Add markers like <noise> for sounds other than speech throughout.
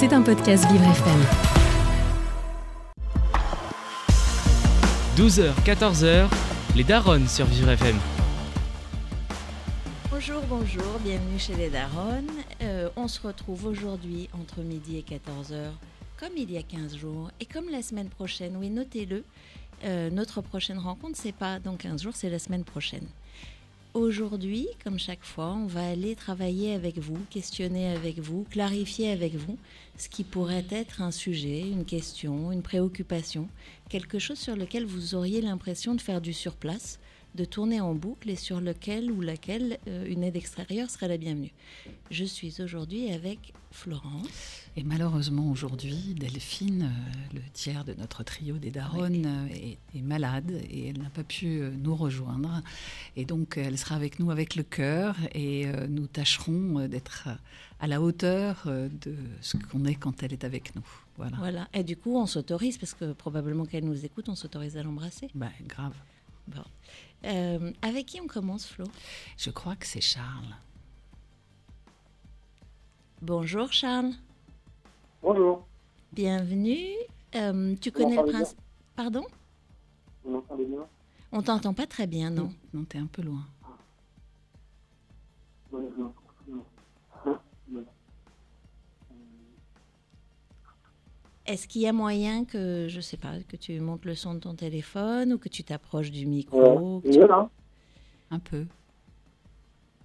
C'est un podcast Vivre FM. 12h, 14h, les Daronnes sur Vivre FM. Bonjour, bonjour, bienvenue chez les Daronnes. Euh, on se retrouve aujourd'hui entre midi et 14h, comme il y a 15 jours, et comme la semaine prochaine. Oui, notez-le, euh, notre prochaine rencontre, c'est pas dans 15 jours, c'est la semaine prochaine. Aujourd'hui, comme chaque fois, on va aller travailler avec vous, questionner avec vous, clarifier avec vous ce qui pourrait être un sujet, une question, une préoccupation, quelque chose sur lequel vous auriez l'impression de faire du surplace, de tourner en boucle et sur lequel ou laquelle euh, une aide extérieure serait la bienvenue. Je suis aujourd'hui avec Florence. Et malheureusement aujourd'hui, Delphine, euh, le tiers de notre trio des Daronnes, euh, est, est malade et elle n'a pas pu nous rejoindre. Et donc elle sera avec nous avec le cœur et euh, nous tâcherons d'être à la hauteur de ce qu'on est quand elle est avec nous. Voilà. Voilà. Et du coup, on s'autorise, parce que probablement qu'elle nous écoute, on s'autorise à l'embrasser. Ben, grave. Bon. Euh, avec qui on commence, Flo? Je crois que c'est Charles. Bonjour Charles, Bonjour, bienvenue. Euh, tu connais le principe Pardon? Vous m'entendez bien? On t'entend pas très bien, non? Non, t'es un peu loin. Non. Est-ce qu'il y a moyen que, je sais pas, que tu montes le son de ton téléphone ou que tu t'approches du micro tu- là Un peu.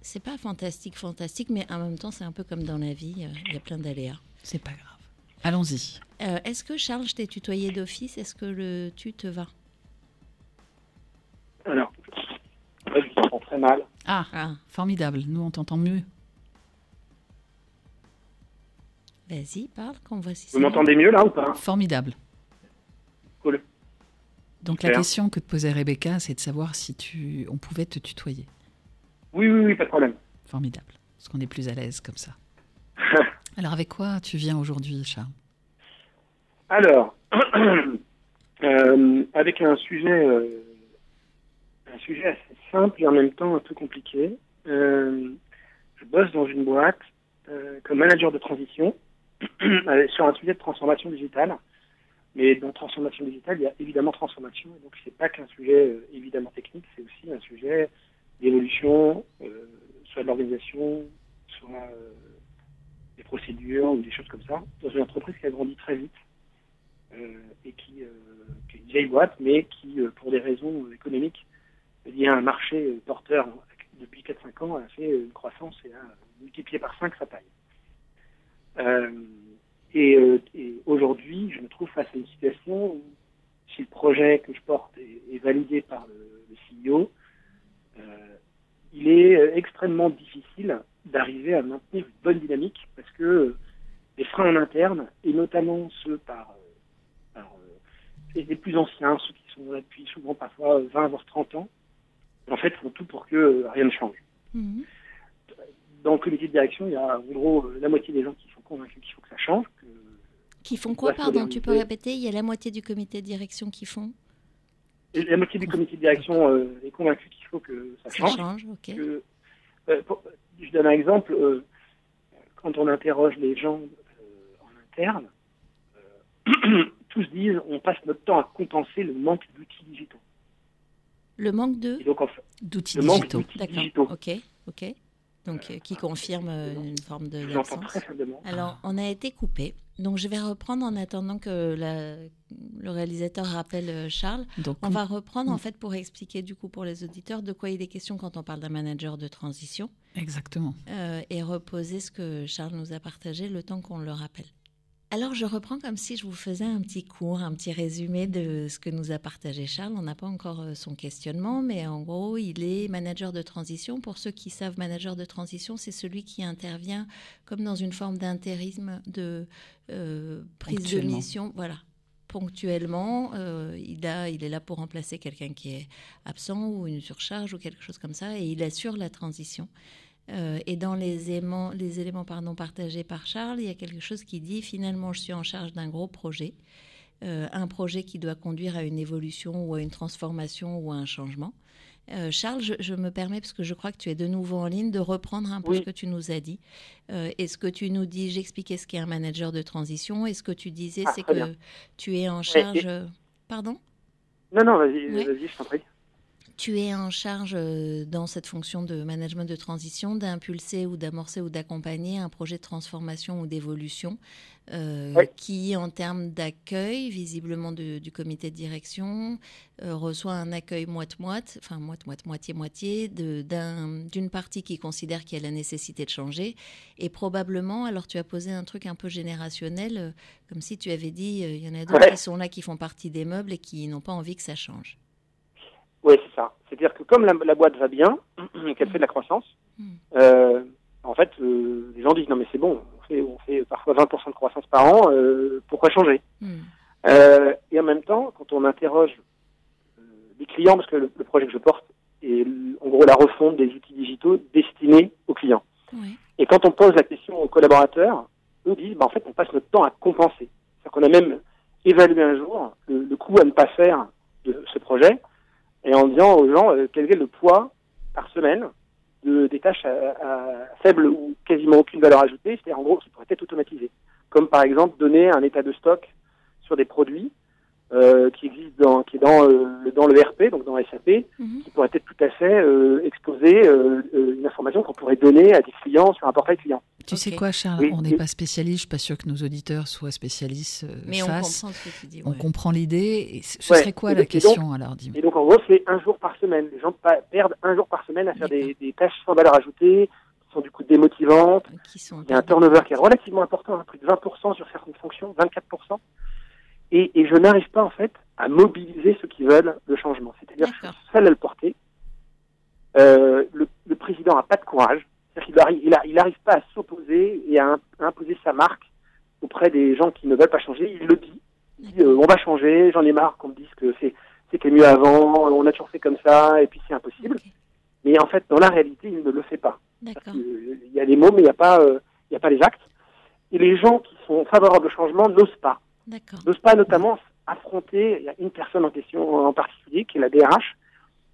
C'est pas fantastique, fantastique, mais en même temps, c'est un peu comme dans la vie, euh, il y a plein d'aléas. C'est pas grave. Allons-y. Euh, Est-ce que Charles, je t'ai tutoyé d'office? Est-ce que le tu te va Alors, je m'entends très mal. Ah, Ah, formidable. Nous, on t'entend mieux. Vas-y, parle, qu'on voit si Vous m'entendez mieux, là, ou pas? Formidable. Cool. Donc la question que te posait Rebecca, c'est de savoir si tu, on pouvait te tutoyer. Oui, oui, oui, pas de problème. Formidable. Parce qu'on est plus à l'aise comme ça. <laughs> Alors avec quoi tu viens aujourd'hui, Charles? Alors, <clears throat> euh, avec un sujet, euh, un sujet assez simple et en même temps un peu compliqué. Euh, je bosse dans une boîte euh, comme manager de transition <clears throat> sur un sujet de transformation digitale. Mais dans transformation digitale, il y a évidemment transformation. Et donc, c'est pas qu'un sujet euh, évidemment technique, c'est aussi un sujet d'évolution, euh, soit de l'organisation, soit euh, des procédures ou des choses comme ça, dans une entreprise qui a grandi très vite euh, et qui, euh, qui est une vieille boîte, mais qui, euh, pour des raisons euh, économiques, liées à un marché euh, porteur depuis 4-5 ans, a fait une croissance et a multiplié par 5 sa taille. Euh, et euh, et aujourd'hui, je me trouve face à une situation où, si le projet que je porte est, validé par le, le CEO, euh, il est extrêmement difficile d'arriver à maintenir une bonne dynamique parce que les freins en interne, et notamment ceux par, les plus anciens, ceux qui sont là depuis souvent parfois euh, 20 voire 30 ans, en fait font tout pour que rien ne change. Mhm. Dans le comité de direction, il y a en gros euh, la moitié des gens qui sont convaincus qu'il faut que ça change. Que... Qui font quoi, pardon Tu peux répéter Il y a la moitié du comité de direction qui font et La moitié du comité de direction euh, est convaincue qu'il faut que ça Ça change. change, ok. que, euh, pour- je donne un exemple. euh, quand on interroge les gens euh, en interne, euh, <clears throat> tous disent on passe notre temps à compenser le manque d'outils digitaux. Le manque de D'outils le manque digitaux. d'outils D'accord, digitaux. ok, ok. Donc, euh, qui confirme euh, une forme de. Alors, on a été coupé. Donc, je vais reprendre en attendant que la- le réalisateur rappelle euh, Charles. Donc, On va reprendre, en Mm. fait, pour expliquer, du coup, pour les auditeurs, de quoi il est question quand on parle d'un manager de transition exactement. euh, et reposer ce que Charles nous a partagé le temps qu'on le rappelle. Alors, je reprends comme si je vous faisais un petit cours, un petit résumé de ce que nous a partagé Charles. On n'a pas encore euh, son questionnement, mais en gros, il est manager de transition. Pour ceux qui savent, manager de transition, c'est celui qui intervient comme dans une forme d'intérisme, de euh, prise de mission. Voilà. Ponctuellement, euh, il, a, il est là pour remplacer quelqu'un qui est absent ou une surcharge ou quelque chose comme ça, et il assure la transition. Euh, et dans les éléments, les éléments pardon, partagés par Charles, il y a quelque chose qui dit finalement, je suis en charge d'un gros projet, euh, un projet qui doit conduire à une évolution ou à une transformation ou à un changement. Euh, Charles, je, me permets, parce que je crois que tu es de nouveau en ligne, de reprendre un peu ce que tu nous as dit. Euh, et ce que tu nous dis, j'expliquais ce qu'est un manager de transition, et ce que tu disais, ah, c'est que tu es en charge... Pardon? Non, non, vas-y, vas-y, je t'en prie. Tu es en charge euh, dans cette fonction de management de transition d'impulser ou d'amorcer ou d'accompagner un projet de transformation ou d'évolution euh, qui, en termes d'accueil, visiblement du comité de direction, euh, reçoit un accueil moite-moite, enfin moite-moite, moitié-moitié, d'une partie qui considère qu'il y a la nécessité de changer. Et probablement, alors tu as posé un truc un peu générationnel, comme si tu avais dit, il y en a d'autres qui sont là, qui font partie des meubles et qui n'ont pas envie que ça change. Oui, c'est ça. C'est-à-dire que comme la, boîte va bien, <clears throat> qu'elle fait de la croissance, hmm. euh, en fait, euh, les gens disent non mais c'est bon, on fait, on fait parfois 20% de croissance par an, euh, pourquoi changer hmm. Et en même temps, quand on interroge les clients, parce que le, projet que je porte est en gros la refonte des outils digitaux destinés aux clients. Et quand on pose la question aux collaborateurs, eux disent bah, en fait on passe notre temps à compenser. C'est-à-dire qu'on a même évalué un jour le coût à ne pas faire de ce projet et en disant aux gens euh, quel est le poids par semaine de, des tâches à, faible ou quasiment aucune valeur ajoutée, c'est-à-dire en gros qui pourraient être automatisées. Comme par exemple donner un état de stock sur des produits euh, qui existe dans, qui est dans, euh, dans le RP, donc dans SAP, mhm. qui pourrait être tout à fait euh, exposer euh, une information qu'on pourrait donner à des clients sur un portail client. Tu sais quoi, Charles On n'est pas spécialiste. Je suis pas sûr que nos auditeurs soient spécialistes. Mais on comprend ce que tu dis. On comprend l'idée. Ce serait quoi la question alors Et donc en gros, c'est un jour par semaine. Les gens perdent un jour par semaine à faire des, des, tâches sans valeur ajoutée, qui sont du coup démotivantes. Qui sont Il y a un turnover qui est relativement important, hein, plus de 20% sur certaines fonctions, 24%. Et, et je n'arrive pas en fait à mobiliser ceux qui veulent le changement. C'est-à-dire que je suis seul à le porter. Euh, le, le, président n'a pas de courage. Il arrive, il, n'arrive pas à s'opposer et à, imposer sa marque auprès des gens qui ne veulent pas changer. Il le dit. Il dit euh, on va changer, j'en ai marre qu'on me dise que c'est c'était mieux avant, on a toujours fait comme ça, et puis c'est impossible. Mais en fait, dans la réalité, il ne le fait pas. Il y a les mots, mais il n'y a pas, euh, il y a pas les actes. Et les gens qui sont favorables au changement n'osent pas. N'ose pas notamment affronter, une personne en question en particulier, qui est la DRH,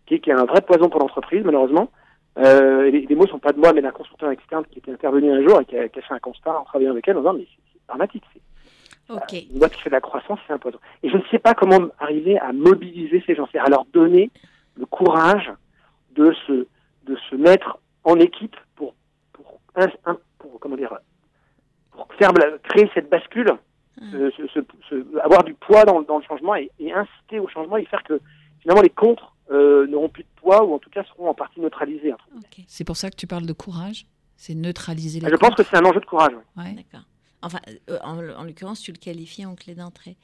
qui, qui est un vrai poison pour l'entreprise, malheureusement. Euh, les, les, mots sont pas de moi, mais d'un consultant externe qui était intervenu un jour et qui a, qui a fait un constat en travaillant avec elle en disant mais c'est dramatique. C'est, okay. une boîte qui fait de la croissance, c'est un poison. Et je ne sais pas comment arriver à mobiliser ces gens, c'est à leur donner le courage de se, de se mettre en équipe pour, pour, un, pour comment dire, pour faire, créer cette bascule avoir du poids dans, le changement et, inciter au changement et faire que finalement les contres euh, n'auront plus de poids ou en tout cas seront en partie neutralisés. C'est pour ça que tu parles de courage C'est neutraliser les Je pense que c'est un enjeu de courage. D'accord. Enfin, euh, en, l'occurrence, tu le qualifies en clé d'entrée.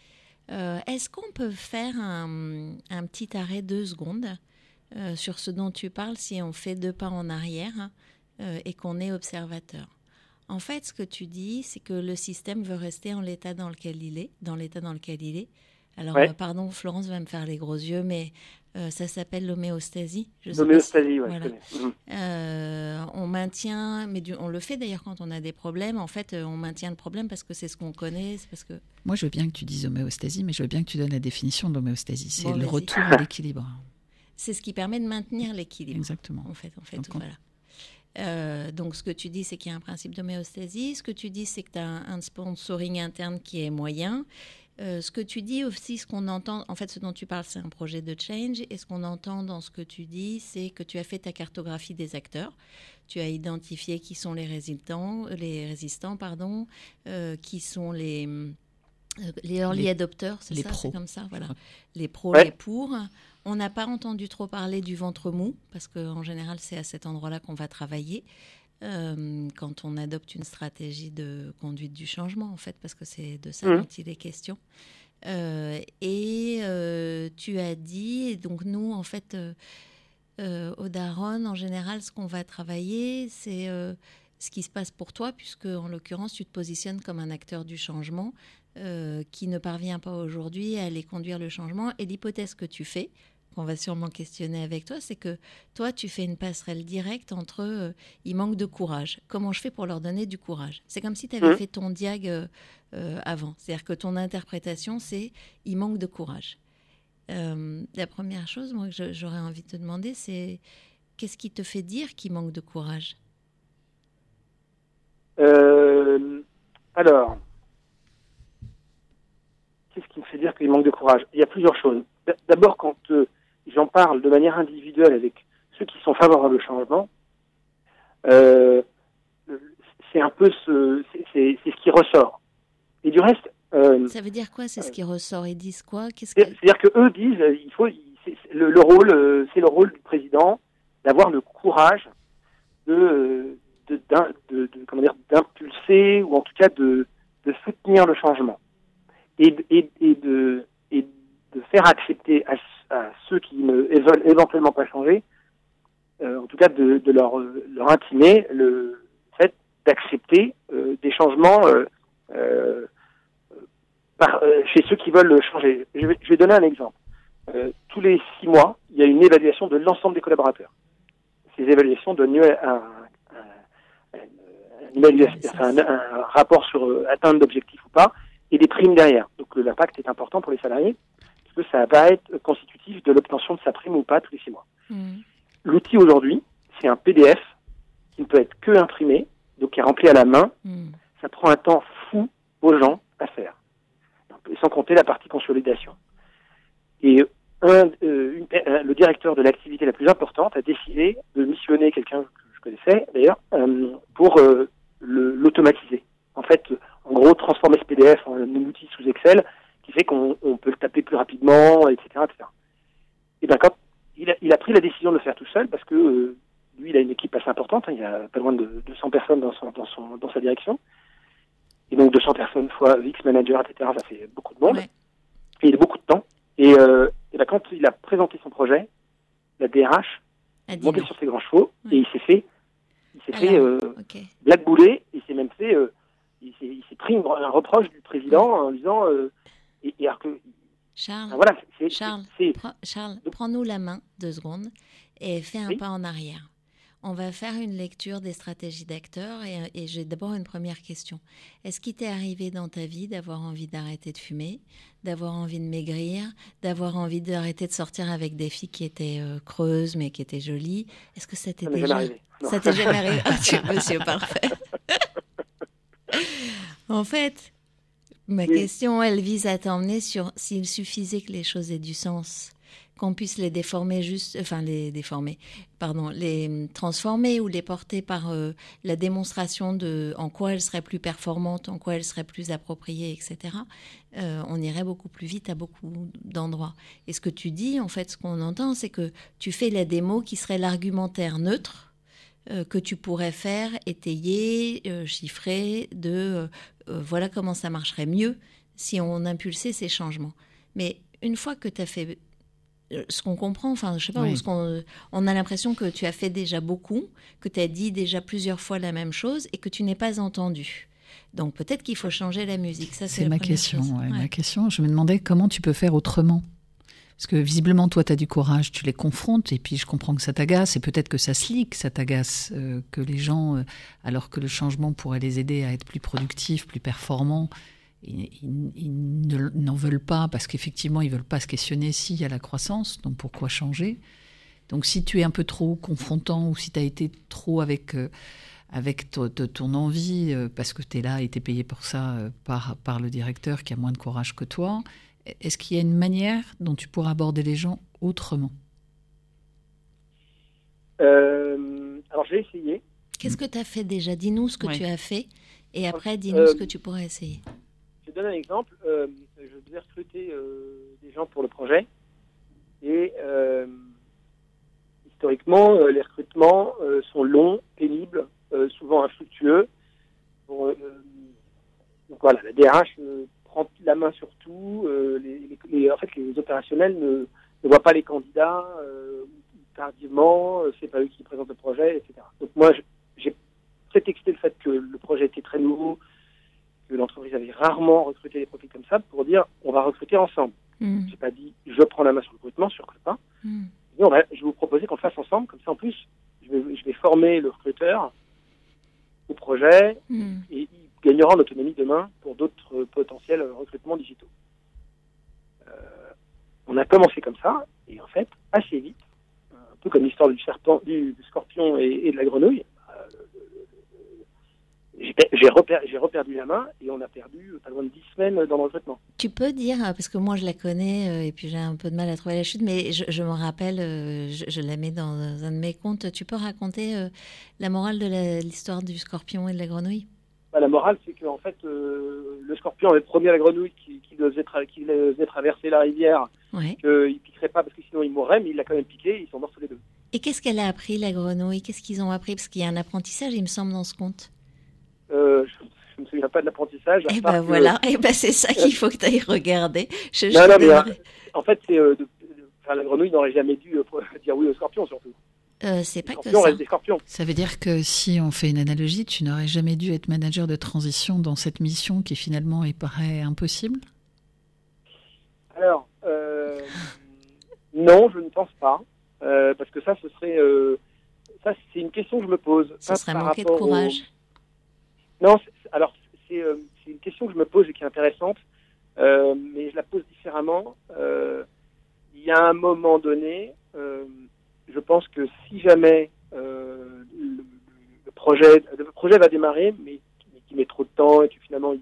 Euh, est-ce qu'on peut faire un, petit arrêt deux secondes sur ce dont tu parles si on fait deux pas en arrière et qu'on est observateur? En fait, ce que tu dis, c'est que le système veut rester en l'état dans lequel il est, dans l'état dans lequel il est. Alors, euh, pardon, Florence va me faire les gros yeux, mais euh, ça s'appelle l'homéostasie. L'homéostasie, oui. Mhm. Euh, on maintient, mais on le fait d'ailleurs quand on a des problèmes. En fait, on maintient le problème parce que c'est ce qu'on connaît. parce que... Moi, je veux bien que tu dises homéostasie, mais je veux bien que tu donnes la définition de l'homéostasie. C'est le retour à l'équilibre. C'est ce qui permet de maintenir l'équilibre. Exactement. En fait, en fait, voilà. Euh, donc, ce que tu dis, c'est qu'il y a un principe d'homéostasie. Ce que tu dis, c'est que tu as un, sponsoring interne qui est moyen. Euh, ce que tu dis aussi, ce qu'on entend, en fait, ce dont tu parles, c'est un projet de change. Et ce qu'on entend dans ce que tu dis, c'est que tu as fait ta cartographie des acteurs. Tu as identifié qui sont les résistants, les résistants, pardon, euh, qui sont les les early adopters, c'est ça, c'est comme ça, voilà. Les pros, les pour. On n'a pas entendu trop parler du ventre mou, parce qu'en général, c'est à cet endroit-là qu'on va travailler. Euh, quand on adopte une stratégie de conduite du changement, en fait, parce que c'est de ça mmh. dont il est question. Euh, et euh, tu as dit, et donc nous, en fait, au Daron, en général, ce qu'on va travailler, c'est ce qui se passe pour toi, puisque en l'occurrence, tu te positionnes comme un acteur du changement qui ne parvient pas aujourd'hui à aller conduire le changement. Et l'hypothèse que tu fais, qu'on va sûrement questionner avec toi, c'est que toi, tu fais une passerelle directe entre euh, il manque de courage. Comment je fais pour leur donner du courage? C'est comme si tu avais mmh. fait ton diag euh, euh, avant. C'est-à-dire que ton interprétation, c'est il manque de courage. la première chose, moi, que j'aurais envie de te demander, c'est qu'est-ce qui te fait dire qu'il manque de courage? Alors, qu'est-ce qui me fait dire qu'il manque de courage? Il y a plusieurs choses. D'abord, quand j'en parle de manière individuelle avec ceux qui sont favorables au changement, euh, c'est un peu ce, c'est ce qui ressort. Et du reste, euh, ça veut dire quoi C'est ce qui ressort? Ils disent quoi? C'est-à-dire que eux disent, il faut, le, le, rôle, euh, c'est le rôle du président d'avoir le courage de, de, de, comment dire, d'impulser ou en tout cas de, de soutenir le changement. Et, et, et de, et de faire accepter à, ceux qui ne veulent éventuellement pas changer euh, en tout cas de, leur, leur, intimer le fait d'accepter euh, des changements euh, par, chez ceux qui veulent changer. Je vais, donner un exemple. tous les six mois, il y a une évaluation de l'ensemble des collaborateurs. Ces évaluations donnent un, un, un, rapport sur atteinte d'objectifs ou pas, et des primes derrière. Donc l'impact est important pour les salariés, que ça va être constitutif de l'obtention de sa prime ou pas tous les six mois. Mmh. L'outil aujourd'hui, c'est un PDF qui ne peut être que imprimé, donc qui est rempli à la main. Hmm. Ça prend un temps fou aux gens à faire, sans compter la partie consolidation. Et un, euh, le directeur de l'activité la plus importante a décidé de missionner quelqu'un que je connaissais d'ailleurs euh, pour euh, l'automatiser. En fait, en gros, transformer ce PDF en un outil sous Excel qui fait qu'on peut le taper plus rapidement, etc. etc. Et bien quand il a, il a, pris la décision de le faire tout seul parce que euh, lui, il a une équipe assez importante. Hein, il y a pas loin de 200 personnes dans, son, dans, son, dans sa direction. Et donc 200 personnes fois X manager, etc. Ça fait beaucoup de monde. Et il a beaucoup de temps. Et, euh, et ben, quand il a présenté son projet, la DRH a monté sur ses grands chevaux et il s'est fait, il s'est fait euh, okay. blackbouler. Il s'est même fait, euh, il s'est pris un reproche du président en disant, et, et alors que Charles, ah, Charles, Charles prends-nous la main deux secondes et fais un pas en arrière. On va faire une lecture des stratégies d'acteurs et, j'ai d'abord une première question. Est-ce qu'il t'est arrivé dans ta vie d'avoir envie d'arrêter de fumer, d'avoir envie de maigrir, d'avoir envie d'arrêter de sortir avec des filles qui étaient euh, creuses mais qui étaient jolies? Est-ce que ça t'est déjà arrivé Ça t'est jamais arrivé? <laughs> Ah, monsieur parfait. <laughs> en fait, Ma question, elle vise à t'emmener sur s'il suffisait que les choses aient du sens, qu'on puisse les déformer juste, enfin les déformer, pardon, les transformer ou les porter par euh, la démonstration de en quoi elles seraient plus performantes, en quoi elles seraient plus appropriées, etc. Euh, on irait beaucoup plus vite à beaucoup d'endroits. Et ce que tu dis, en fait, ce qu'on entend, c'est que tu fais la démo qui serait l'argumentaire neutre euh, que tu pourrais faire étayer, euh, chiffrer, de euh, voilà comment ça marcherait mieux si on impulsait ces changements. Mais une fois que tu as fait ce qu'on comprend, enfin, je sais pas, on, a l'impression que tu as fait déjà beaucoup, que tu as dit déjà plusieurs fois la même chose et que tu n'es pas entendu. Donc peut-être qu'il faut changer la musique. Ça, c'est ma question. Ma question, je me demandais comment tu peux faire autrement. Parce que visiblement, toi, tu as du courage, tu les confrontes, et puis je comprends que ça t'agace, et peut-être que ça se lit, que ça t'agace, euh, que les gens, euh, alors que le changement pourrait les aider à être plus productifs, plus performants, ils, n'en veulent pas, parce qu'effectivement, ils veulent pas se questionner s'il y a la croissance, donc pourquoi changer? Donc si tu es un peu trop confrontant, ou si tu as été trop avec... Euh, avec ton envie, parce que tu es là et tu es payé pour ça par, par le directeur qui a moins de courage que toi, est-ce qu'il y a une manière dont tu pourras aborder les gens autrement? Euh, Alors j'ai essayé. Qu'est-ce que tu as fait déjà? Dis-nous ce que tu as fait et après dis-nous ce que tu pourrais essayer. Je donne un exemple. Euh, je devais recruter euh, des gens pour le projet et historiquement les recrutements sont longs, pénibles, souvent infructueux. donc voilà, la DRH la main sur tout. Euh, les, en fait, les opérationnels ne, ne voient pas les candidats euh, tardivement, euh, c'est pas eux qui présentent le projet, etc. Donc moi, j'ai prétexté le fait que le projet était très nouveau, que l'entreprise avait rarement recruté des profils comme ça, pour dire on va recruter ensemble. Mm. J'ai pas dit je prends la main sur le recrutement, sur le pas. Mm. je vais vous proposer qu'on le fasse ensemble, comme ça en plus, je vais, je vais former le recruteur au projet mm. et gagnera en autonomie demain pour d'autres potentiels recrutements digitaux. Euh, on a commencé comme ça, et en fait, assez vite, un peu comme l'histoire du serpent, du, scorpion et, de la grenouille, j'ai reperdu la main et on a perdu pas loin de 10 semaines dans le traitement. Tu peux dire, parce que moi je la connais euh, et puis j'ai un peu de mal à trouver la chute, mais je, me rappelle, euh, je, la mets dans un de mes comptes. Tu peux raconter euh, la morale de l'histoire du scorpion et de la grenouille? Bah, La morale, c'est qu'en fait, le scorpion avait promis à la grenouille qu'il devait, traverser la rivière, ouais. qu'il ne piquerait pas parce que sinon il mourrait, mais il l'a quand même piqué, ils sont morts tous les deux. Et qu'est-ce qu'elle a appris, la grenouille? Qu'est-ce qu'ils ont appris? Parce qu'il y a un apprentissage, il me semble, dans ce conte. Euh, je ne me souviens pas de l'apprentissage. Eh ben voilà, eh ben c'est ça qu'il faut que tu ailles regarder. non, non, mais, euh, en fait, c'est euh, la grenouille n'aurait jamais dû <laughs> dire oui au scorpion surtout. C'est pas que ça. Des scorpions. Ça veut dire que si on fait une analogie, tu n'aurais jamais dû être manager de transition dans cette mission qui finalement est paraît impossible? Alors, non, je ne pense pas. parce que ça, ce serait. ça, c'est une question que je me pose. Ce serait manquer de courage. Non, alors euh, c'est une question que je me pose et qui est intéressante, euh, mais je la pose différemment. Euh, il y a un moment donné, je pense que si jamais le, projet, le projet va démarrer, mais, qui met trop de temps et que finalement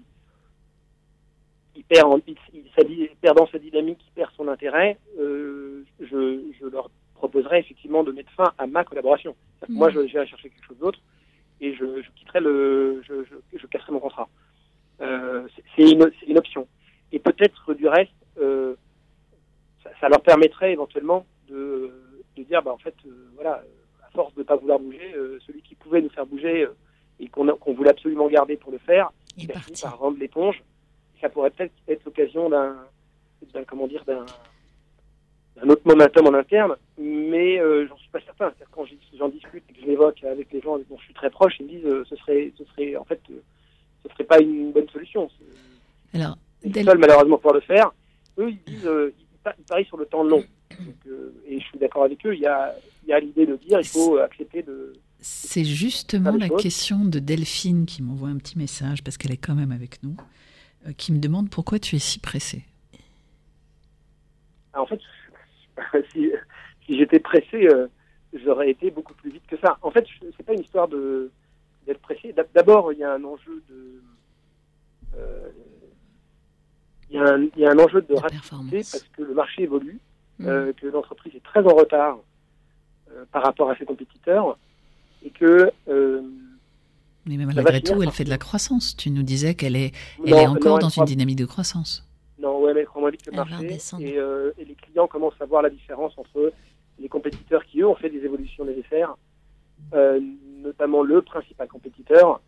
il, perd, il, perd dans sa dynamique, il perd son intérêt, je, je, leur proposerai effectivement de mettre fin à ma collaboration. Moi, je, vais chercher quelque chose d'autre et je, je quitterai le, je, je, je, casserai mon contrat. Euh, c'est une, une, option. Et peut-être du reste, euh, ça, ça, leur permettrait éventuellement de, de dire, bah en fait, euh, voilà, à force de ne pas vouloir bouger, euh, celui qui pouvait nous faire bouger euh, et qu'on qu'on voulait absolument garder pour le faire, il a fini par rendre l'éponge. Ça pourrait peut-être être l'occasion d'un, comment dire, d'un un autre momentum en interne, mais euh, j'en suis pas certain. Quand j'en discute et que je l'évoque avec les gens dont je suis très proche, ils me disent euh, ce serait, ce serait en fait, euh, ce serait pas une bonne solution. Alors, les seuls malheureusement pour le faire, eux ils disent, ils, parient sur le temps long. Et je suis d'accord avec eux. Il y a, il y a l'idée de dire il faut accepter de. C'est justement la question de Delphine qui m'envoie un petit message parce qu'elle est quand même avec nous, qui me demande pourquoi tu es si pressé. Ah, en fait, <laughs> si, si j'étais pressé, euh, j'aurais été beaucoup plus vite que ça. En fait, c'est pas une histoire de d'être pressé. D'abord, il y a un enjeu de euh, il y, a un, il y, a un enjeu de, rapidité parce que le marché évolue, mmh. euh, que l'entreprise est très en retard par rapport à ses compétiteurs et que mais malgré tout, elle fait de la croissance. Tu nous disais qu'elle est, elle est encore dans une dynamique de croissance. Non, ouais, mais comment vite le marché et, euh, et, les clients commencent à voir la différence entre les compétiteurs qui, eux, ont fait des évolutions nécessaires, euh, notamment le principal compétiteur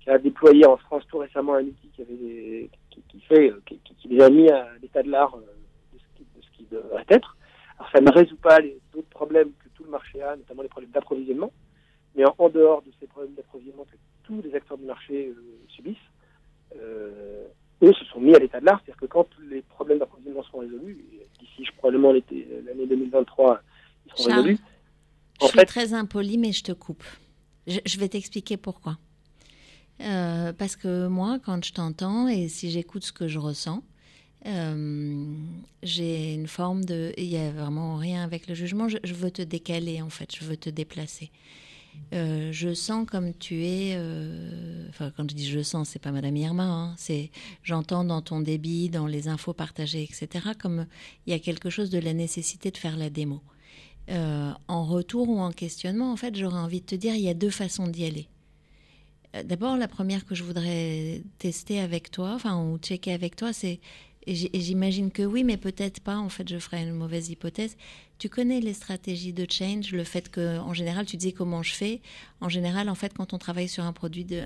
qui a déployé en France tout récemment un outil qui, avait qui, fait, qui, qui, les a mis à l'état de l'art euh, de, ce qui devrait être. Alors, ça ne résout pas les autres problèmes que tout le marché a, notamment les problèmes d'approvisionnement, mais en, dehors de ces problèmes d'approvisionnement que tous les acteurs du marché euh, subissent, euh, eux se sont mis à l'état de l'art, c'est-à-dire que quand les problèmes d'approvisionnement seront résolus, d'ici probablement l'année 2023, ils seront résolus. je suis très impoli, mais je te coupe. Je, vais t'expliquer pourquoi. Euh, parce que moi, quand je t'entends et si j'écoute ce que je ressens, euh, j'ai une forme de... Il n'y a vraiment rien avec le jugement. Je, veux te décaler, en fait. Je veux te déplacer. Euh, je sens comme tu es. Euh, enfin, quand je dis je sens, c'est pas Madame Irma. Hein, c'est j'entends dans ton débit, dans les infos partagées, etc. Comme il y a quelque chose de la nécessité de faire la démo. En retour ou en questionnement, en fait, j'aurais envie de te dire, il y a deux façons d'y aller. D'abord, la première que je voudrais tester avec toi, enfin, ou checker avec toi, c'est j'imagine que oui, mais peut-être pas. En fait, je ferai une mauvaise hypothèse. Tu connais les stratégies de change, le fait que, en général, tu disais comment je fais. En général, en fait, quand on travaille sur un produit, de,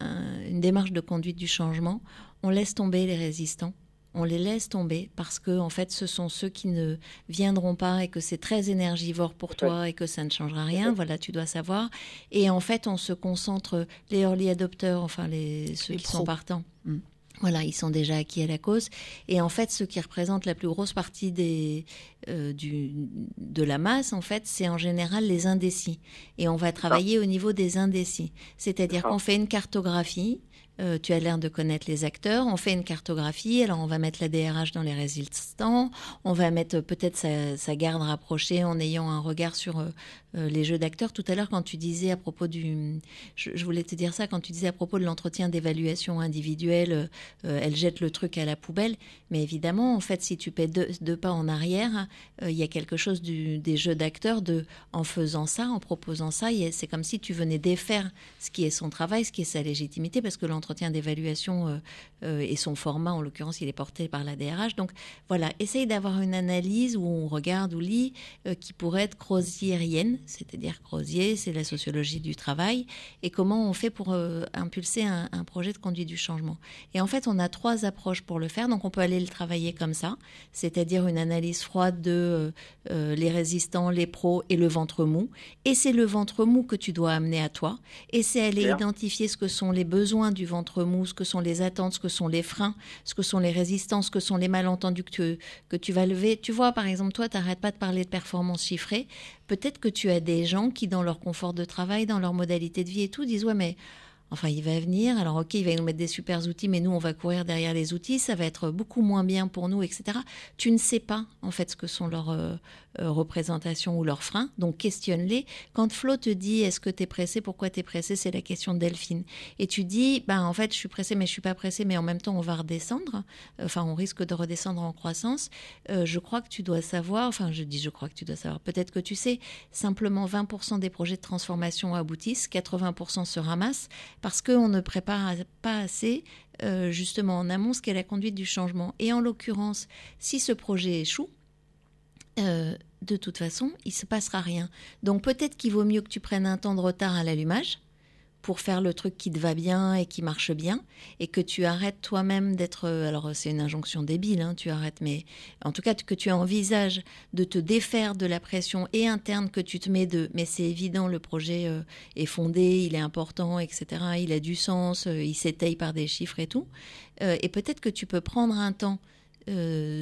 une démarche de conduite du changement, on laisse tomber les résistants. On les laisse tomber parce que, en fait, ce sont ceux qui ne viendront pas et que c'est très énergivore pour toi et que ça ne changera rien. Voilà, tu dois savoir. Et en fait, on se concentre, les early adopters, enfin, les, ceux qui sont partants. Mm. Voilà, ils sont déjà acquis à la cause. Et en fait, ce qui représente la plus grosse partie des, euh, du, de la masse, en fait, c'est en général les indécis. Et on va travailler au niveau des indécis. C'est-à-dire qu'on fait une cartographie euh, tu as l'air de connaître les acteurs, on fait une cartographie, alors on va mettre la DRH dans les résistants, on va mettre peut-être sa, garde rapprochée en ayant un regard sur euh, euh, les jeux d'acteurs. Tout à l'heure, quand tu disais à propos du... Je, voulais te dire ça, quand tu disais à propos de l'entretien d'évaluation individuelle, elle jette le truc à la poubelle, mais évidemment, en fait, si tu paies deux, pas en arrière, il y a quelque chose des jeux d'acteurs, de, en faisant ça, en proposant ça, c'est comme si tu venais défaire ce qui est son travail, ce qui est sa légitimité, parce que entretien d'évaluation euh, euh, et son format, en l'occurrence, il est porté par la DRH. Donc voilà, essaye d'avoir une analyse où on regarde ou lit euh, qui pourrait être croziérienne, c'est-à-dire Crozier, c'est la sociologie du travail, et comment on fait pour impulser un, un, projet de conduite du changement. Et en fait, on a trois approches pour le faire, donc on peut aller le travailler comme ça, c'est-à-dire une analyse froide de les résistants, les pros et le ventre mou. Et c'est le ventre mou que tu dois amener à toi, et c'est aller identifier ce que sont les besoins du ventre ventre mou, ce que sont les attentes, ce que sont les freins, ce que sont les résistances, ce que sont les malentendus que tu, que tu vas lever. Tu vois, par exemple, toi, tu n'arrêtes pas de parler de performance chiffrée. Peut-être que tu as des gens qui, dans leur confort de travail, dans leur modalité de vie et tout, disent Ouais, mais Enfin, il va venir, alors ok, il va nous mettre des super outils, mais nous, on va courir derrière les outils, ça va être beaucoup moins bien pour nous, etc. Tu ne sais pas, en fait, ce que sont leurs euh, représentations ou leurs freins, donc questionne-les. Quand Flo te dit, est-ce que tu es pressé, pourquoi tu es pressé, c'est la question de Delphine. Et tu dis, ben, en fait, je suis pressé, mais je suis pas pressé, mais en même temps, on va redescendre, enfin, on risque de redescendre en croissance. Euh, je crois que tu dois savoir, enfin, je dis, je crois que tu dois savoir, peut-être que tu sais, simplement 20% des projets de transformation aboutissent, 80% se ramassent parce qu'on ne prépare pas assez euh, justement en amont ce qu'est la conduite du changement. Et en l'occurrence, si ce projet échoue, euh, de toute façon, il ne se passera rien. Donc peut-être qu'il vaut mieux que tu prennes un temps de retard à l'allumage, pour faire le truc qui te va bien et qui marche bien, et que tu arrêtes toi-même d'être... Euh, alors c'est une injonction débile, hein, tu arrêtes, mais en tout cas que tu envisages de te défaire de la pression et interne que tu te mets de... Mais c'est évident, le projet euh, est fondé, il est important, etc. Il a du sens, il s'étaye par des chiffres et tout. et peut-être que tu peux prendre un temps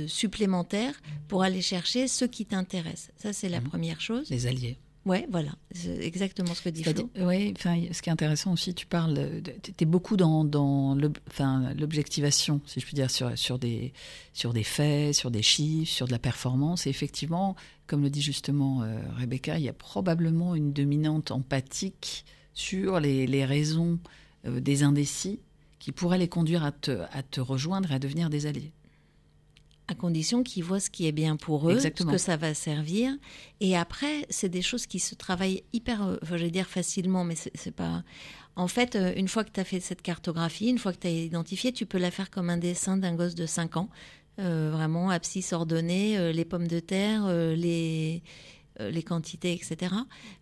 supplémentaire pour aller chercher ce qui t'intéresse. Ça, c'est la mmh. première chose. Les alliés. Ouais, voilà, c'est exactement ce que dit Flo. Oui, enfin, ce qui est intéressant aussi, tu parles, tu es beaucoup dans, dans l'objectivation, si je puis dire, sur, sur, des, sur des faits, sur des chiffres, sur de la performance. Et effectivement, comme le dit justement euh, Rebecca, il y a probablement une dominante empathique sur les, les raisons euh, des indécis qui pourraient les conduire à te, à te rejoindre et à devenir des alliés à condition qu'ils voient ce qui est bien pour eux, ce que ça va servir. Et après, c'est des choses qui se travaillent hyper, euh, enfin, je vais dire facilement, mais c'est pas. En fait, euh, une fois que tu as fait cette cartographie, une fois que tu as identifié, tu peux la faire comme un dessin d'un gosse de 5 ans. Euh, vraiment, abscisse ordonnée, les pommes de terre, euh, les quantités, etc.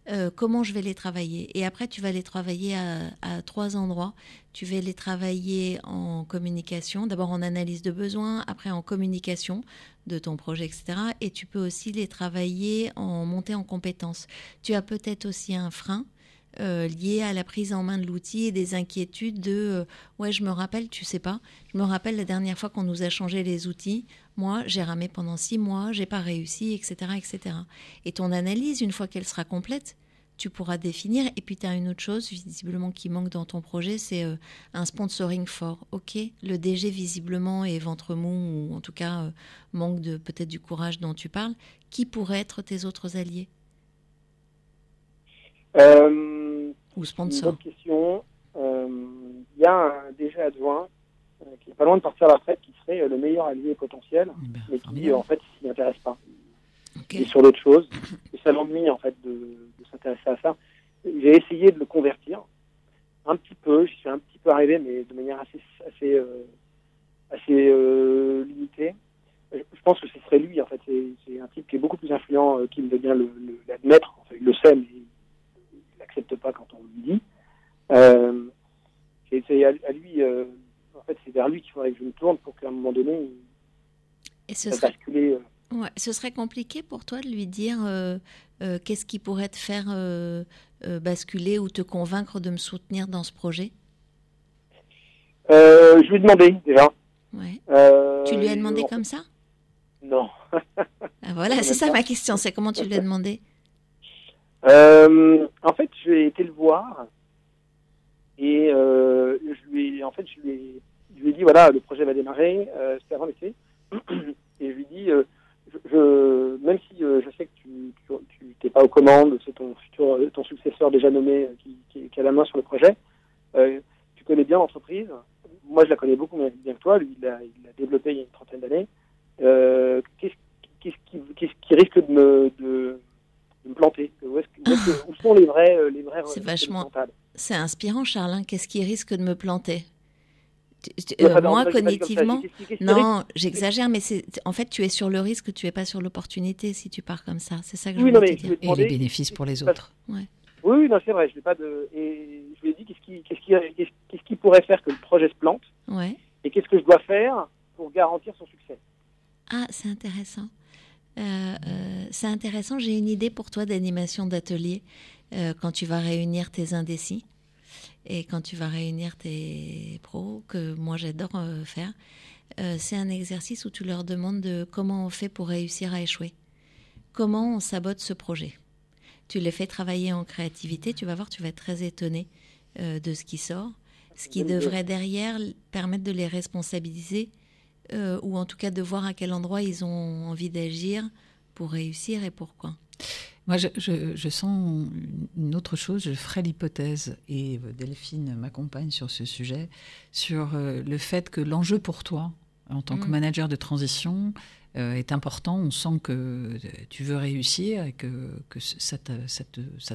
Euh, comment je vais les travailler? Et après, tu vas les travailler à, trois endroits. Tu vas les travailler en communication, d'abord en analyse de besoins, après en communication de ton projet, etc. Et tu peux aussi les travailler en montée en compétences. Tu as peut-être aussi un frein euh, lié à la prise en main de l'outil et des inquiétudes de euh, ouais je me rappelle tu sais pas je me rappelle la dernière fois qu'on nous a changé les outils moi j'ai ramé pendant six mois j'ai pas réussi etc etc et ton analyse une fois qu'elle sera complète tu pourras définir. Et puis tu as une autre chose visiblement qui manque dans ton projet c'est euh, un sponsoring fort. Ok le DG visiblement est ventre mou ou en tout cas manque de peut-être du courage dont tu parles. Qui pourrait être tes autres alliés? Euh, Ou sponsor. Une question. Euh, il y a un DG adjoint euh, qui est pas loin de partir à la retraite, qui serait le meilleur allié potentiel, eh ben, mais qui en fait s'y intéresse pas. Okay. Et sur d'autres choses. Et ça l'ennuie en fait de, de s'intéresser à ça. J'ai essayé de le convertir un petit peu, j'y suis un petit peu arrivé, mais de manière assez assez euh, assez euh, limitée. Je pense que ce serait lui en fait. C'est un type qui est beaucoup plus influent euh, qu'il ne veut bien l'admettre. Le, enfin, il le sait, mais n'accepte pas quand on lui dit. Euh, c'est à, lui, euh, en fait, c'est vers lui qu'il faudrait que je me tourne pour qu'à un moment donné, Et ce serait... basculer. Euh. Ouais, ce serait compliqué pour toi de lui dire qu'est-ce qui pourrait te faire basculer ou te convaincre de me soutenir dans ce projet? Je lui ai demandé déjà. Ouais. tu lui as demandé comme ça? Non. Ah, voilà, <laughs> c'est ça ma question, c'est comment tu lui as demandé? Euh, en fait, j'ai été le voir Et je lui ai, en fait, je lui ai, je lui ai dit voilà, le projet va démarrer. C'était avant l'été. <clears throat> et je lui ai dit je, même si je sais que tu n'es pas aux commandes, c'est ton futur, ton successeur déjà nommé qui, qui, qui, a la main sur le projet. tu connais bien l'entreprise moi, je la connais beaucoup bien que toi. Lui, il l'a développé il y a une trentaine d'années. Euh, qu'est-ce qui, risque de me, de, me planter? Où, où, sont les vrais, euh, les vrais C'est vachement. C'est inspirant, Charles. Hein. Qu'est-ce qui risque de me planter? Euh, moi, cognitivement, non, j'exagère, mais c'est en fait, tu es sur le risque, tu es pas sur l'opportunité si tu pars comme ça. C'est ça que je veux dire. Et les bénéfices pour les autres. Ouais. Oui, non, c'est vrai. Je n'ai pas de. Et je lui ai dit qu'est-ce qui, qu'est-ce qui, qu'est-ce qui pourrait faire que le projet se plante. Ouais. Et qu'est-ce que je dois faire pour garantir son succès? Ah, c'est intéressant. Euh, euh, c'est intéressant. J'ai une idée pour toi d'animation d'atelier euh, quand tu vas réunir tes indécis et quand tu vas réunir tes pros que moi j'adore faire. c'est un exercice où tu leur demandes de comment on fait pour réussir à échouer. Comment on sabote ce projet tu les fais travailler en créativité, tu vas voir, tu vas être très étonné euh, de ce qui sort. Ce qui devrait derrière permettre de les responsabiliser euh, ou en tout cas de voir à quel endroit ils ont envie d'agir pour réussir et pourquoi. Moi, je, sens une autre chose. Je ferai l'hypothèse, et euh, Delphine m'accompagne sur ce sujet, sur le fait que l'enjeu pour toi, en tant que mm. manager de transition, euh, est important. On sent que tu veux réussir et que, que ça,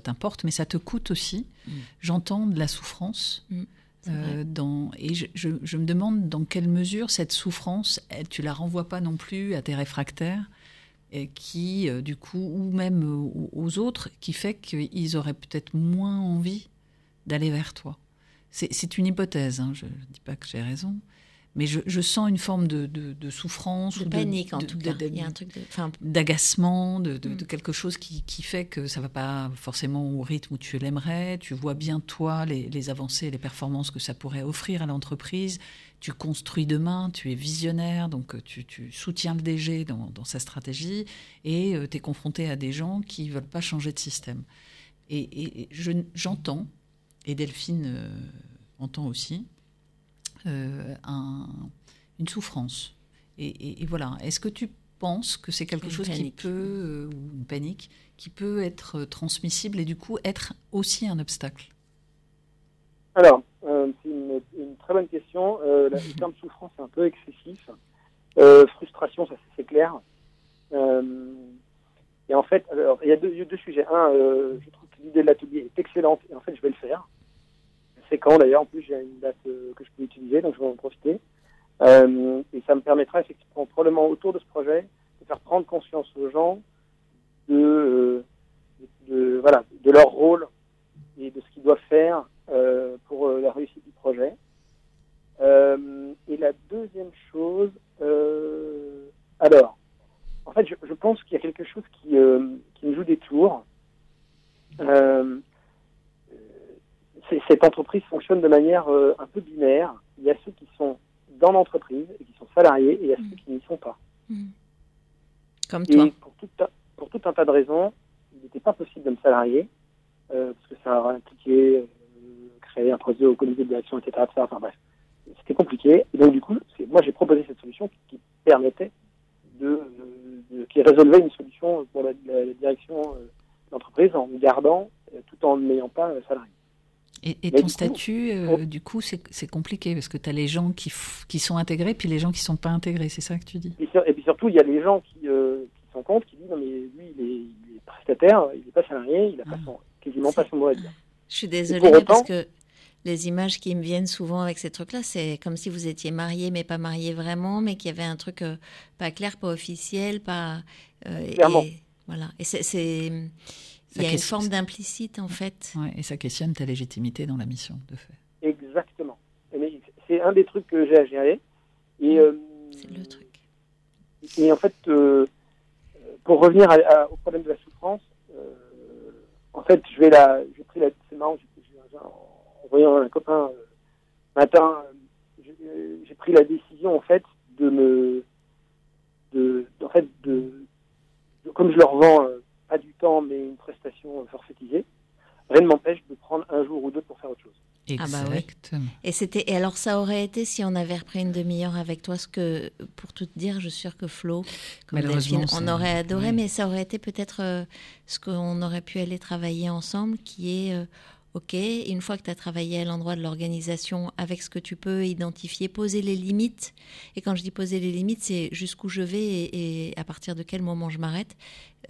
t'importe, mais ça te coûte aussi. Mm. J'entends de la souffrance. Mm. Euh, dans, et je, je, me demande dans quelle mesure cette souffrance, elle, tu la renvoies pas non plus à tes réfractaires, qui, euh, du coup, ou même aux, autres, qui fait qu'ils auraient peut-être moins envie d'aller vers toi. C'est une hypothèse, hein, je ne dis pas que j'ai raison, mais je, sens une forme de, de, souffrance. De panique, en tout cas. D'agacement, de, de, mm. quelque chose qui, qui, fait que ça ne va pas forcément au rythme où tu l'aimerais. Tu vois bien, toi, les, les avancées, les performances que ça pourrait offrir à l'entreprise. Tu construis demain, tu es visionnaire, donc tu, tu soutiens le DG dans, dans sa stratégie et euh, tu es confronté à des gens qui ne veulent pas changer de système. Et, et j'entends, et Delphine euh, entend aussi, euh, une souffrance. Et, voilà. Est-ce que tu penses que c'est quelque chose qui peut, euh, ou une panique, qui peut être transmissible et du coup être aussi un obstacle? Alors, euh, c'est une, très bonne question. le terme souffrance est un peu excessif. frustration, ça c'est clair. et en fait, alors, il y a deux, sujets. Un, je trouve que l'idée de l'atelier est excellente et en fait, je vais le faire c'est quand d'ailleurs. En plus, j'ai une date euh, que je peux utiliser, donc je vais en profiter. Euh, et ça me permettra effectivement, probablement autour de ce projet, de faire prendre conscience aux gens de, euh, de, voilà, de leur rôle et de ce qu'ils doivent faire pour la réussite du projet. et la deuxième chose, alors, en fait, je, je pense qu'il y a quelque chose qui, qui me joue des tours. Euh, cette entreprise fonctionne de manière euh, un peu binaire. Il y a ceux qui sont dans l'entreprise et qui sont salariés, et il y a ceux qui n'y sont pas. Mm. Comme toi. pour tout, pour tout un tas de raisons, il n'était pas possible de me salarier, euh, parce que ça aurait impliqué euh, créer un projet au comité de direction, etc. Enfin bref, c'était compliqué. Et donc du coup, moi j'ai proposé cette solution qui, permettait de, qui résolvait une solution pour la, direction de l'entreprise en gardant, tout en n'ayant pas salarié. Et, ton statut, euh, du coup, c'est compliqué parce que tu as les gens qui, qui sont intégrés puis les gens qui ne sont pas intégrés, c'est ça que tu dis? Et, puis surtout, il y a les gens qui, euh, qui sont contre, qui disent non, mais lui, il est, prestataire, il n'est pas salarié, il n'a pas ah. son, quasiment pas son mot à dire. Je suis désolée, parce que les images qui me viennent souvent avec ces trucs-là, c'est comme si vous étiez marié, mais pas marié vraiment, mais qu'il y avait un truc euh, pas clair, pas officiel, pas. Clairement. Et, voilà. Et c'est il y a une forme d'implicite, en fait. et ça questionne ta légitimité dans la mission, de fait. Exactement. C'est un des trucs que j'ai à gérer. Et, euh, c'est le truc. Et en fait, euh, pour revenir au problème de la souffrance, euh, en fait, je vais la, j'ai pris la, c'est marrant, en voyant un copain matin, j'ai pris la décision en fait de me, de, en fait de, comme je leur vends pas du temps, mais une prestation forfaitisée, rien ne m'empêche de prendre un jour ou deux pour faire autre chose. Exactement. Ah bah Et c'était et alors ça aurait été si on avait repris une demi-heure avec toi, ce que pour tout te dire, je suis sûre que Flo, comme Delphine, on aurait adoré, mais ça aurait été peut-être euh, ce qu'on aurait pu aller travailler ensemble, qui est euh, Ok, une fois que tu as travaillé à l'endroit de l'organisation avec ce que tu peux identifier, poser les limites. Et quand je dis poser les limites, c'est jusqu'où je vais et, à partir de quel moment je m'arrête.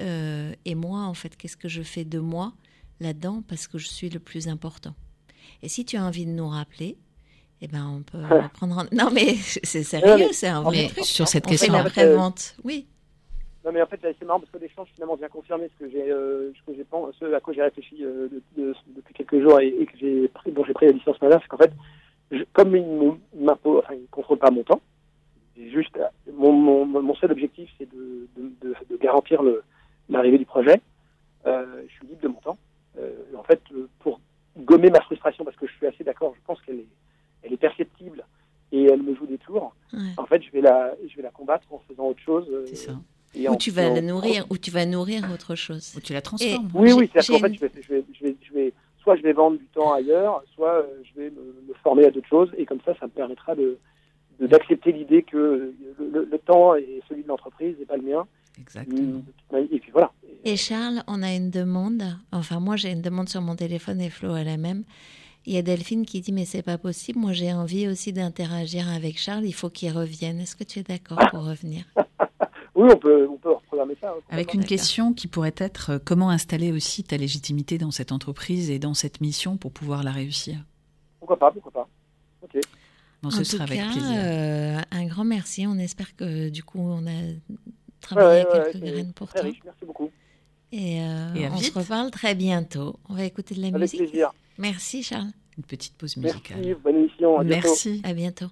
Euh, et moi, en fait, qu'est-ce que je fais de moi là-dedans parce que je suis le plus important. Et si tu as envie de nous rappeler, eh ben on peut <laughs> prendre. Non mais c'est sérieux, c'est un vrai truc. Sur cette question, la prévente, oui. Non, mais en fait, c'est marrant parce que l'échange finalement vient confirmer ce que j'ai, euh, ce, que j'ai ce à quoi j'ai réfléchi euh, depuis quelques jours et, que j'ai pris, dont j'ai pris la licence matin, c'est qu'en fait, comme il ne m'impose, enfin, il contrôle pas mon temps, juste mon, mon, mon, seul objectif, c'est de, de, de, garantir le, l'arrivée du projet. Euh, je suis libre de mon temps. En fait, pour gommer ma frustration, parce que je suis assez d'accord, je pense qu'elle est, elle est perceptible et elle me joue des tours. En fait, je vais la, je vais la combattre en faisant autre chose. C'est ça ou tu vas la nourrir, ou tu vas nourrir autre chose. Ou tu la transformes. oui, oui, c'est-à-dire qu'en fait, je vais, je, vais, je, vais, je vais, soit je vais vendre du temps ailleurs, soit euh, je vais me, former à d'autres choses, et comme ça, ça me permettra de d'accepter l'idée que le, le, temps est celui de l'entreprise et pas le mien. Exactement. Et puis voilà. Et Charles, on a une demande. Enfin, moi, j'ai une demande sur mon téléphone et Flo a la même. Il y a Delphine qui dit mais c'est pas possible. Moi, j'ai envie aussi d'interagir avec Charles. Il faut qu'il revienne. Est-ce que tu es d'accord pour revenir? <laughs> Oui, on peut, on peut reprogrammer ça. Hein, Avec une question qui pourrait être euh, comment installer aussi ta légitimité dans cette entreprise et dans cette mission pour pouvoir la réussir? Pourquoi pas, pourquoi pas. Ok. Bon, ce sera avec plaisir. Euh, un grand merci. On espère que du coup, on a travaillé quelques graines pour toi. Riche. Merci beaucoup. Et, euh, on se reparle très bientôt. On va écouter de la musique. Avec plaisir. Merci Charles. Une petite pause musicale. Merci, bonne émission. À Merci. À bientôt.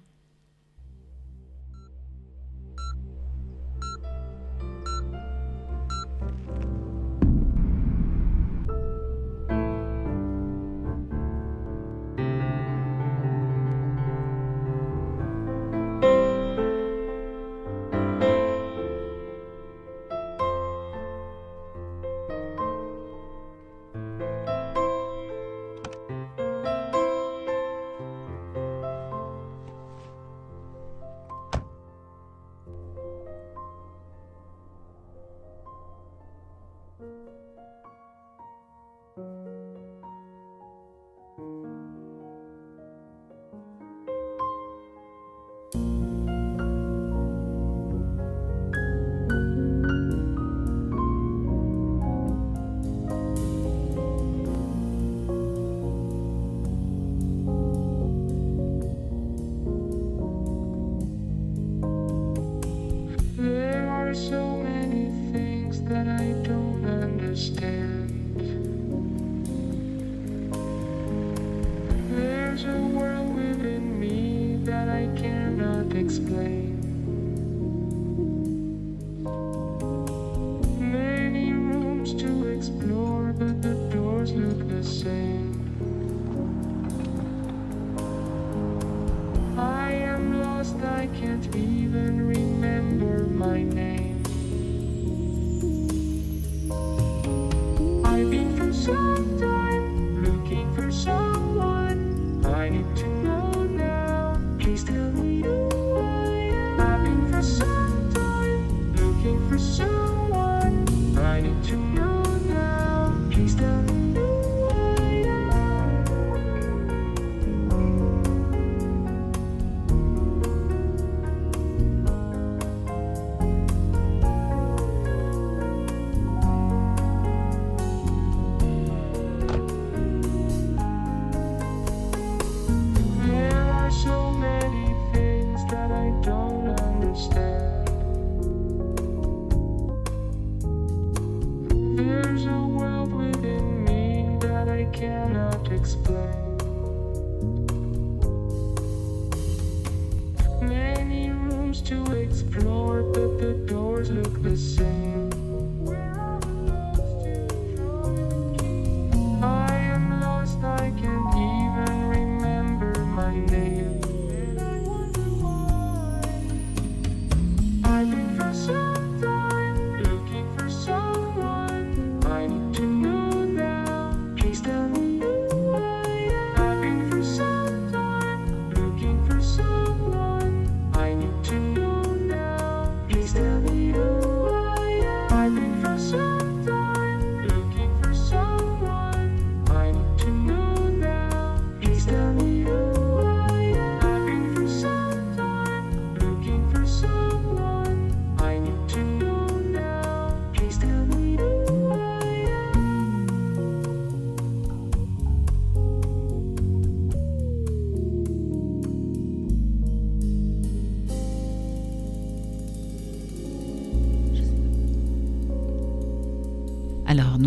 explain.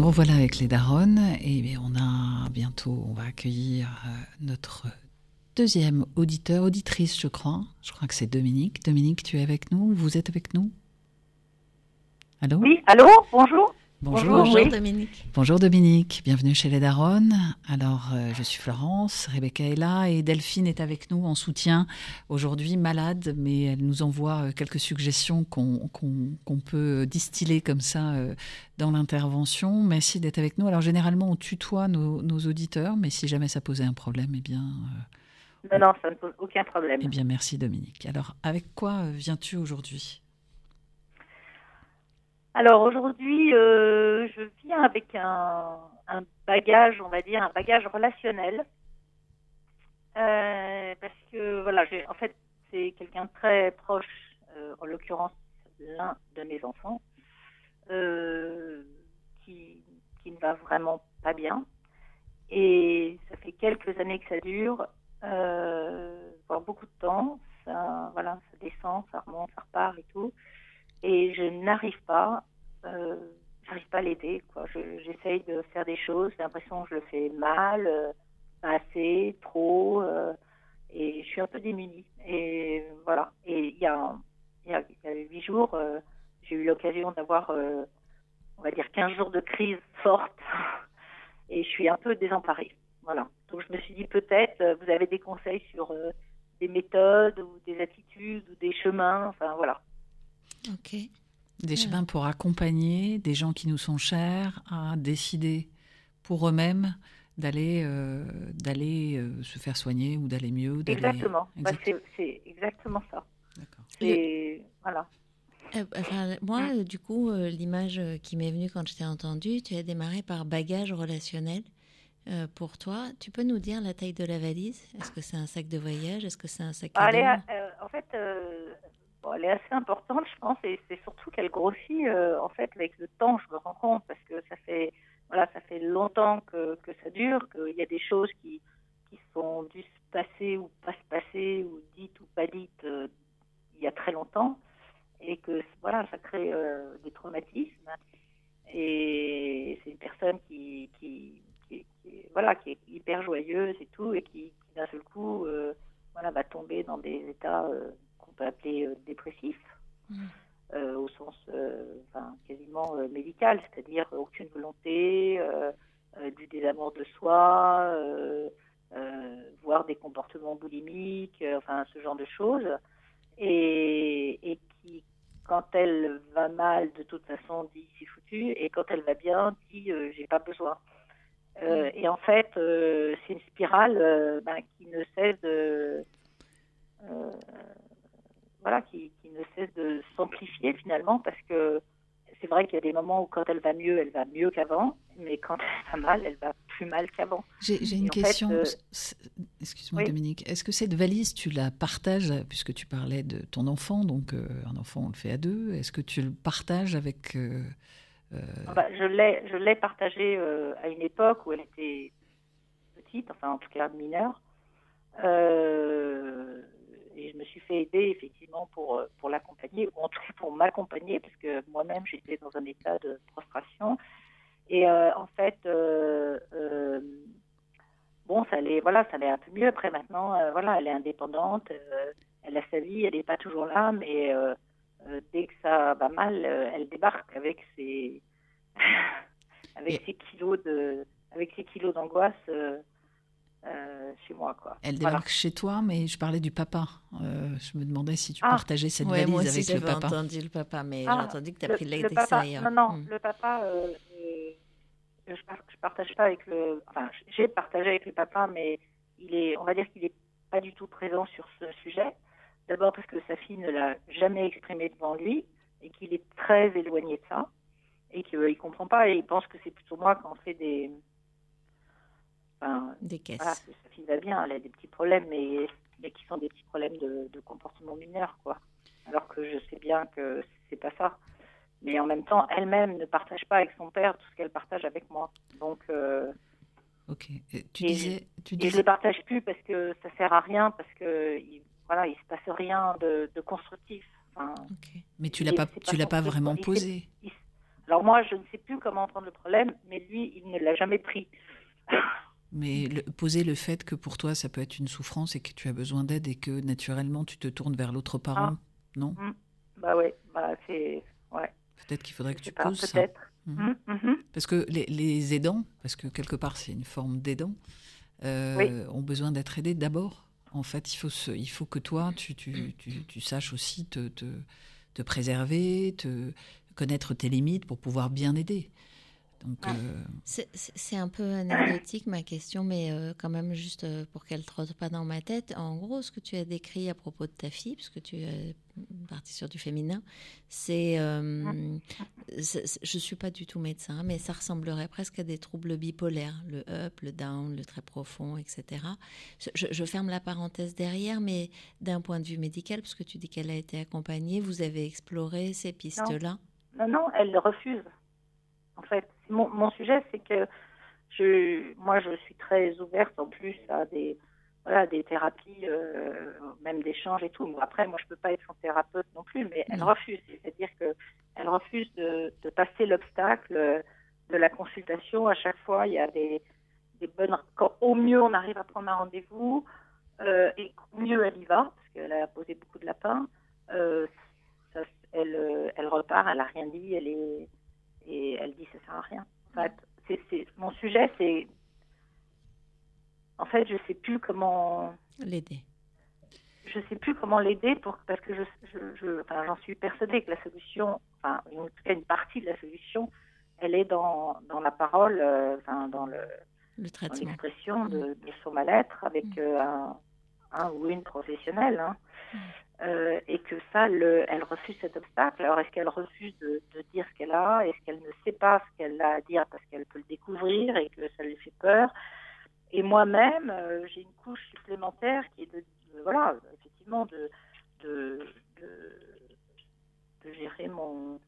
Revoilà avec les Daronnes et on a bientôt, on va accueillir euh, notre deuxième auditeur, auditrice, je crois. Je crois que c'est Dominique. Dominique, tu es avec nous? Vous êtes avec nous? Allô? Oui, allô, bonjour. Bonjour. Bonjour, Dominique. Bonjour Dominique, bienvenue chez les Daronnes. Alors euh, je suis Florence, Rebecca est là et Delphine est avec nous en soutien. Aujourd'hui malade, mais elle nous envoie euh, quelques suggestions qu'on peut distiller comme ça euh, dans l'intervention. Merci d'être avec nous. Alors généralement on tutoie nos, auditeurs, mais si jamais ça posait un problème, eh bien... non, non, ça ne pose aucun problème. Eh bien merci Dominique. Alors avec quoi viens-tu aujourd'hui? Alors aujourd'hui, euh, je viens avec un, bagage, on va dire, un bagage relationnel. Euh, parce que, voilà, en fait, c'est quelqu'un très proche, euh, en l'occurrence l'un de mes enfants, qui, qui, ne va vraiment pas bien. Et ça fait quelques années que ça dure, voire beaucoup de temps. Voilà, ça descend, ça remonte, ça repart et tout et je n'arrive pas, euh, j'arrive pas à l'aider. J'essaye de faire des choses, j'ai l'impression que je le fais mal, euh, pas assez, trop, euh, et je suis un peu démunie. Et voilà. Et il y a, il y a, huit jours, euh, j'ai eu l'occasion d'avoir, on va dire, 15 jours de crise forte, <laughs> et je suis un peu désemparée. Voilà. Donc je me suis dit peut-être, vous avez des conseils sur des méthodes ou des attitudes ou des chemins, enfin voilà. Ok. Des chemins pour accompagner des gens qui nous sont chers à décider pour eux-mêmes d'aller euh, d'aller euh, se faire soigner ou d'aller mieux. Exactement. Bah, c'est exactement ça. D'accord. voilà. Euh, enfin, moi, mm. du coup, l'image qui m'est venue quand je t'ai entendu, tu as démarré par bagage relationnel. pour toi, tu peux nous dire la taille de la valise? Est-ce que c'est un sac de voyage? Est-ce que c'est un sac à dos En fait, elle est assez importante, je pense, et c'est surtout qu'elle grossit euh, en fait avec le temps. Je me rends compte parce que ça fait voilà, ça fait longtemps que, ça dure, qu'il y a des choses qui qui sont dû se passer ou pas se passer ou dites ou pas dites euh, il y a très longtemps, et que voilà, ça crée euh, des traumatismes. Et c'est une personne qui, qui, qui, voilà, qui est hyper joyeuse et tout, et qui, d'un seul coup voilà, va tomber dans des états peut appeler euh, dépressif, mm. euh, au sens euh, quasiment médical, c'est-à-dire aucune volonté, du désamour de soi, voire des comportements boulimiques, enfin ce genre de choses, et, et qui quand elle va mal, de toute façon, dit c'est foutu, et quand elle va bien, dit j'ai pas besoin. Mm. et en fait, c'est une spirale ben, qui ne cesse de, voilà, qui, ne cesse de s'amplifier finalement, parce que c'est vrai qu'il y a des moments où quand elle va mieux, elle va mieux qu'avant, mais quand elle va mal, elle va plus mal qu'avant. J'ai une question, euh, excuse-moi Dominique, est-ce que cette valise, tu la partages, puisque tu parlais de ton enfant, donc euh, un enfant on le fait à deux, est-ce que tu le partages avec... Euh, ah bah, je l'ai partagée à une époque où elle était petite, enfin en tout cas mineure. Euh, et je me suis fait aider effectivement pour, euh, pour l'accompagner, ou en tout cas pour m'accompagner, parce que moi-même j'étais dans un état de prostration. Et euh, en fait, euh, bon, ça allait, voilà, ça allait un peu mieux. Après maintenant, voilà, elle est indépendante, elle a sa vie, elle n'est pas toujours là, mais dès que ça va mal, elle débarque avec ses, <laughs> avec ses kilos de, avec ses kilos d'angoisse. Euh, chez moi. Quoi. Elle débarque chez toi, mais je parlais du papa. Euh, je me demandais si tu ah. partageais cette valise moi aussi, avec le papa. J'ai entendu le papa, mais j'ai ah, entendu que tu as pris l'aide extérieure. Non, non, hmm. le papa, euh, je, je partage pas avec le. Enfin, j'ai partagé avec le papa, mais il est, on va dire qu'il n'est pas du tout présent sur ce sujet. D'abord parce que sa fille ne l'a jamais exprimé devant lui et qu'il est très éloigné de ça et qu'il ne comprend pas et il pense que c'est plutôt moi qui en fait des, des caisses. sa fille va bien, elle a des petits problèmes, mais, mais qui sont des petits problèmes de, comportement mineur, quoi. Alors que je sais bien que c'est pas ça. Mais en même temps, elle-même ne partage pas avec son père tout ce qu'elle partage avec moi. Donc. Euh, ok. tu disais. Tu et je ne partage plus parce que ça sert à rien, parce que il, voilà, il se passe rien de, constructif. Mais tu l'as pas, tu l'as pas vraiment posé. Alors moi, je ne sais plus comment prendre le problème, mais lui, il ne l'a jamais pris. <laughs> Mais poser le fait que pour toi, ça peut être une souffrance et que tu as besoin d'aide et que naturellement, tu te tournes vers l'autre parent, ah. non? Mmh. Bah ouais, bah c'est... Ouais. Peut-être qu'il faudrait que tu poses ça. Peut-être. Mmh. Mmh, parce que les, aidants, parce que quelque part c'est une forme d'aidant, euh, ont besoin d'être aidés d'abord. En fait, il faut, il faut que toi, tu, tu, tu, saches aussi te, te, te, préserver, te connaître tes limites pour pouvoir bien aider. Ah. Euh, c'est un peu anecdotique ma question, mais euh, quand même juste euh, pour qu'elle ne trotte pas dans ma tête. En gros, ce que tu as décrit à propos de ta fille, puisque tu es parti sur du féminin, c'est, je suis pas du tout médecin, mais ça ressemblerait presque à des troubles bipolaires, le up, le down, le très profond, etc. Je, ferme la parenthèse derrière, mais d'un point de vue médical, puisque tu dis qu'elle a été accompagnée, vous avez exploré ces pistes-là? Non, non, elle refuse. En fait, mon, mon sujet, c'est que je, moi, je suis très ouverte en plus à des, voilà, des thérapies, euh, même d'échanges et tout. après, moi, je peux pas être son thérapeute non plus, mais elle refuse. C'est-à-dire que elle refuse de, de passer l'obstacle de la consultation. À chaque fois, il y a des, des bonnes. Quand, au mieux, on arrive à prendre un rendez-vous, euh, et au mieux, elle y va parce qu'elle a posé beaucoup de lapins. Euh, ça, elle, euh, elle repart, elle a rien dit, elle est et elle dit ça sert à rien. En fait, c'est, mon sujet, c'est en fait, je sais plus comment l'aider. Je sais plus comment l'aider pour parce que je, je, enfin, j'en suis persuadée que la solution, enfin, en tout cas une partie de la solution, elle est dans, dans la parole, euh, enfin, dans le, le traitement, l'expression de, mm. de, son mal-être avec mm. euh, un, un, ou une professionnelle. Hein. Mm. Euh, et que ça, le, elle refuse cet obstacle. Alors, est-ce qu'elle refuse de, de, dire ce qu'elle a? Est-ce qu'elle ne sait pas ce qu'elle a à dire parce qu'elle peut le découvrir et que ça lui fait peur? Et moi-même, euh, j'ai une couche supplémentaire qui est de, voilà, effectivement, de, de, de, gérer mon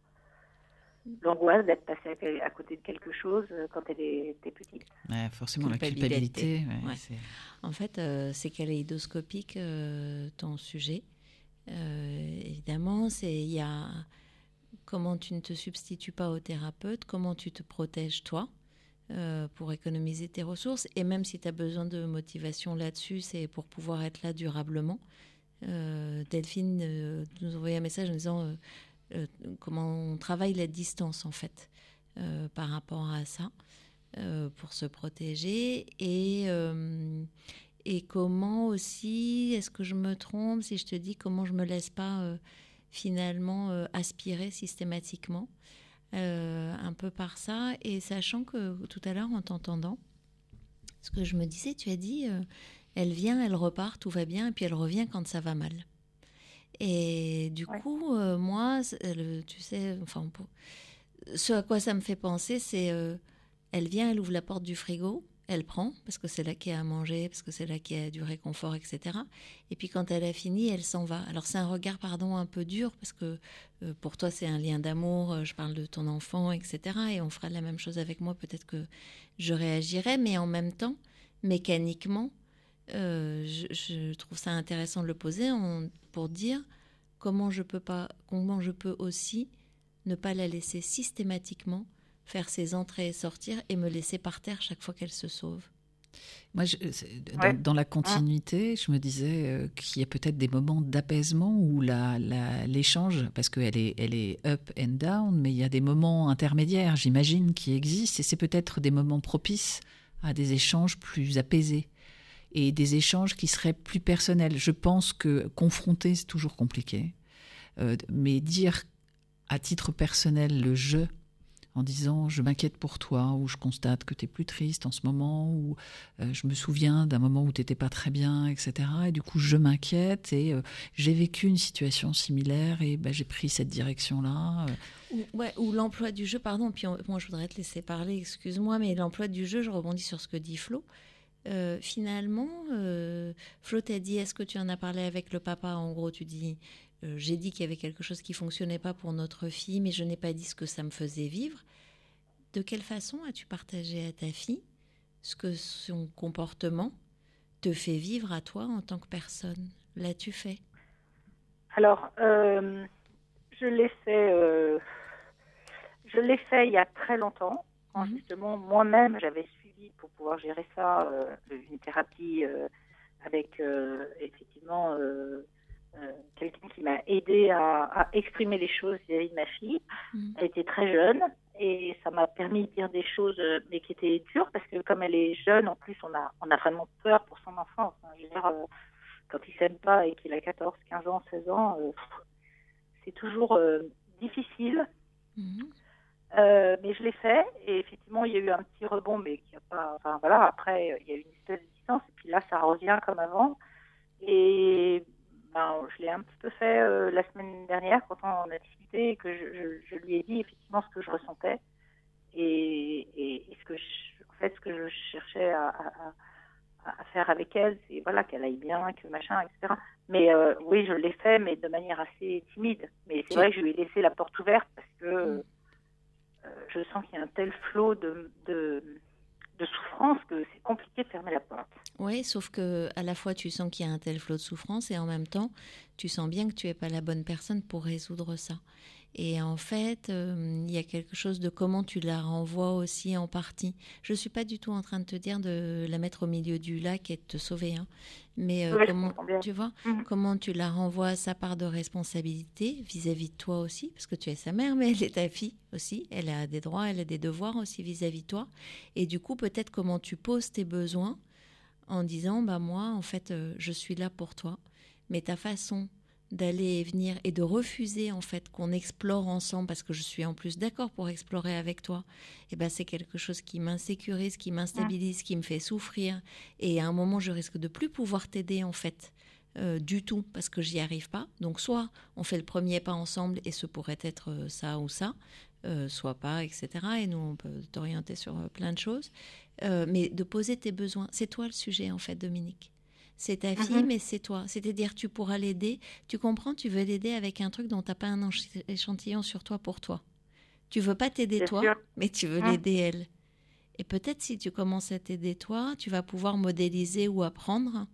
l'angoisse d'être passée à, côté de quelque chose euh, quand elle était petite. forcément, la culpabilité. En fait, c'est kaléidoscopique ton sujet. Euh, évidemment, c'est il y a comment tu ne te substitues pas au thérapeute, comment tu te protèges toi. Euh, pour économiser tes ressources. Et même si tu as besoin de motivation là-dessus, c'est pour pouvoir être là durablement. Euh, Delphine nous envoyait un message en disant comment on travaille la distance en fait par rapport à ça pour se protéger. Et, et comment aussi, est-ce que je me trompe si je te dis comment je me laisse pas euh, finalement euh, aspirer systématiquement euh, un peu par ça et sachant que tout à l'heure en t'entendant, ce que je me disais, tu as dit, elle vient, elle repart, tout va bien et puis elle revient quand ça va mal. Et du coup, moi, tu sais, enfin, ce à quoi ça me fait penser, c'est elle vient, elle ouvre la porte du frigo, elle prend, parce que c'est là qu'il y a à manger, parce que c'est là qu'il y a du réconfort, etc. Et puis quand elle a fini, elle s'en va. Alors c'est un regard, pardon, un peu dur, parce que euh, pour toi c'est un lien d'amour, euh, je parle de ton enfant, etc. Et on fera la même chose avec moi, peut-être que je réagirai, mais en même temps, mécaniquement, euh, je, trouve ça intéressant de le poser pour dire comment je peux pas, comment je peux aussi ne pas la laisser systématiquement faire ses entrées et sortir et me laisser par terre chaque fois qu'elle se sauve. Moi, je, dans, la continuité, je me disais euh, qu'il y a peut-être des moments d'apaisement où l'échange, la, parce qu'elle est, elle est up and down, mais il y a des moments intermédiaires, j'imagine, qui existent, et c'est peut-être des moments propices à des échanges plus apaisés et des échanges qui seraient plus personnels. Je pense que confronter, c'est toujours compliqué, euh, mais dire à titre personnel le je en disant je m'inquiète pour toi ou je constate que tu es plus triste en ce moment ou euh, je me souviens d'un moment où tu n'étais pas très bien, etc. Et du coup je m'inquiète et euh, j'ai vécu une situation similaire et ben, j'ai pris cette direction-là. Euh. Ou, ou l'emploi du jeu, pardon, puis moi je voudrais te laisser parler, excuse-moi, mais l'emploi du jeu, je rebondis sur ce que dit Flo. finalement, Flo t'a dit, est-ce que tu en as parlé avec le papa? En gros, tu dis, euh, j'ai dit qu'il y avait quelque chose qui fonctionnait pas pour notre fille, mais je n'ai pas dit ce que ça me faisait vivre. De quelle façon as-tu partagé à ta fille ce que son comportement te fait vivre à toi en tant que personne? L'as-tu fait? Alors, euh, je l'ai fait. Euh, je l'ai fait il y a très longtemps, quand Mhm. justement moi-même j'avais suivi pour pouvoir gérer ça une thérapie avec effectivement quelqu'un qui m'a aidé à, à exprimer les choses vis-à-vis de ma fille. Mhm. Elle était très jeune et ça m'a permis de dire des choses euh, mais qui étaient dures parce que comme elle est jeune, en plus on a on a vraiment peur pour son enfance. Je veux dire, euh, quand il s'aime pas et qu'il a 14, 15 ans, 16 ans, euh, c'est toujours euh, difficile. Mhm. Euh, mais je l'ai fait et effectivement il y a eu un petit rebond mais qui a pas enfin voilà après il y a eu une espèce de distance et puis là ça revient comme avant et ben, je l'ai un petit peu fait euh, la semaine dernière quand on a discuté et que je, je, je lui ai dit effectivement ce que je ressentais et, et, et ce que je, en fait ce que je cherchais à, à, à faire avec elle c'est voilà qu'elle aille bien que machin etc mais euh, oui je l'ai fait mais de manière assez timide. Mais c'est vrai que je lui ai laissé la porte ouverte parce que Mm. euh, je sens qu'il y a un tel flot de, de, de souffrance que c'est compliqué de fermer la porte. Oui, sauf que à la fois tu sens qu'il y a un tel flot de souffrance et en même temps tu sens bien que tu n'es pas la bonne personne pour résoudre ça. Et en fait, euh, il y a quelque chose de comment tu la renvoies aussi en partie. Je suis pas du tout en train de te dire de la mettre au milieu du lac et de te sauver, hein. mais euh, Ouais, comment tu vois Mhm. comment tu la renvoies à sa part de responsabilité vis-à-vis de toi aussi, parce que tu es sa mère, <laughs> mais elle est ta fille aussi. Elle a des droits, elle a des devoirs aussi vis-à-vis de toi. Et du coup, peut-être comment tu poses tes besoins en disant bah moi en fait euh, je suis là pour toi mais ta façon d'aller et venir et de refuser en fait qu'on explore ensemble parce que je suis en plus d'accord pour explorer avec toi et ben c'est quelque chose qui m'insécurise qui m'instabilise qui me fait souffrir et à un moment je risque de plus pouvoir t'aider en fait euh, du tout parce que j'y arrive pas donc soit on fait le premier pas ensemble et ce pourrait être euh, ça ou ça euh, soit pas etc et nous on peut t'orienter sur plein de choses mais de poser tes besoins. C'est toi le sujet, en fait, Dominique. C'est ta fille, Mhm. mais c'est toi. C'est-à-dire, tu pourras l'aider. Tu comprends, tu veux l'aider avec un truc dont tu n'as pas un échantillon sur toi pour toi. Tu veux pas t'aider toi, sûr. mais tu veux Mhm. l'aider elle. Et peut-être si tu commences à t'aider toi, tu vas pouvoir modéliser ou apprendre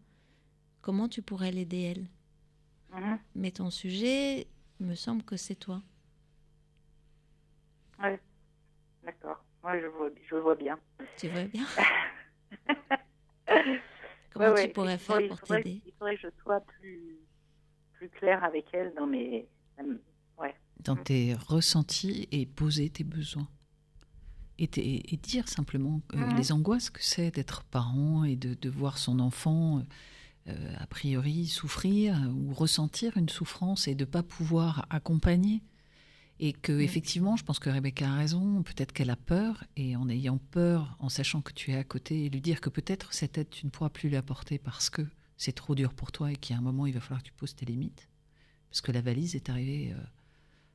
comment tu pourrais l'aider elle. Mhm. Mais ton sujet, il me semble que c'est toi. Ouais. D'accord. Moi, je vois, je vois bien. Tu vois bien <laughs> Comment Ouais, ouais, tu pourrais faire il pour faudrait- t'aider Il faudrait que je sois plus, plus claire avec elle dans mes. Ouais. dans tes ressentis et poser tes besoins. Et, dire simplement euh, Mhm. les angoisses que c'est d'être parent et de, de voir son enfant, euh, a priori, souffrir ou ressentir une souffrance et de ne pas pouvoir accompagner. Et que, Mhm. effectivement, je pense que Rebecca a raison, peut-être qu'elle a peur, et en ayant peur, en sachant que tu es à côté, et lui dire que peut-être cette aide, tu ne pourras plus l'apporter parce que c'est trop dur pour toi et qu'il y a un moment, il va falloir que tu poses tes limites. Parce que la valise est arrivée, euh,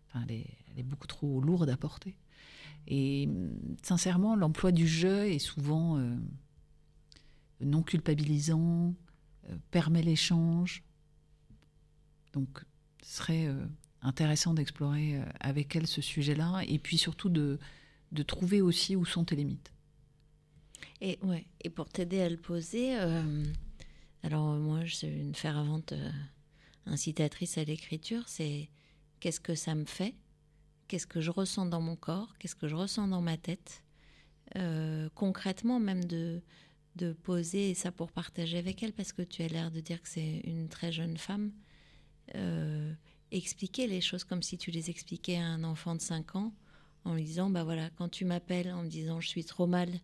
enfin, elle, est, elle est beaucoup trop lourde à porter. Et hum, sincèrement, l'emploi du jeu est souvent euh, non culpabilisant, euh, permet l'échange. Donc, ce serait intéressant d'explorer euh, avec elle ce sujet-là, et puis surtout de, de trouver aussi où sont tes limites. Et, ouais, et pour t'aider à le poser, euh, alors moi je suis une fervente euh, incitatrice à l'écriture, c'est qu'est-ce que ça me fait, qu'est-ce que je ressens dans mon corps, qu'est-ce que je ressens dans ma tête, concrètement même de, de poser, ça pour partager avec elle, parce que tu as l'air de dire que c'est une très jeune femme, expliquer les choses comme si tu les expliquais à un enfant de 5 ans, en lui disant, bah voilà, quand tu m'appelles en me disant je suis trop mal,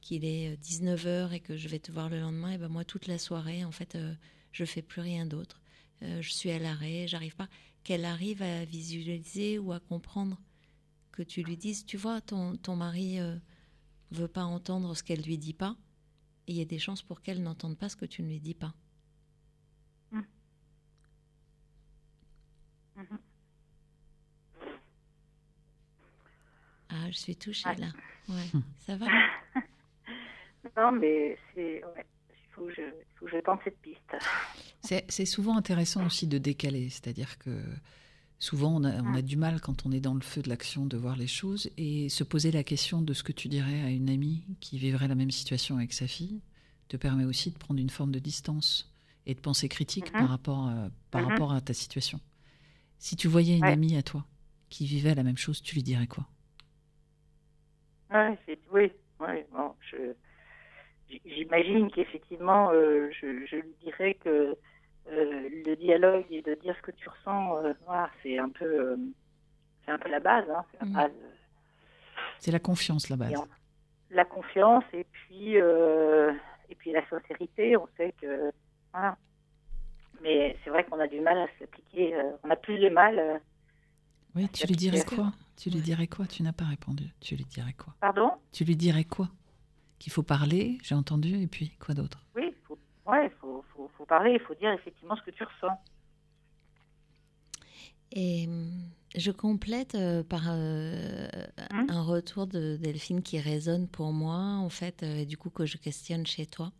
qu'il est 19h et que je vais te voir le lendemain, et ben moi toute la soirée, en fait, euh, je fais plus rien d'autre. Euh, je suis à l'arrêt, j'arrive pas. Qu'elle arrive à visualiser ou à comprendre que tu lui dises, tu vois, ton, ton mari euh, veut pas entendre ce qu'elle lui dit pas, et il y a des chances pour qu'elle n'entende pas ce que tu ne lui dis pas. Mhm. Ah, je suis touchée Ouais. là. Ouais, <laughs> ça va? <laughs> Non, mais c'est. Ouais. Il faut que je, il faut que je tente cette piste. <laughs> C'est c'est souvent intéressant aussi de décaler, c'est-à-dire que souvent on a, on a du mal quand on est dans le feu de l'action de voir les choses et se poser la question de ce que tu dirais à une amie qui vivrait la même situation avec sa fille te permet aussi de prendre une forme de distance et de pensée critique Mhm. par, rapport, à- par Mhm. rapport à ta situation. Si tu voyais une Ouais. amie à toi qui vivait la même chose, tu lui dirais quoi? Ouais, oui, oui. Bon, j'imagine qu'effectivement, euh, je, je, lui dirais que euh, le dialogue et de dire ce que tu ressens, euh, c'est un peu, c'est un peu la base. Hein, c'est la Mhm. base. C'est la confiance, la base. La confiance et puis et puis la sincérité. On sait que voilà. Mais c'est vrai qu'on a du mal à s'appliquer. euh, on a plus de mal. euh, Oui, tu lui dirais quoi? Tu lui dirais quoi? Tu n'as pas répondu. Tu lui dirais quoi? Pardon? Tu lui dirais quoi? Qu'il faut parler, j'ai entendu, et puis quoi d'autre? Oui, faut, ouais, faut, faut, faut parler. Il faut dire effectivement ce que tu ressens. Et hum, je complète euh, par euh, Hein un retour de Delphine qui résonne pour moi, en fait, euh, et du coup que je questionne chez toi,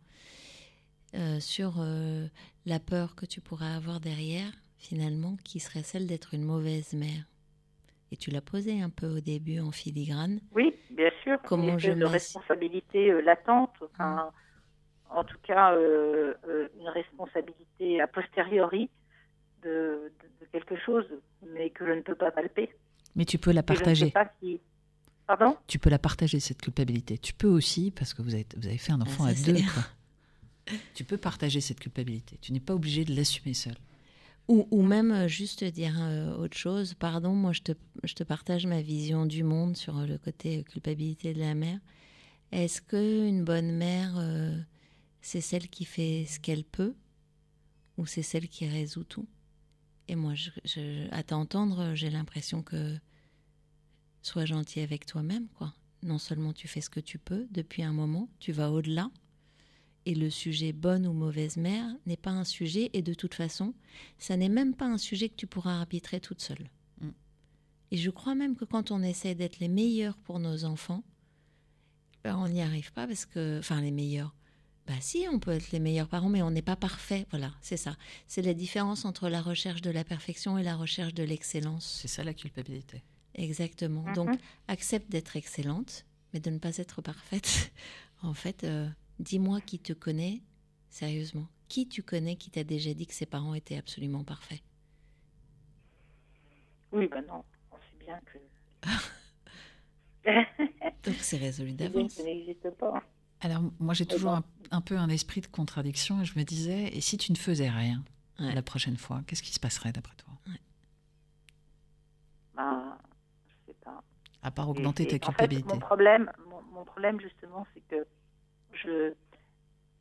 euh, sur euh, la peur que tu pourrais avoir derrière, finalement, qui serait celle d'être une mauvaise mère. Et tu l'as posé un peu au début en filigrane. Oui, bien sûr. Comment une je de m'ass- responsabilité euh, latente. Enfin, en tout cas, euh, euh, une responsabilité a posteriori de, de- de quelque chose, mais que je ne peux pas palper. Mais tu peux la Que je ne sais partager. pas si. Pardon? Tu peux la partager, cette culpabilité. Tu peux aussi, parce que vous avez, vous avez fait un enfant ça, à deux, <laughs> quoi. Tu peux partager cette culpabilité. Tu n'es pas obligé de l'assumer seul. Ou, ou même euh, juste dire euh, autre chose. Pardon, moi je te, je te partage ma vision du monde sur euh, le côté culpabilité de la mère. Est-ce que une bonne mère, c'est celle qui fait ce qu'elle peut ou c'est celle qui résout tout? Et moi, je- à t'entendre, j'ai l'impression que sois gentil avec toi-même, quoi. Non seulement tu fais ce que tu peux depuis un moment, tu vas au-delà. Et le sujet bonne ou mauvaise mère n'est pas un sujet, et de toute façon, ça n'est même pas un sujet que tu pourras arbitrer toute seule. Mm. Et je crois même que quand on essaie d'être les meilleurs pour nos enfants, ben, on n'y arrive pas parce que, enfin, les meilleurs. Bah si, on peut être les meilleurs parents, mais on n'est pas parfait. Voilà, c'est ça. C'est la différence entre la recherche de la perfection et la recherche de l'excellence. C'est ça la culpabilité. Exactement. Mhm. Donc, accepte d'être excellente, mais de ne pas être parfaite. <laughs> en fait, euh, dis-moi qui te connaît, sérieusement. Qui tu connais qui t'a déjà dit que ses parents étaient absolument parfaits? Oui, ben non. On sait bien que. <laughs> <laughs> Donc, c'est résolu d'avance. ça n'existe pas. Alors, moi, j'ai toujours bon. un, un peu un esprit de contradiction et je me disais, et si tu ne faisais rien Ouais. la prochaine fois, qu'est-ce qui se passerait d'après toi? Ben, je sais pas. À part augmenter et ta en fait, culpabilité. mon problème, mon, mon problème justement, c'est que je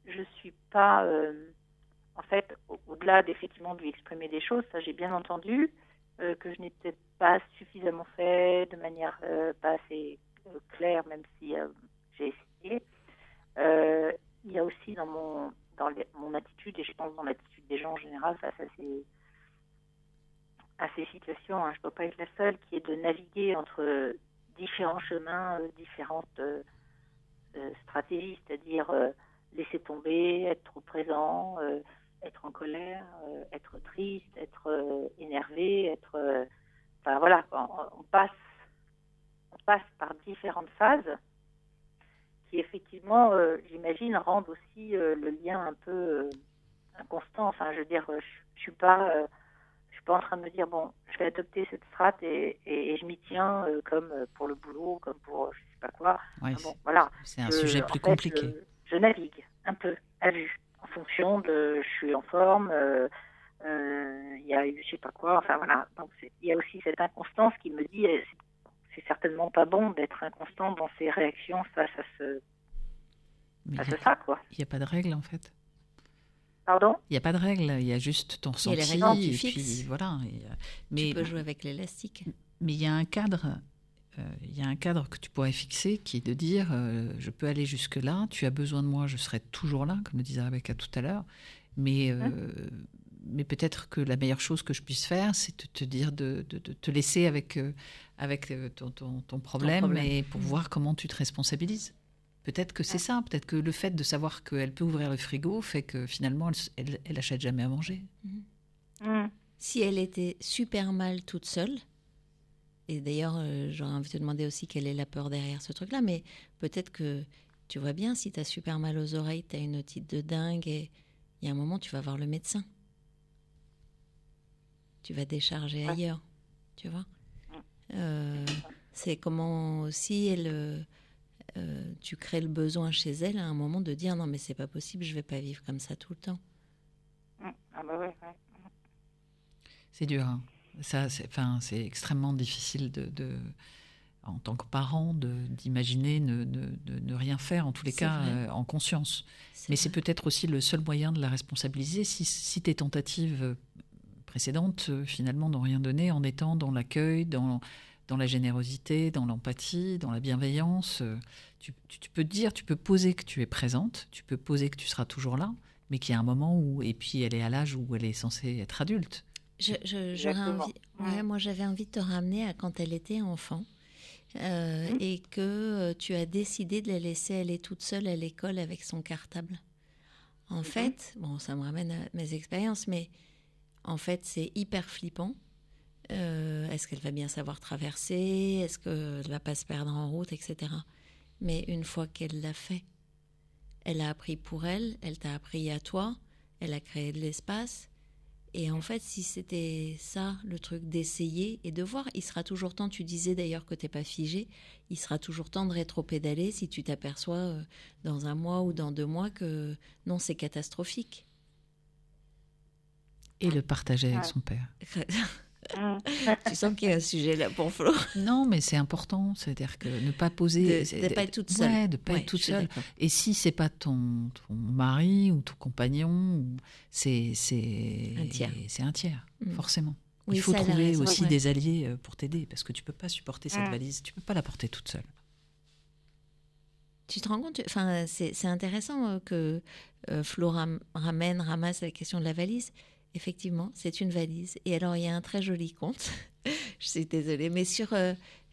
je suis pas, euh, en fait, au- au-delà d'effectivement de lui exprimer des choses, ça j'ai bien entendu, euh, que je n'ai peut-être pas suffisamment fait de manière euh, pas assez claire, même si j'ai essayé. Il y a aussi dans mon attitude et je pense dans l'attitude des gens en général face à ces situations, hein, je ne peux pas être la seule, qui est de naviguer entre différents chemins, différentes euh, stratégies, c'est-à-dire euh, laisser tomber, être trop présent, euh, être en colère, être triste, être énervé, être, enfin voilà, on, passe, on passe par différentes phases qui effectivement, j'imagine, rendent aussi le lien un peu inconstant. Enfin, je veux dire, je, je suis pas pas en train de me dire bon, je vais adopter cette strate et, et, et je m'y tiens euh, comme euh, pour le boulot, comme pour euh, je sais pas quoi. Ouais, bon, voilà. c'est un Je- sujet plus fait, compliqué. Je, je navigue un peu à vue en fonction de je suis en forme. euh, Il y a je sais pas quoi. Enfin voilà. Donc il y a aussi cette inconstance qui me dit c'est- certainement pas bon d'être inconstant dans ses réactions face à ce il à ça quoi. n'y a, pas de règle en fait. Pardon? Il n'y a pas de règle, il y a juste ton Il y a les ressenti. règles et que tu puis fixes. voilà. et, euh, mais Tu peux jouer avec l'élastique. Mais il y a un cadre, euh, il y a un cadre que tu pourrais fixer qui est de dire euh, je peux aller jusque là, tu as besoin de moi, je serai toujours là, comme le disait Rebecca tout à l'heure. Mais euh, mais peut-être que la meilleure chose que je puisse faire, c'est de te dire de, de- de te laisser avec euh, avec euh, ton, ton- ton problème, problème. et pour voir comment tu te responsabilises. Peut-être que c'est ça, peut-être que le fait de savoir qu'elle peut ouvrir le frigo fait que finalement elle, elle, elle achète jamais à manger. Hmm. Si elle était super mal toute seule, et d'ailleurs, euh, j'aurais envie de te demander aussi quelle est la peur derrière ce truc-là, mais peut-être que tu vois bien, si tu as super mal aux oreilles, tu as une otite de dingue, et il y a un moment, tu vas voir le médecin. Tu vas décharger Ouais. ailleurs, tu vois. Euh, c'est comment aussi elle, euh, tu crées le besoin chez elle à un moment de dire non mais c'est pas possible, je vais pas vivre comme ça tout le temps. Mm. Ah bah ouais, ouais. C'est dur. hein. Ça, c'est, enfin, c'est extrêmement difficile de, de- en tant que parent, de, d'imaginer ne, ne- de ne rien faire, en tous les C'est cas, euh, en conscience. C'est Mais c'est peut-être aussi le seul moyen de la responsabiliser si, si tes tentatives euh, précédentes, finalement, n'ont rien donné en étant dans l'accueil, dans, dans la générosité, dans l'empathie, dans la bienveillance. euh, Tu, tu- tu peux te dire, tu peux poser que tu es présente, tu peux poser que tu seras toujours là, mais qu'il y a un moment où, et puis elle est à l'âge où elle est censée être adulte. Je- je- j'aurais Exactement. envie, ouais, Ouais. moi j'avais envie de te ramener à quand elle était enfant euh, Mhm. et que euh, tu as décidé de la laisser aller toute seule à l'école avec son cartable. En fait, bon, ça me ramène à mes expériences, mais en fait c'est hyper flippant. Euh, Est-ce qu'elle va bien savoir traverser? Est-ce qu'elle va pas se perdre en route, etc. Mais une fois qu'elle l'a fait, elle a appris pour elle, elle t'a appris à toi, elle a créé de l'espace. Et en fait, si c'était ça, le truc d'essayer et de voir, il sera toujours temps, tu disais d'ailleurs que t'es pas figé, il sera toujours temps de rétro-pédaler si tu t'aperçois euh, dans un mois ou dans deux mois que non, c'est catastrophique. Et le partager avec son père. <laughs> Tu sens qu'il y a un sujet là pour Flo. Non, mais c'est important, c'est-à-dire que ne pas poser, De- c'est- de pas être toute seule. Ouais, de pas Ouais, être toute je suis seule. d'accord. Et si c'est pas ton, ton mari ou ton compagnon, c'est c'est Un tiers. c'est un tiers, Mm. forcément. Oui, Il faut trouver raison, aussi ouais. des alliés euh, pour t'aider parce que tu peux pas supporter cette Mm. valise, tu peux pas la porter toute seule. Tu te rends compte Enfin, c'est c'est intéressant euh, que euh, Flo ram- ramène, ramasse la question de la valise. Effectivement, c'est une valise. Et alors, il y a un très joli conte. <laughs> Je suis désolée, mais sur euh,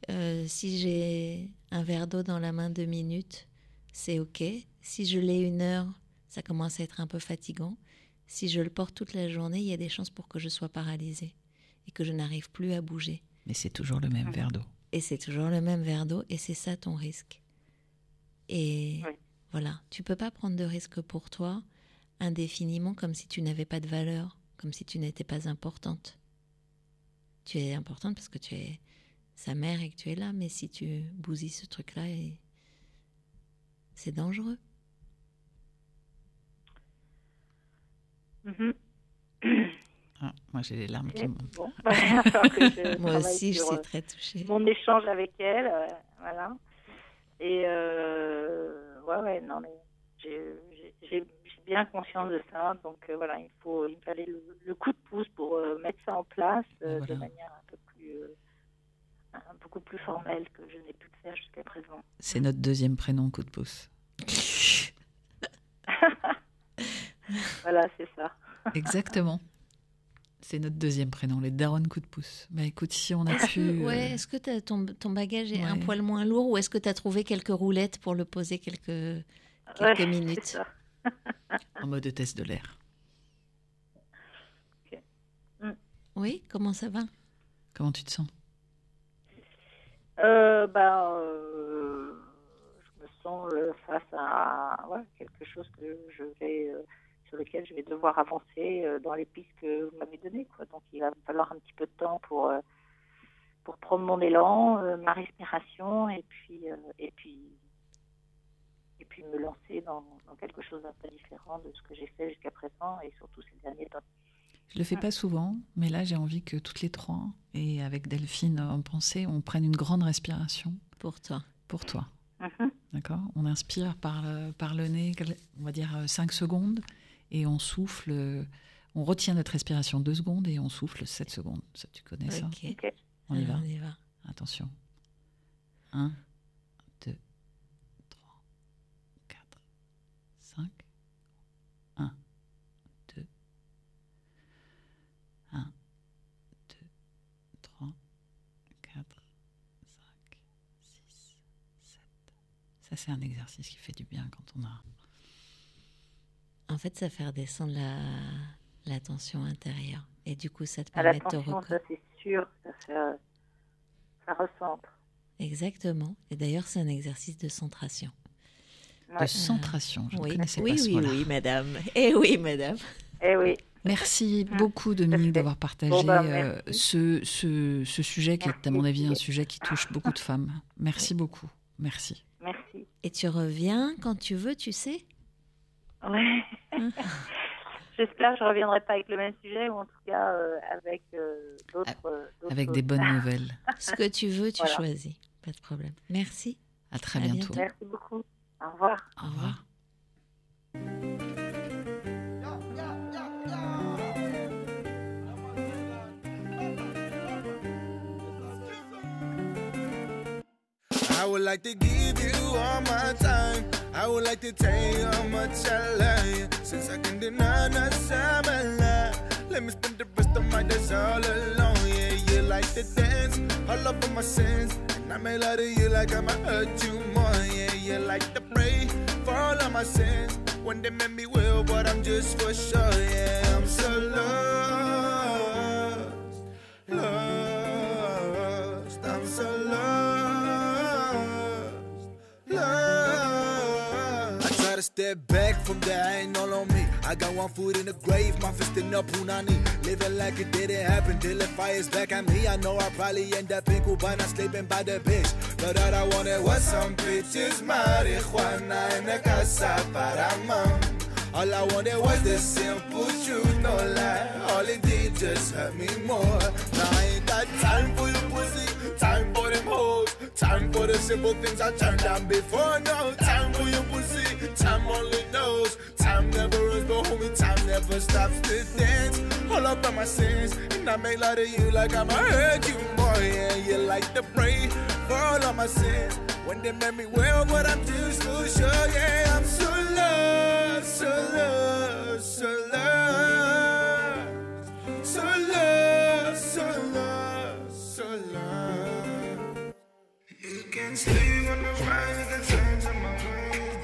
euh, si j'ai un verre d'eau dans la main deux minutes, c'est OK. Si je l'ai une heure, ça commence à être un peu fatigant. Si je le porte toute la journée, il y a des chances pour que je sois paralysée et que je n'arrive plus à bouger. Mais c'est toujours le même verre d'eau. Et c'est toujours le même verre d'eau, et c'est ça ton risque. Et Oui. voilà, tu peux pas prendre de risque pour toi indéfiniment comme si tu n'avais pas de valeur, comme si tu n'étais pas importante. Tu es importante parce que tu es sa mère et que tu es là, mais si tu bousilles ce truc-là, c'est dangereux. Mhm. Ah, moi j'ai les larmes qui montent. Bon, <laughs> bah, <laughs> Moi aussi, je suis euh, très touchée. mon échange avec elle, euh, voilà. Et euh, ouais, ouais, non mais j'ai bien conscience de ça, donc euh, voilà, il faut, il me fallait le, le coup de pouce pour euh, mettre ça en place euh, Voilà. de manière un peu plus, euh, un- beaucoup plus formelle que je n'ai pu le faire jusqu'à présent. C'est notre deuxième prénom, coup de pouce. <laughs> Voilà, c'est ça. <laughs> Exactement. C'est notre deuxième prénom, les Daron coup de pouce. Bah écoute, si on a Est-ce pu. que, ouais, est-ce que t'as- ton, ton bagage est un poil moins lourd ou est-ce que tu as trouvé quelques roulettes pour le poser quelques, Ouais, quelques <laughs> c'est minutes? ça. <laughs> en mode test de l'air. Oui, comment ça va? Comment tu te sens? Euh, euh, je me sens euh, face à ouais, quelque chose que je vais, sur lequel je vais devoir avancer dans les pistes que vous m'avez données. Quoi. Donc, il va me falloir un petit peu de temps pour, pour prendre mon élan, ma respiration, et puis, et puis, et puis me lancer dans, dans quelque chose d'un peu différent de ce que j'ai fait jusqu'à présent, et surtout ces derniers temps. Je le fais pas souvent, mais là j'ai envie que toutes les trois, et avec Delphine en pensée, on prenne une grande respiration pour toi pour toi. Mhm. D'accord? On inspire par le, par le nez, on va dire 5 secondes, et on souffle, euh, on retient notre respiration 2 secondes et on souffle 7 secondes. Ça, tu connais ça? Ok. Ok. On y va? On y va. Attention. 1, 2, 3, 4, 5. 1, 2, 1, 2, 3, 4, 5, 6, 7. Ça, c'est un exercice qui fait du bien quand on a. En fait, ça fait redescendre la, la tension intérieure. Et du coup, ça te la permet de te ça c'est sûr, ça, ça recentre. Exactement. Et d'ailleurs, c'est un exercice de centration. De centration. Je ne oui, connaissais oui, pas ce oui, mot-là. oui, madame. Eh oui, madame. Eh oui. Merci Mm. beaucoup, Dominique, d'avoir partagé Bon, bah, euh, ce, ce, ce sujet qui est, à mon avis, un sujet qui touche beaucoup de femmes. Merci beaucoup. Merci. Merci. Et tu reviens quand tu veux, tu sais Ouais. <laughs> J'espère que je ne reviendrai pas avec le même sujet ou en tout cas euh, avec euh, d'autres. euh, d'autres Avec des bonnes <laughs> nouvelles. Ce que tu veux, tu Voilà. choisis. Pas de problème. Merci. À très À bientôt. bientôt. Merci beaucoup. Au revoir. Au revoir. I would like to give you all my time. I would like to tell you how much I love you. Since I can deny nothing but love. Let me spend the rest of my days all alone. Yeah, you like to dance all over my sins. And I may lie to you like I'ma hurt you more. Yeah, you like to pray for all of my sins. When they make me well, but I'm just for sure. Yeah, I'm so lost. Step back from that, ain't all on me. I got one foot in the grave, my fist in the punani. Living like it didn't happen till the fire's back at me. I know I probably end up in Cubana sleeping by the beach. But all I wanted was some bitches, marijuana in the casa para mom. All I wanted was the simple truth, no lie. All it did just hurt me more. Now I ain't got time for your time for the simple things I turned down before. No time for your pussy, time only knows. Time never runs, but homie, time never stops to dance. All up on my sins, and I make love to you like I'ma hurt you more. Yeah, you like to pray for all of my sins. When they make me well, but I'm just so sure. Yeah, I'm so lost, so lost, so lost, so lost, can on the rise, you can to my ways,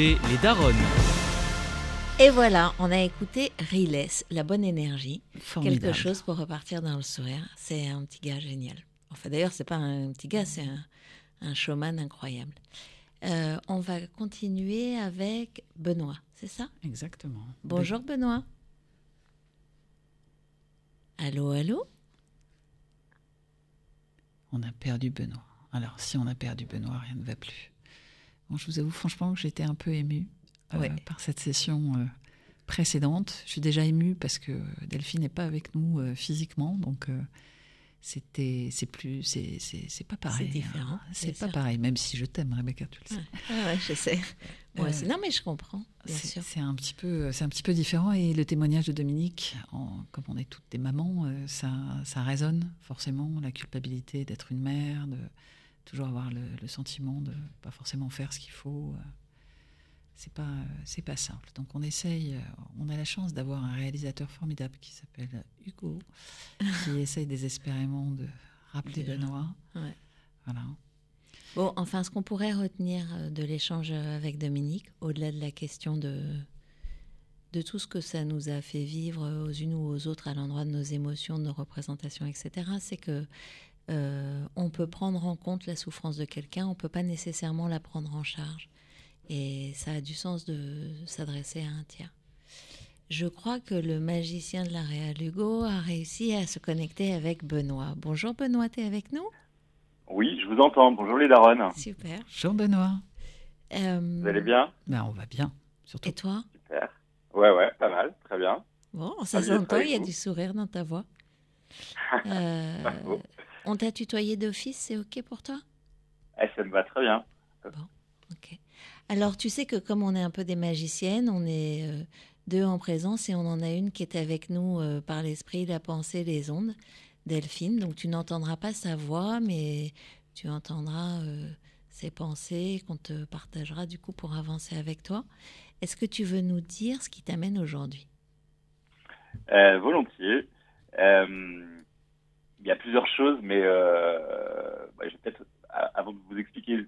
écoutez Les Daronnes. Et voilà, on a écouté Riles, la bonne énergie. Formidable. Quelque chose pour repartir dans le sourire. C'est un petit gars génial. Enfin, d'ailleurs, c'est pas un petit gars, c'est un, un showman incroyable. Euh, on va continuer avec Benoît, c'est ça? Exactement. Bonjour Benoît. Allô, allô? On a perdu Benoît. Alors, si on a perdu Benoît, rien ne va plus. Bon, je vous avoue franchement que j'étais un peu émue euh, Ouais. par cette session euh, précédente. Je suis déjà émue parce que Delphine n'est pas avec nous euh, physiquement, donc c'était, c'est plus, c'est, pas pareil. C'est différent, hein. bien C'est pas sûr. pareil, même si je t'aime, Rebecca, tu le sais. Ouais, ouais, je sais. Moi Euh. Non, mais je comprends, bien C'est sûr. c'est un petit peu, c'est un petit peu différent et le témoignage de Dominique, en- comme on est toutes des mamans, ça, ça résonne forcément la culpabilité d'être une mère, de toujours avoir le, le sentiment de pas forcément faire ce qu'il faut. euh, C'est pas, euh, c'est pas simple. Donc on essaye. euh, On a la chance d'avoir un réalisateur formidable qui s'appelle Hugo, qui <laughs> essaye désespérément de rappeler Benoît. ouais. Voilà. Bon, enfin, ce qu'on pourrait retenir de l'échange avec Dominique, au-delà de la question de, de tout ce que ça nous a fait vivre aux unes ou aux autres à l'endroit de nos émotions, de nos représentations, etc., c'est que euh, on peut prendre en compte la souffrance de quelqu'un, on peut pas nécessairement la prendre en charge. Et ça a du sens de s'adresser à un tiers. Je crois que le magicien de la Réal Hugo a réussi à se connecter avec Benoît. Bonjour Benoît, t'es avec nous? Oui, je vous entends. Bonjour les darons. Super. Bonjour Benoît. Euh, Vous allez bien? Ben, on va bien, surtout. Et toi? Super. Ouais, ouais, pas mal. Très bien. Bon, ça s'entend, il y a du sourire dans ta voix. <laughs> Euh, on t'a tutoyé d'office, c'est OK pour toi? Eh, Ça me va très bien. Bon, OK. Alors, tu sais que comme on est un peu des magiciennes, on est euh, deux en présence et on en a une qui est avec nous euh, par l'esprit, la pensée, les ondes, Delphine. Donc, tu n'entendras pas sa voix, mais tu entendras ses pensées qu'on te partagera du coup pour avancer avec toi. Est-ce que tu veux nous dire ce qui t'amène aujourd'hui? Euh, Volontiers. Euh, il y a plusieurs choses, mais euh, bah, je vais peut-être, avant de vous expliquer,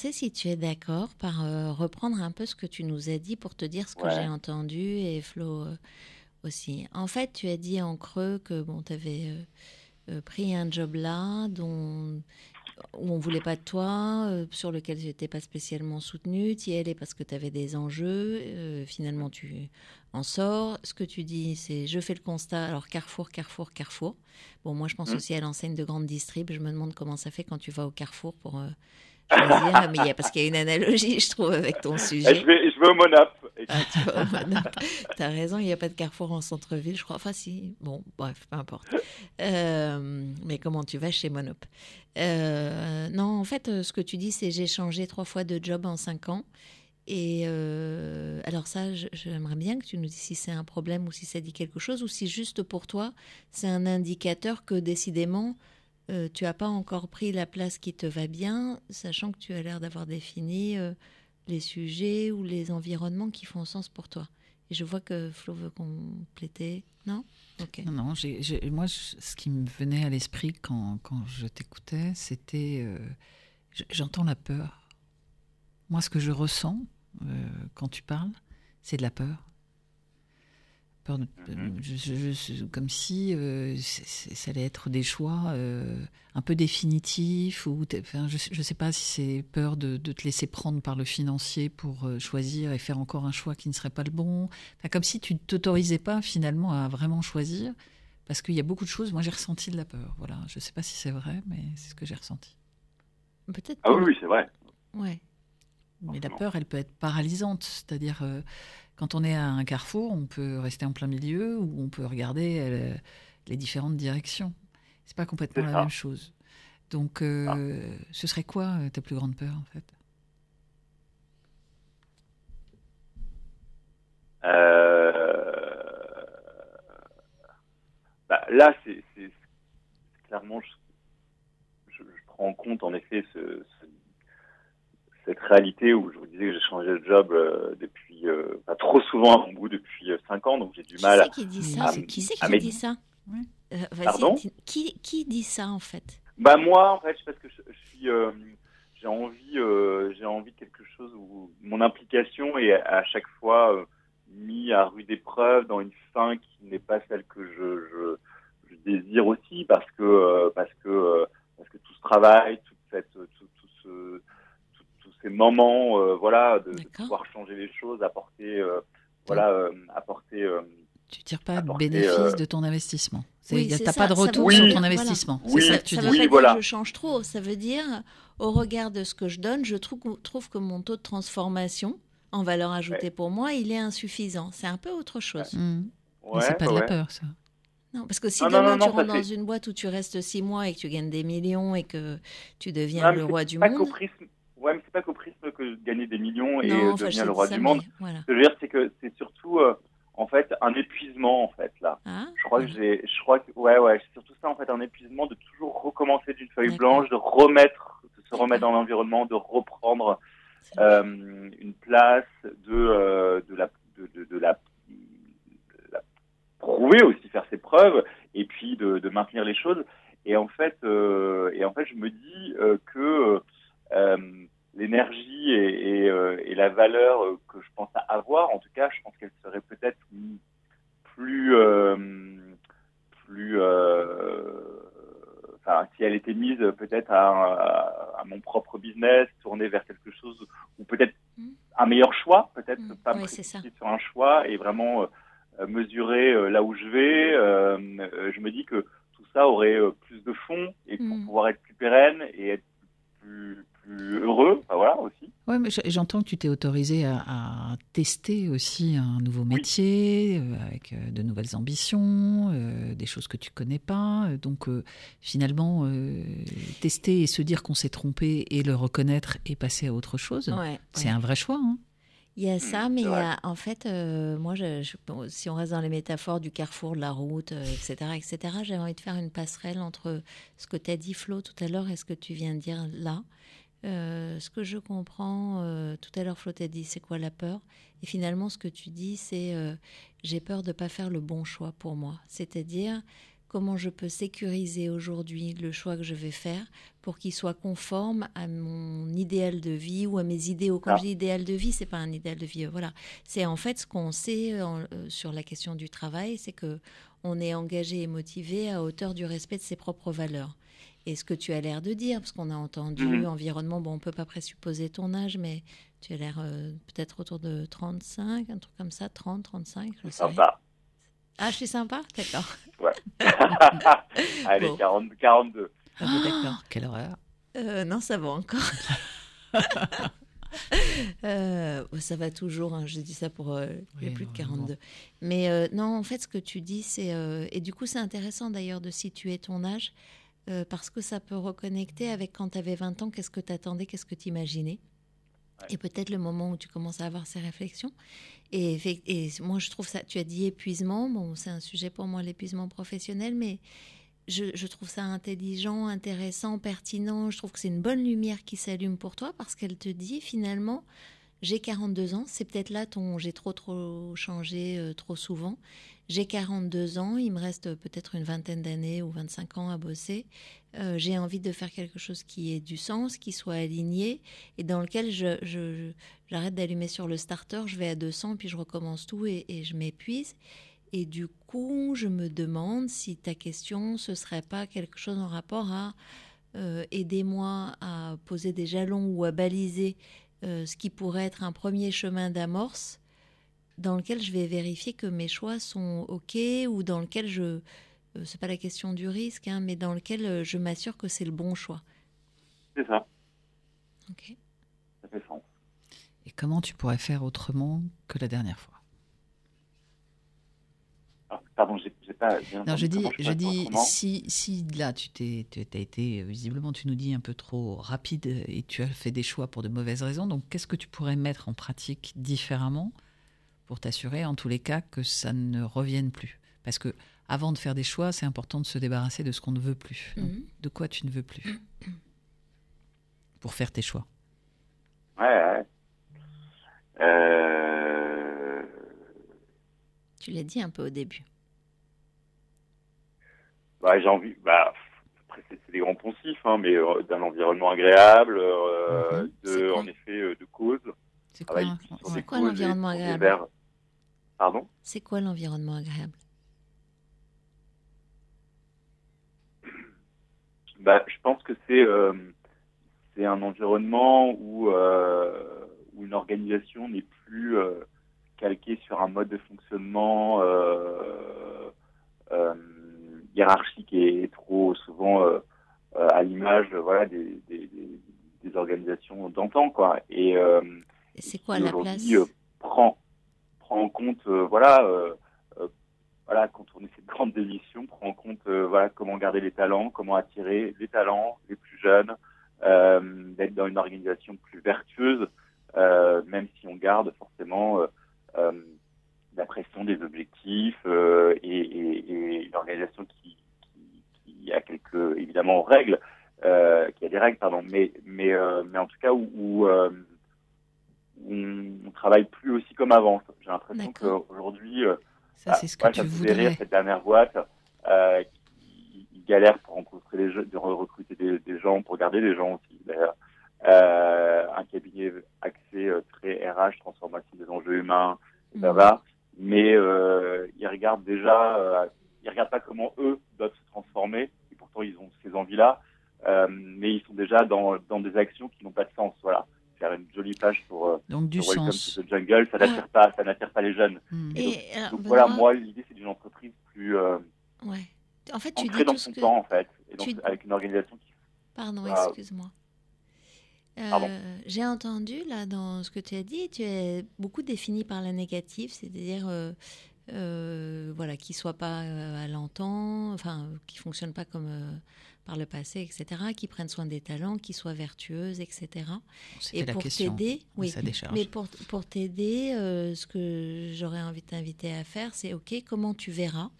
commencer, si tu es d'accord, par euh, reprendre un peu ce que tu nous as dit pour te dire ce que j'ai entendu et Flo euh, aussi. En fait, tu as dit en creux que bon, tu avais pris un job là dont où on voulait pas de toi, euh, sur lequel tu n'étais pas spécialement soutenu, tu y allais parce que tu avais des enjeux, euh, finalement tu en sors. Ce que tu dis, c'est je fais le constat, alors Carrefour, Carrefour, Carrefour. Bon, moi je pense mmh. aussi à l'enseigne de grande distrib, je me demande comment ça fait quand tu vas au Carrefour pour choisir, mais il y a, parce qu'il y a une analogie, je trouve, avec ton sujet. Je vais, je vais au Monap. Ah, tu as raison, il n'y a pas de carrefour en centre-ville, je crois. Enfin, si. Bon, bref, peu importe. Euh, mais comment tu vas chez Monop? Euh, Non, en fait, euh, ce que tu dis, c'est j'ai changé trois fois de job en cinq ans. Et alors ça, j'aimerais bien que tu nous dises si c'est un problème ou si ça dit quelque chose, ou si juste pour toi, c'est un indicateur que décidément, tu n'as pas encore pris la place qui te va bien, sachant que tu as l'air d'avoir défini les sujets ou les environnements qui font sens pour toi. Et je vois que Flo veut compléter. Non? Non, non moi, ce qui me venait à l'esprit quand, je t'écoutais, c'était. Euh, j'entends la peur. Moi, ce que je ressens euh, quand tu parles, c'est de la peur. Peur de- je- je- je- comme si euh, c'est- c'est- ça allait être des choix euh, un peu définitifs ou enfin, je ne sais pas si c'est peur de, de te laisser prendre par le financier pour euh, choisir et faire encore un choix qui ne serait pas le bon. Enfin, comme si tu ne t'autorisais pas finalement à vraiment choisir parce qu'il y a beaucoup de choses. Moi, j'ai ressenti de la peur. Voilà, je ne sais pas si c'est vrai, mais c'est ce que j'ai ressenti. Peut-être. Ah oui, oui, c'est vrai. Ouais. Mais la peur, elle peut être paralysante. C'est-à-dire, euh, quand on est à un carrefour, on peut rester en plein milieu ou on peut regarder euh, les différentes directions. C'est pas complètement la même chose. Donc, euh, ce serait quoi euh, ta plus grande peur, en fait? Euh... Bah, là, c'est clairement, je, je, je prends en compte en effet ce- cette réalité où je vous disais que j'ai changé de job euh, depuis, euh, pas trop souvent à mon goût, depuis 5 ans, donc j'ai du Qui mal. c'est qui dit ça à- Qui c'est à qui dit ça. Euh, Pardon qui, qui dit ça en fait Bah moi, en fait, parce que je, je suis, euh, j'ai envie, euh, j'ai envie de quelque chose où mon implication est à chaque fois euh, mis à rude épreuve dans une fin qui n'est pas celle que je, je, je désire aussi, parce que euh, parce que euh, parce que tout ce travail, toute cette, tout, tout ce, ces moments, euh, voilà, de, de pouvoir changer les choses, apporter, euh, voilà, euh, apporter. euh, Tu tires pas de Apporter, bénéfice euh, de ton investissement. C'est- Oui, T'as pas de ça retour veut sur ton voilà. investissement. Oui, c'est ça que tu ça dis. veut Oui, pas dire voilà. que je change trop. Ça veut dire, au regard de ce que je donne, je trouve, trouve que mon taux de transformation en valeur ajoutée pour moi, il est insuffisant. C'est un peu autre chose. Mmh. Mais ouais, c'est pas de la ouais. peur, ça. Non, parce que si Non, non, demain non, non, tu rentres dans fait- une boîte où tu restes six mois et que tu gagnes des millions et que tu deviens le roi du pas monde. prisme- Ouais, mais c'est pas qu'au prisme que de gagner des millions et non, euh, devenir le roi du monde. Voilà. Ce que je veux dire, c'est que c'est surtout, euh, en fait, un épuisement, en fait, là. Ah, Je crois que j'ai, je crois que, ouais, ouais, c'est surtout ça, en fait, un épuisement de toujours recommencer d'une feuille blanche, de remettre, de se remettre dans l'environnement, de reprendre euh, une place, de, euh, de la, de, de, de la, prouver aussi, faire ses preuves, et puis de, maintenir les choses. Et en fait, et en fait, je me dis que l'énergie et, et, euh, et la valeur euh, que je pense avoir, en tout cas, je pense qu'elle serait peut-être plus, euh, plus, euh, enfin, si elle était mise peut-être à, à, à mon propre business, tournée vers quelque chose, ou peut-être un meilleur choix, peut-être Mm. pas Oui, sur un choix et vraiment euh, mesurer euh, là où je vais. Euh, euh, je me dis que tout ça aurait euh, plus de fond et pour Mm. pouvoir être plus pérenne et être plus, plus heureux, enfin, voilà aussi. Ouais, mais j'entends que tu t'es autorisé à, à tester aussi un nouveau métier, euh, avec euh, de nouvelles ambitions, euh, des choses que tu connais pas. Donc euh, finalement, euh, tester et se dire qu'on s'est trompé et le reconnaître et passer à autre chose, Ouais, c'est ouais. un vrai choix. hein. Il y a ça, mais il y Hmm, c'est a en fait, euh, moi, je- je- bon, si on reste dans les métaphores du carrefour, de la route, euh, etc., etc., j'ai envie de faire une passerelle entre ce que tu as dit, Flo, tout à l'heure, et ce que tu viens de dire là. Euh, ce que je comprends, euh, tout à l'heure, Flo t'a dit, c'est quoi la peur? Et finalement, ce que tu dis, c'est euh, j'ai peur de ne pas faire le bon choix pour moi. C'est-à-dire, comment je peux sécuriser aujourd'hui le choix que je vais faire pour qu'il soit conforme à mon idéal de vie ou à mes idéaux? Quand Ah. je dis idéal de vie, c'est pas un idéal de vie. Voilà, c'est en fait ce qu'on sait en- sur la question du travail, c'est que on est engagé et motivé à hauteur du respect de ses propres valeurs. Et ce que tu as l'air de dire, parce qu'on a entendu Mhm. environnement, bon, on peut pas présupposer ton âge, mais tu as l'air euh, peut-être autour de 35, un truc comme ça, 30, 35, je. Sympa. Ah, je suis sympa D'accord. <laughs> <laughs> Allez, Bon. 40, 42. Ah, d'accord. Quelle horreur. Euh, non, ça va encore. <laughs> Euh, ça va toujours, hein, je dis ça pour euh, les plus de non, 42. Mais euh, non, en fait, ce que tu dis, c'est. euh, et du coup, c'est intéressant d'ailleurs de situer ton âge, euh, parce que ça peut reconnecter avec quand tu avais 20 ans, qu'est-ce que tu attendais, qu'est-ce que tu imaginais. Ouais. Et peut-être le moment où tu commences à avoir ces réflexions. Et moi, je trouve ça. Tu as dit épuisement. Bon, c'est un sujet pour moi, l'épuisement professionnel, mais je, je trouve ça intelligent, intéressant, pertinent. Je trouve que c'est une bonne lumière qui s'allume pour toi parce qu'elle te dit finalement, j'ai 42 ans, c'est peut-être là ton j'ai trop trop changé euh, trop souvent. J'ai 42 ans, il me reste peut-être une vingtaine d'années ou 25 ans à bosser. Euh, j'ai envie de faire quelque chose qui ait du sens, qui soit aligné et dans lequel j'arrête d'allumer sur le starter, je vais à 200 puis je recommence tout et, et je m'épuise. Et du coup, je me demande si ta question, ce serait pas quelque chose en rapport à euh, aidez-moi à poser des jalons ou à baliser euh, ce qui pourrait être un premier chemin d'amorce dans lequel je vais vérifier que mes choix sont OK ou dans lequel je. Euh, c'est pas la question du risque, hein, mais dans lequel je m'assure que c'est le bon choix. C'est ça. OK. Ça fait sens. Et comment tu pourrais faire autrement que la dernière fois? Ah, Pardon, j'ai pas bien Non, je dis, je, dis si, si là, tu t'es, tu as été, visiblement, tu nous dis un peu trop rapide et tu as fait des choix pour de mauvaises raisons, donc qu'est-ce que tu pourrais mettre en pratique différemment? Pour t'assurer, en tous les cas, que ça ne revienne plus Parce que avant de faire des choix, c'est important de se débarrasser de ce qu'on ne veut plus. Mhm. De quoi tu ne veux plus? Pour faire tes choix. Ouais, ouais. Euh... Tu l'as dit un peu au début. Bah, j'ai envie. Bah, c'est des grands poncifs, hein, mais euh, d'un environnement agréable, euh, mhm. de, en effet, euh, de cause. C'est quoi, quoi l'environnement agréable? Pardon? C'est quoi l'environnement agréable? Bah, Je pense que c'est c'est un environnement où, où une organisation n'est plus calquée sur un mode de fonctionnement hiérarchique et trop souvent euh, euh, à l'image voilà des, des, des, organisations d'antan et, euh, c'est quoi la place? prend prend en compte voilà voilà, quand on est cette grande démission, prend en compte voilà comment garder les talents, comment attirer les talents les plus jeunes, euh, d'être dans une organisation plus vertueuse, euh, même si on garde forcément euh, la pression des objectifs euh, et, et, et, une organisation qui, qui, qui, a quelques évidemment règles, euh, qui a des règles pardon, mais mais euh, mais en tout cas où, où, euh, on, travaille plus aussi comme avant. J'ai l'impression qu'aujourd'hui, euh, ça c'est ce que tu voudrais. Rire, cette dernière boîte euh, qui, qui galère pour rencontrer les de recruter des, des, gens, pour garder des gens aussi d'ailleurs. Euh, un cabinet axé très RH, transformation des enjeux humains, ça mmh. va mais euh, ils regardent déjà, euh, ils regardent pas comment eux doivent se transformer, et pourtant ils ont ces envies-là, euh, mais ils sont déjà dans, dans des actions qui n'ont pas de sens. Voilà, faire une jolie page pour, euh, donc, du Welcome sens. to the Jungle, ça n'attire pas, ça n'attire pas les jeunes. Hmm. Et et donc, alors, donc Benoît, voilà, moi l'idée c'est d'une entreprise plus euh, ouais. En fait, tu ancrée dis dans tout son ce que... temps en fait, et donc tu- avec une organisation qui Pardon, Ah, excuse-moi. Euh. J'ai entendu là dans ce que tu as dit, tu es beaucoup défini par la négative, c'est-à-dire euh, euh, voilà, qui soit pas euh, à l'entend, enfin, qui fonctionne pas comme euh, par le passé, etc., qui prennent soin des talents, qui soient vertueuses, etc. Et la pour t'aider, oui, mais pour, pour t'aider, euh, ce que j'aurais envie de t'inviter à faire, c'est OK, comment tu verras,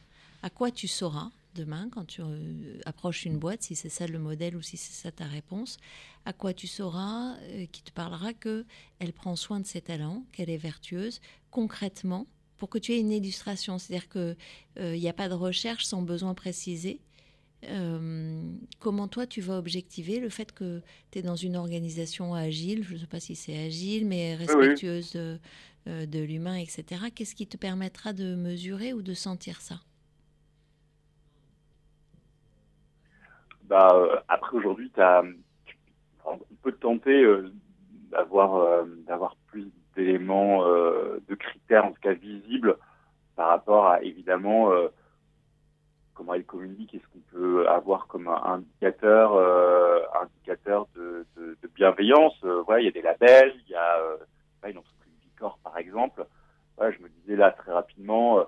à quoi tu sauras demain quand tu euh, approches une boîte, si c'est ça le modèle ou si c'est ça ta réponse, à quoi tu sauras, euh, qui te parlera que elle prend soin de ses talents, qu'elle est vertueuse, concrètement, pour que tu aies une illustration. C'est-à-dire qu'il n'y a pas de recherche sans besoin précisé. Euh, comment toi tu vas objectiver le fait que tu es dans une organisation agile, je ne sais pas si c'est agile, mais respectueuse de, euh, de l'humain, etc. Qu'est-ce qui te permettra de mesurer ou de sentir ça? Bah, euh, après aujourd'hui, on peut te tenter euh, d'avoir d'avoir plus d'éléments, de critères en tout cas visibles par rapport à évidemment comment elle communique, est-ce qu'on peut avoir comme un indicateur, euh, indicateur de, de, de bienveillance. Euh, voilà, il y a des labels, il y a euh, une entreprise Bicorp par exemple. Voilà, je me disais là très rapidement. euh,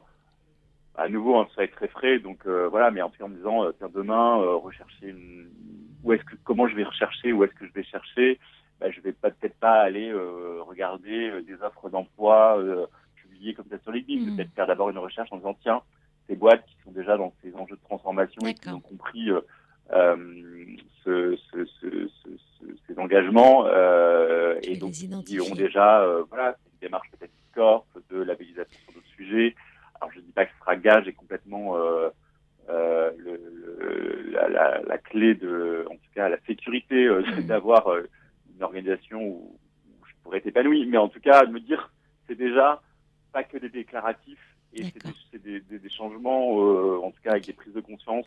à nouveau, hein, ça va être très frais, donc voilà, mais en tout cas en me disant, tiens, demain, rechercher une... où est-ce que, comment je vais rechercher, où est-ce que je vais chercher, bah, je vais peut-être pas aller regarder des offres d'emploi publiées comme ça sur LinkedIn, Mhm. peut-être faire d'abord une recherche en disant, tiens, ces boîtes qui sont déjà dans ces enjeux de transformation et qui ont compris euh, euh, ce, ce, ce, ce, ce- ces engagements euh, et donc qui ont déjà, voilà, une démarche peut-être Corp, de labellisation sur d'autres sujets. Alors je dis pas que ce sera gage et complètement euh, le, le- la, la, la clé de, en tout cas la sécurité euh, Mhm. <laughs> d'avoir euh, une organisation où, où je pourrais être épanoui, mais en tout cas de me dire c'est déjà pas que des déclaratifs Et c'est des, des, des, changements, euh, en tout cas avec des prises de conscience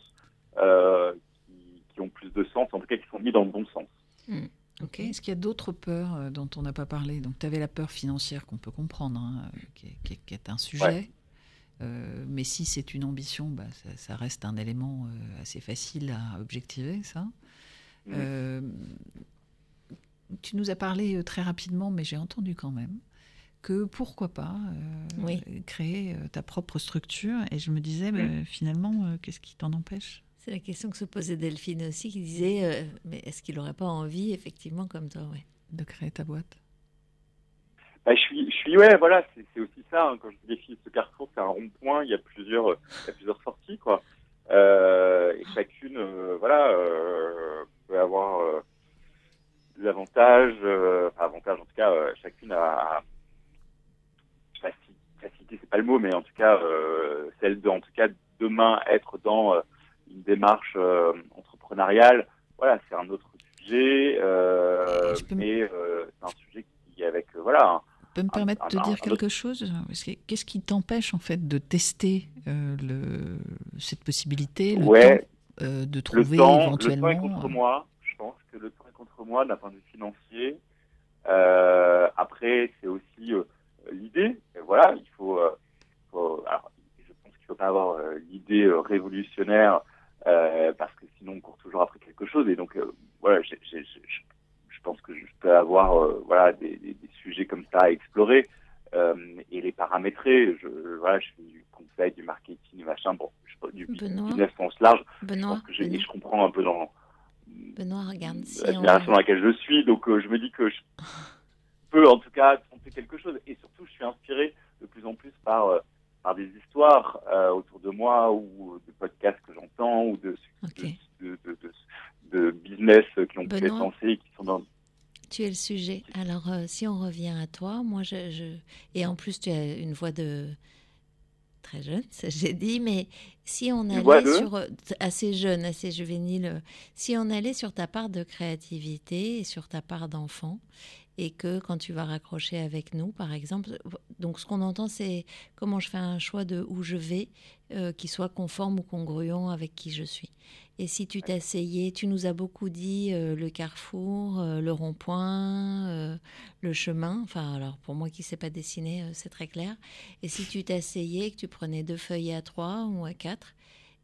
euh, qui, qui, ont plus de sens, en tout cas qui sont mis dans le bon sens. Hmm. Ok. Est-ce qu'il y a d'autres peurs euh, dont on n'a pas parlé? Donc, tu avais la peur financière qu'on peut comprendre, hein, qui, est, qui, est, un sujet. Euh, mais si c'est une ambition, bah, ça, ça, reste un élément euh, assez facile à objectiver, ça. Mmh. Euh, tu nous as parlé très rapidement, mais j'ai entendu quand même que pourquoi pas oui. créer ta propre structure. Et je me disais, mmh. bah, finalement, qu'est-ce qui t'en empêche? C'est la question que se posait Delphine aussi, qui disait euh, Mais est-ce qu'il n'aurait pas envie, effectivement, comme toi, ouais. de créer ta boîte? Bah, je suis, je suis, ouais, voilà, c'est aussi ça. Hein, quand je défile ce carrefour, c'est un rond-point. Il y a plusieurs, il y a plusieurs sorties, quoi. Euh, et chacune, euh, voilà, euh, peut avoir euh, des avantages, enfin, avantages en tout cas, chacune a, c'est pas le mot, mais en tout cas, celle de, en tout cas, demain être dans une démarche euh, entrepreneuriale, voilà, c'est un autre sujet, euh, mais euh, c'est un sujet qui, avec, voilà. Tu peux me permettre de dire quelque chose? Qu'est-ce qui t'empêche en fait de tester le, cette possibilité, le ouais, temps, de trouver le temps, éventuellement Le temps est contre moi. Je pense que le temps est contre moi d'un point de vue financier. après, c'est aussi l'idée. Voilà, il faut. faut alors, je pense qu'il ne faut pas avoir l'idée révolutionnaire euh, parce que sinon on court toujours après quelque chose. Et donc, euh, voilà, je pense que je peux avoir euh, voilà, des, des, des, sujets comme ça à explorer et les paramétrer. Je, voilà, je fais du conseil, du marketing, machin, bon, je, du Benoît, business sens large. Benoît, je, pense que je comprends un peu dans Benoît, regarde, si la génération dans laquelle je suis. Donc, je me dis que je peux en tout cas tenter quelque chose. Et surtout, je suis inspiré de plus en plus par par des histoires euh, autour de moi ou de podcasts que j'entends ou de, okay. de, de, de, business qui ont pu être lancés qui sont dans. Tu es le sujet. Alors, euh, si on revient à toi, moi, je, je, Et en plus, tu as une voix de. Très jeune, ça j'ai dit, mais si on allait sur. Euh, assez jeune, assez juvénile. Si on allait sur ta part de créativité et sur ta part d'enfant, et que quand tu vas raccrocher avec nous, par exemple, donc ce qu'on entend, c'est comment je fais un choix de où je vais euh, qui soit conforme ou congruent avec qui je suis. Et si tu t'asseyais, tu nous as beaucoup dit euh, le carrefour, euh, le rond-point, le chemin. Enfin, alors pour moi qui ne sais pas dessiner, c'est très clair. Et si tu t'asseyais, que tu prenais deux feuilles à trois ou à quatre,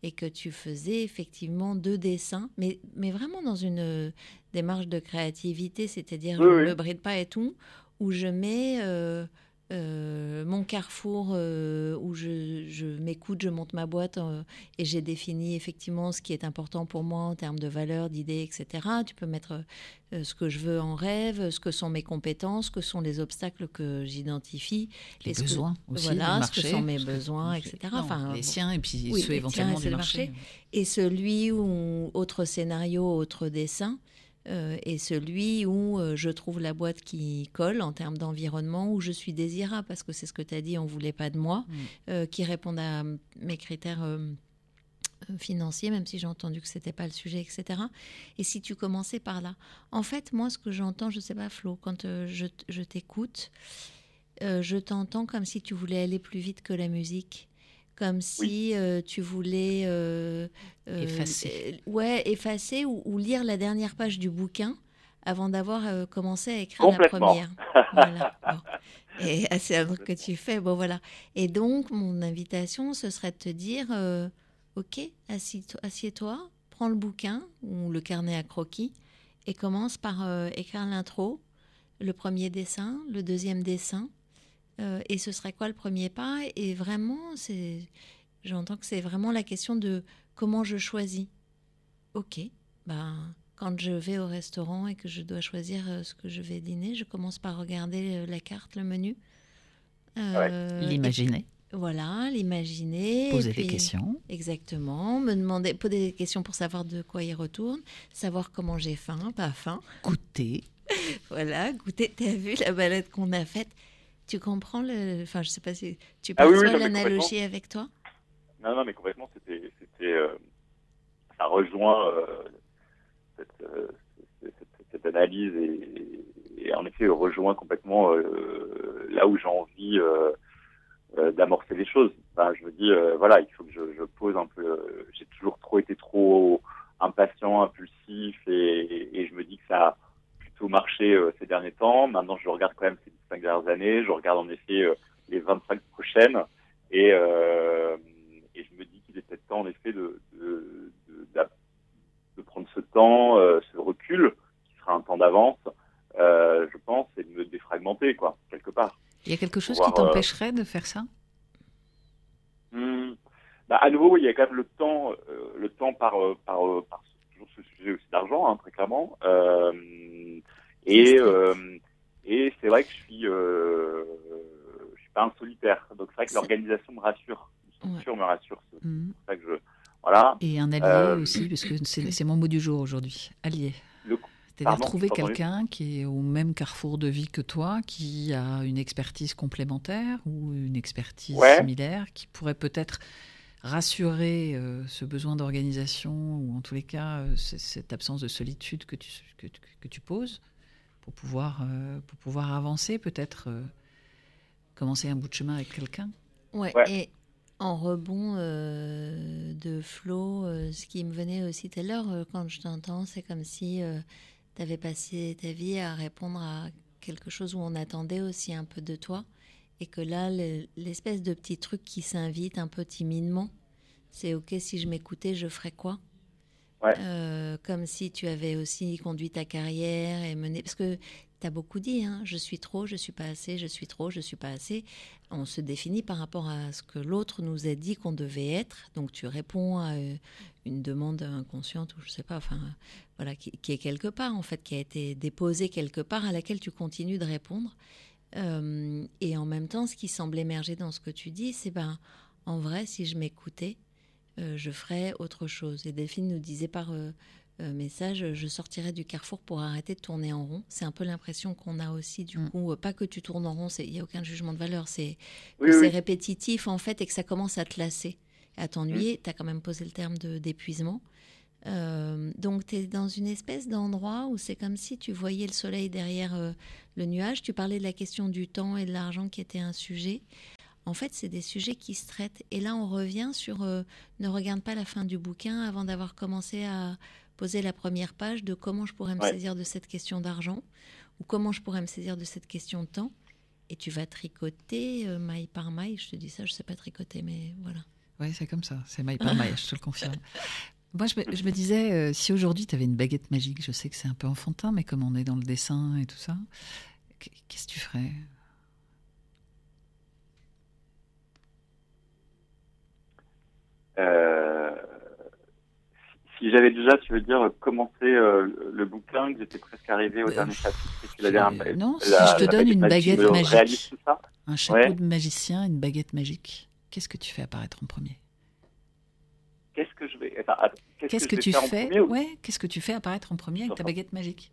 et que tu faisais effectivement deux dessins, mais, mais vraiment dans une démarche de créativité, c'est-à-dire oui, je ne oui. bride pas et tout, où je mets euh, euh, mon carrefour euh, où je, je m'écoute, je monte ma boîte euh, et j'ai défini effectivement ce qui est important pour moi en termes de valeurs, d'idées, etc. Tu peux mettre ce que je veux en rêve, ce que sont mes compétences, ce que sont les obstacles que j'identifie, les besoins que, aussi, voilà, marché, ce que sont mes besoins, etc. Non, enfin, les siens et puis oui, ceux éventuellement du marché. marché. Et celui où autre scénario, autre dessin. Euh, et celui où euh, je trouve la boîte qui colle en termes d'environnement, où je suis désirable, parce que c'est ce que tu as dit, on ne voulait pas de moi, Mm. euh, qui répondent à mes critères financiers, même si j'ai entendu que ce n'était pas le sujet, etc. Et si tu commençais par là. En fait, moi, ce que j'entends, je ne sais pas, Flo, quand je, je t'écoute, je t'entends comme si tu voulais aller plus vite que la musique comme si euh, tu voulais euh, euh, Effacer. ouais effacer ou, ou lire la dernière page du bouquin avant d'avoir commencé à écrire la première. <laughs> Voilà. Bon. Et <laughs> c'est un truc que tu fais. Bon voilà. Et donc mon invitation, ce serait de te dire, ok, assieds-toi, prends le bouquin ou le carnet à croquis et commence par écrire l'intro, le premier dessin, le deuxième dessin. Euh, et ce serait quoi le premier pas? Et vraiment, c'est, j'entends que c'est vraiment la question de comment je choisis. Ok, ben quand je vais au restaurant et que je dois choisir euh, ce que je vais dîner, je commence par regarder euh, la carte, le menu. Euh, L'imaginer, Voilà, l'imaginer. poser puis- des questions. Exactement, me demander, poser des questions pour savoir de quoi il retourne, savoir comment j'ai faim, pas faim. Goûter. <laughs> Voilà, goûter, t'as vu la balade qu'on a faite? Tu comprends le. Enfin, je sais pas si. Tu Ah oui, oui, perçois mais l'analogie avec toi? Non, non, mais complètement, c'était, euh, ça rejoint euh, cette, euh, cette, cette- cette analyse et, et en effet rejoint complètement là où j'ai envie d'amorcer les choses. bah, je me dis, voilà, il faut que je, je pose un peu. J'ai toujours trop été trop impatient, impulsif, et, et je me dis que ça plutôt marché euh, ces derniers temps. Maintenant, je regarde quand même ces cinq dernières années. Je regarde en effet euh, les 25 prochaines, et, euh, et je me dis qu'il est peut-être temps, en effet, de, de, de, d'a- de prendre ce temps, ce recul, qui sera un temps d'avance, je pense, et de me défragmenter, quoi, quelque part. Il y a quelque chose qui t'empêcherait de faire ça? Hmm. Bah, à nouveau, il y a quand même le temps, euh, le temps par, par, par toujours ce sujet aussi d'argent, hein, très clairement. Euh, et euh, et c'est vrai que je suis, euh, je suis pas un solitaire. Donc c'est vrai que l'organisation me rassure, me rassure. C'est pour ça que je, voilà. Et un allié aussi, parce que c'est mon mot du jour aujourd'hui. Allié. Le- C'est-à-dire trouver quelqu'un qui est au même carrefour de vie que toi, qui a une expertise complémentaire ou une expertise Ouais. similaire, qui pourrait peut-être rassurer euh, ce besoin d'organisation ou en tous les cas euh, cette absence de solitude que tu, que, tu- que tu poses pour pouvoir, euh, pour pouvoir avancer, peut-être euh, commencer un bout de chemin avec quelqu'un? Ouais, Ouais. et en rebond euh, de Flo, euh, ce qui me venait aussi tout à l'heure, euh, quand je t'entends, c'est comme si tu avais passé ta vie à répondre à quelque chose où on attendait aussi un peu de toi. Et que là, le- l'espèce de petit truc qui s'invite un peu timidement, c'est OK, si je m'écoutais, je ferais quoi? Ouais. Euh, Comme si tu avais aussi conduit ta carrière et mené. Parce que tu as beaucoup dit, hein, je suis trop, je suis pas assez, je suis trop, je suis pas assez on se définit par rapport à ce que l'autre nous a dit qu'on devait être. Donc tu réponds à euh, une demande inconsciente ou je sais pas, enfin voilà, qui, qui est quelque part en fait, qui a été déposée quelque part à laquelle tu continues de répondre. Euh, et en même temps, ce qui semble émerger dans ce que tu dis, c'est ben en vrai, si je m'écoutais, euh, je ferais autre chose. Et Delphine nous disait par euh, message, je sortirais du carrefour pour arrêter de tourner en rond. C'est un peu l'impression qu'on a aussi du Mm. coup, pas que tu tournes en rond, c'est- il n'y a aucun jugement de valeur, c'est Oui, que c'est oui. répétitif en fait et que ça commence à te lasser, à t'ennuyer. Tu as quand même posé le terme de- d'épuisement. Euh, donc tu es dans une espèce d'endroit où c'est comme si tu voyais le soleil derrière euh, le nuage. Tu parlais de la question du temps et de l'argent qui était un sujet. En fait, c'est des sujets qui se traitent. Et là, on revient sur euh, ne regarde pas la fin du bouquin avant d'avoir commencé à poser la première page de comment je pourrais me Ouais. saisir de cette question d'argent ou comment je pourrais me saisir de cette question de temps. Et tu vas tricoter euh, maille par maille. Je te dis ça, je sais pas tricoter, mais voilà. Oui, c'est comme ça. C'est maille par maille, je te le confirme. <laughs> Moi, je me, je me disais, euh, si aujourd'hui tu avais une baguette magique, je sais que c'est un peu enfantin, mais comme on est dans le dessin et tout ça, qu- qu'est-ce que tu ferais? Euh, si j'avais déjà, tu veux dire, commencé euh, le- bouquin, que j'étais presque arrivé au Euh, dernier chapitre, non, si la- je te donne une baguette magique. Un chapeau Ouais. de magicien, une baguette magique. Qu'est-ce que tu fais apparaître en premier? Qu'est-ce que je vais, attends, attends, Qu'est-ce que, tu fais premier ou- Ouais, qu'est-ce que tu fais apparaître en premier avec ta baguette magique?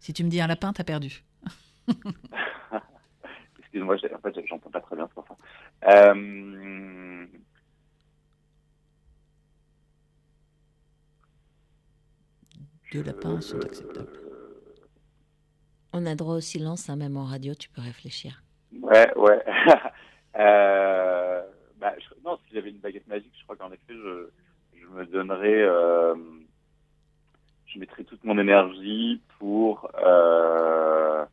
Si tu me dis un lapin, t'as perdu. <laughs> Excuse-moi, j'ai- en fait, j'entends pas très bien, pour ça. Euh, Deux lapins sont acceptables. On a droit au silence, hein, même en radio, tu peux réfléchir. Ouais, ouais. <laughs> euh, bah, je- non, si j'avais une baguette magique, je crois qu'en effet, je, je me donnerais, euh, je mettrais toute mon énergie pour euh,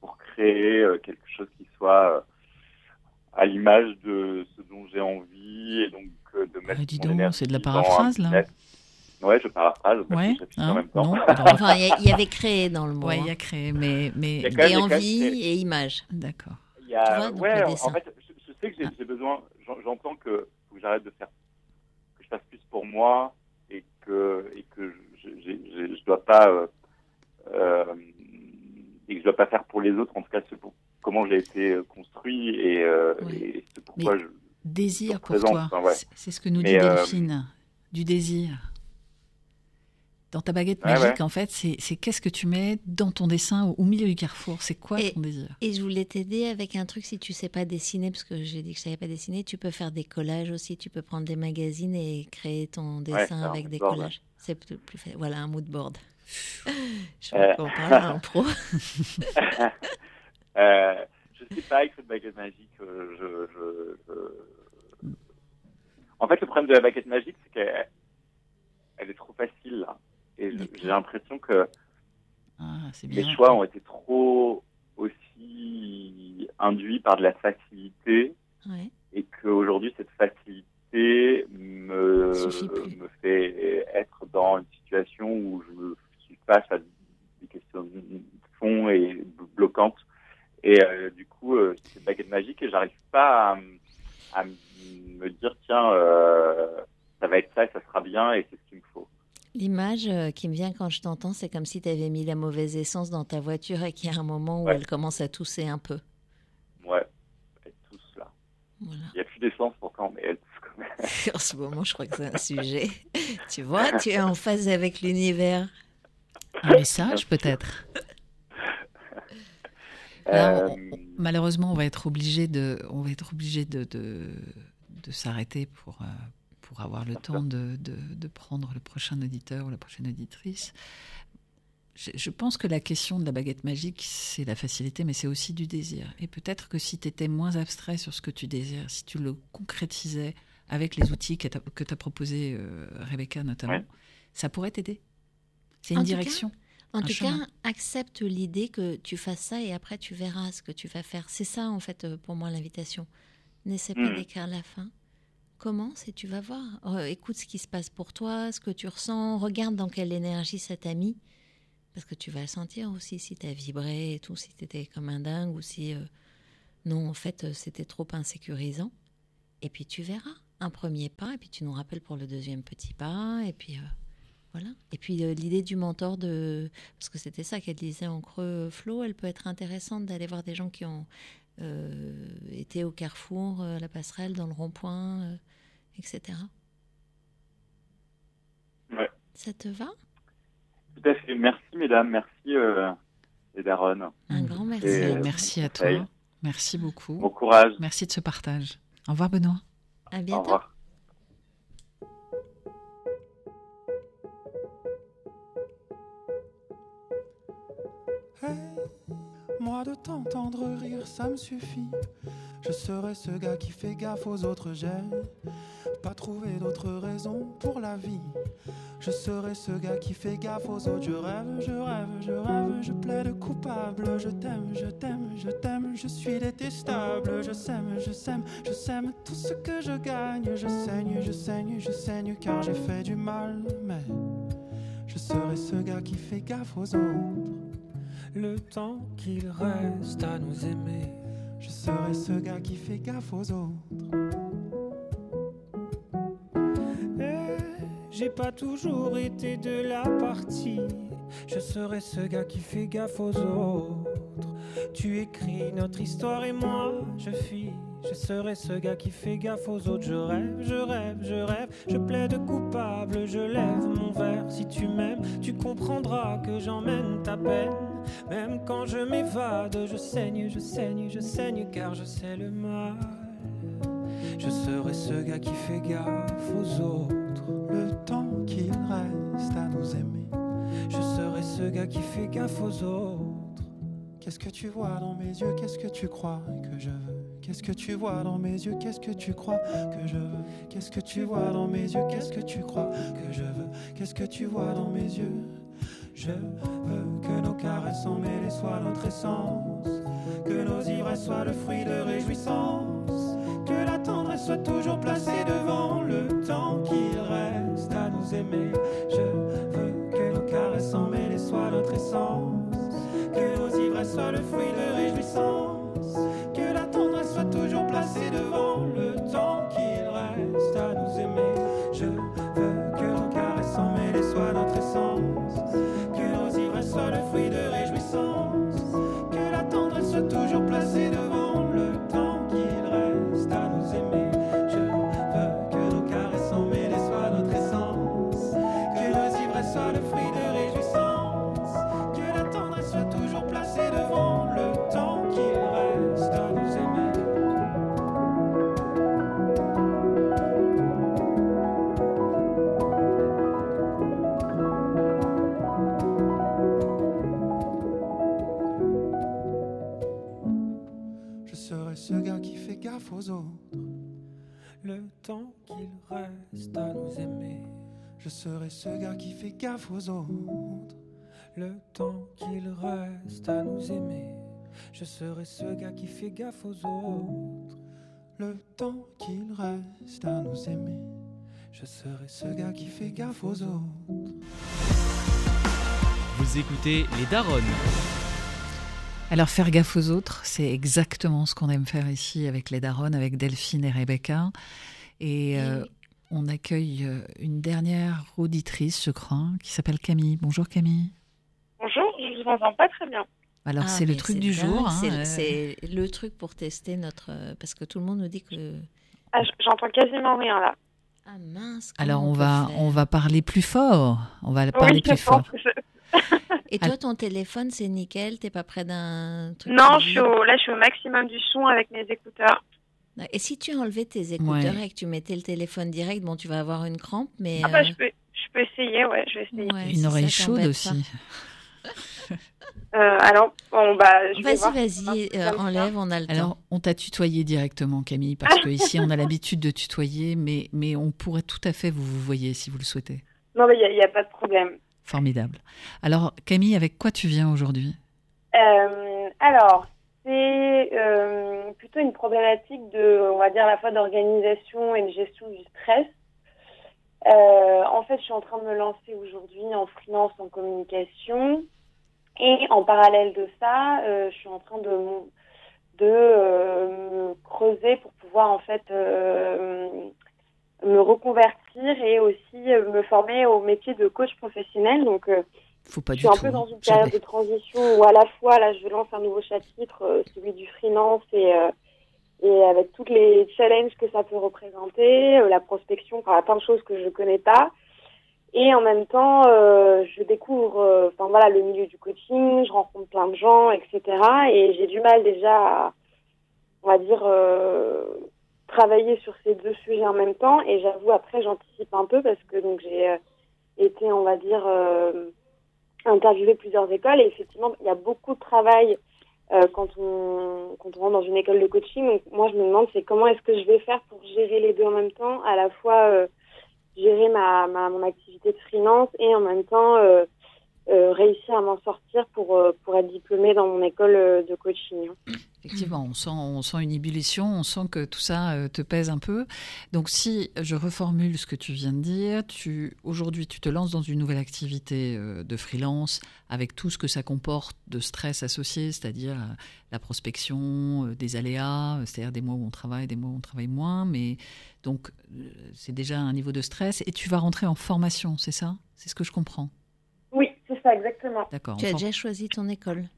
pour créer euh, quelque chose qui soit à l'image de ce dont j'ai envie et donc de mettre Ah, dis mon donc, énergie c'est de la paraphrase, là. Ouais, je paraphrase, Ouais, en hein, même temps. non, <laughs> alors- Enfin, il y, avait créé dans le mot. Ouais, il y hein. a créé, mais, mais Il y a Et il y a quand même envie créé. et image. d'accord. Il y a, Tu vois, donc ouais, en- dessin. fait, je, je sais que j'ai Ah. besoin, j'en- j'entends que que j'arrête de faire, que je fasse plus pour moi et que et que je, je, je, dois pas euh, euh, et que je dois pas faire pour les autres, en tout cas, ce pour comment j'ai été euh, construit et, euh, et ce pourquoi je. Désir pour représente, toi, enfin, ouais. c'est- ce que nous Mais, dit Delphine, du désir. Dans ta baguette magique, ouais. en fait, c'est qu'est-ce que tu mets dans ton dessin au, au milieu du carrefour? C'est quoi Et- ton désir? Et je voulais t'aider avec un truc, si tu sais pas dessiner, parce que j'ai dit que je savais pas dessiner, tu peux faire des collages aussi, tu peux prendre des magazines et créer ton dessin avec des collages. C'est plus, plus fait. Voilà, un mood board. <laughs> je Euh. sais pas en pro. <laughs> Euh, je sais pas avec cette baguette magique. euh, je, je, je- En fait, le problème de la baguette magique, c'est qu'elle elle est trop facile. Là. Et j'ai l'impression que Ah, les choix ont été trop aussi induits par de la facilité Ouais. et qu'aujourd'hui, cette facilité me, fait être dans une situation où je suis face à des questions de fond et bloquantes. Et euh, du coup, euh, c'est baguette magique et j'arrive pas à, me dire, tiens, euh, ça va être ça et ça sera bien et c'est ce qu'il me faut. L'image euh, qui me vient quand je t'entends, c'est comme si tu avais mis la mauvaise essence dans ta voiture et qu'il y a un moment où Ouais. elle commence à tousser un peu. Ouais, elles toussent là. Voilà. Il n'y a plus d'essence pourtant, mais elles toussent quand même. <laughs> en ce moment, je crois que c'est un sujet. tu vois, tu es en phase avec l'univers. Un message peut-être. Là, Euh, on- on- malheureusement, on va être obligé de, on va être obligé de, de, de s'arrêter pour, euh, pour avoir le temps de, de, de prendre le prochain auditeur ou la prochaine auditrice. Je, je pense que la question de la baguette magique, c'est la facilité, mais c'est aussi du désir. Et peut-être que si tu étais moins abstrait sur ce que tu désires, si tu le concrétisais avec les outils que tu as, proposé Rebecca notamment, Ouais. ça pourrait t'aider. C'est En une cas, direction. En Un tout chemin. cas, accepte l'idée que tu fasses ça et après tu verras ce que tu vas faire. C'est ça, en fait, euh, pour moi, l'invitation. N'essaie pas Mm. d'écrire la fin. Commence et tu vas voir. Euh, écoute ce qui se passe pour toi, ce que tu ressens. Regarde dans quelle énergie ça t'a mis. Parce que tu vas sentir aussi si tu as vibré et tout, si tu étais comme un dingue ou si euh, non, en fait, euh, c'était trop insécurisant. Et puis tu verras un premier pas et puis tu nous rappelles pour le deuxième petit pas et puis voilà. Et puis l'idée du mentor de parce que c'était ça qu'elle disait en creux Flo, elle peut être intéressante d'aller voir des gens qui ont euh, été au carrefour, euh, à la passerelle, dans le rond-point, euh, etc. Ouais. Ça te va? Tout à fait. Merci, mesdames. Merci, euh, les darons. Un grand merci. Et, Et euh, merci à conseil. toi. Merci beaucoup. Bon courage. Merci de ce partage. Au revoir Benoît. À Au bientôt. revoir. Hey, moi de t'entendre rire, ça me suffit. Je serai ce gars qui fait gaffe aux autres, j'ai pas trouvé d'autre raison pour la vie. Je serai ce gars qui fait gaffe aux autres. Je rêve, je rêve, je rêve, je plaide coupable. Je t'aime, je t'aime, je t'aime, je suis détestable. Je sème, je sème, je sème tout ce que je gagne. Je saigne, je saigne, je saigne car j'ai fait du mal. Mais je serai ce gars qui fait gaffe aux autres. Le temps qu'il reste à nous aimer. Je serai ce gars qui fait gaffe aux autres. Eh, J'ai pas toujours été de la partie. Je serai ce gars qui fait gaffe aux autres. Tu écris notre histoire et moi, je fuis. Je serai ce gars qui fait gaffe aux autres. Je rêve, je rêve, je rêve. Je plaide coupable, je lève mon verre. Si tu m'aimes, tu comprendras que j'emmène ta peine. Même quand je m'évade, je saigne, je saigne, je saigne car je sais le mal. Je serai ce gars qui fait gaffe aux autres. Le temps qu'il reste à nous aimer. Je serai ce gars qui fait gaffe aux autres. Qu'est-ce que tu vois dans mes yeux? Qu'est-ce que tu crois que je veux? Qu'est-ce que tu vois dans mes yeux? Qu'est-ce que tu crois que je veux? Qu'est-ce que tu vois dans mes yeux? Qu'est-ce que tu crois que je veux? Qu'est-ce que tu vois dans mes yeux? Je veux que nos caresses emmêlées soient notre essence. Que nos ivresses soient le fruit de réjouissance. Que la tendresse soit toujours placée devant le temps qu'il reste à nous aimer. Je veux que nos caresses emmêlées soient notre essence. Que nos ivresses soient le fruit de réjouissance. Que la tendresse soit toujours placée devant le temps qu'il reste à nous aimer. Je veux que nos caresses emmêlées soient notre essence. Le fruit de réjouissance. Que la tendresse soit toujours placée devant reste à nous aimer. Je serai ce gars qui fait gaffe aux autres. Le temps qu'il reste à nous aimer. Je serai ce gars qui fait gaffe aux autres. Le temps qu'il reste à nous aimer. Je serai ce gars qui fait gaffe aux autres. Vous écoutez les Daronnes. Alors faire gaffe aux autres, c'est exactement ce qu'on aime faire ici avec les Daronnes, avec Delphine et Rebecca. Et euh, on accueille euh, une dernière auditrice, je crois, qui s'appelle Camille. Bonjour Camille. Bonjour, je vous entends pas très bien. Alors Ah, c'est le truc c'est du jour. hein, c'est- euh, C'est le truc pour tester notre. euh, Parce que tout le monde nous dit que. Ah, J'entends quasiment rien là. Ah mince. Alors on va, on va parler plus fort. On va parler oui, plus fort. Et toi, ton téléphone, c'est nickel? T'es pas près d'un truc Non, qui je suis vibre au, là, je suis au maximum du son avec mes écouteurs. Et si tu enlevais tes écouteurs Ouais. et que tu mettais le téléphone direct, bon, tu vas avoir une crampe, mais. Ah bah, euh, je peux, je peux essayer, ouais, je vais essayer. ouais, Une si oreille chaude aussi. <laughs> Euh, alors, bon, bah, je vais Vas-y, vas-y, euh, Comme ça. enlève, on a le Alors, temps. on t'a tutoyé directement, Camille, parce que ici, on a l'habitude de tutoyer, mais, mais on pourrait tout à fait vous vous voyez si vous le souhaitez. Non, mais il n'y a, pas de problème. Formidable. Alors, Camille, avec quoi tu viens aujourd'hui? Euh, alors, c'est euh, plutôt une problématique de, on va dire, à la fois d'organisation et de gestion du stress. Euh, en fait, je suis en train de me lancer aujourd'hui en freelance en communication. Et en parallèle de ça, euh, je suis en train de, de creuser pour pouvoir en fait me reconvertir et aussi me former au métier de coach professionnel. Donc, Faut pas je du suis un tout. peu dans hein, une période jamais. de transition où à la fois là je lance un nouveau chapitre, euh, celui du freelance et euh, et avec tous les challenges que ça peut représenter, euh, la prospection, enfin plein de choses que je connais pas. Et en même temps, euh, je découvre, euh, enfin voilà, le milieu du coaching, je rencontre plein de gens, etc. Et j'ai du mal déjà à, on va dire, euh, travailler sur ces deux sujets en même temps. Et j'avoue, après, j'anticipe un peu parce que donc j'ai été, on va dire, interviewé plusieurs écoles. Et effectivement, il y a beaucoup de travail euh, quand, on, quand on rentre dans une école de coaching. Donc, moi, je me demande, c'est comment est-ce que je vais faire pour gérer les deux en même temps, à la fois euh, gérer ma, ma, mon activité de freelance et en même temps euh, euh, réussir à m'en sortir pour, euh, pour être diplômée dans mon école euh, de coaching. Effectivement, on sent, on sent une ébullition, on sent que tout ça euh, te pèse un peu. Donc, si je reformule ce que tu viens de dire, tu aujourd'hui tu te lances dans une nouvelle activité euh, de freelance avec tout ce que ça comporte de stress associé, c'est-à-dire euh, la prospection, euh, des aléas, euh, c'est-à-dire des mois où on travaille, des mois où on travaille moins, mais donc euh, c'est déjà un niveau de stress. Et tu vas rentrer en formation, c'est ça? C'est ce que je comprends? Oui, c'est ça, exactement. D'accord. Tu as déjà choisi ton école?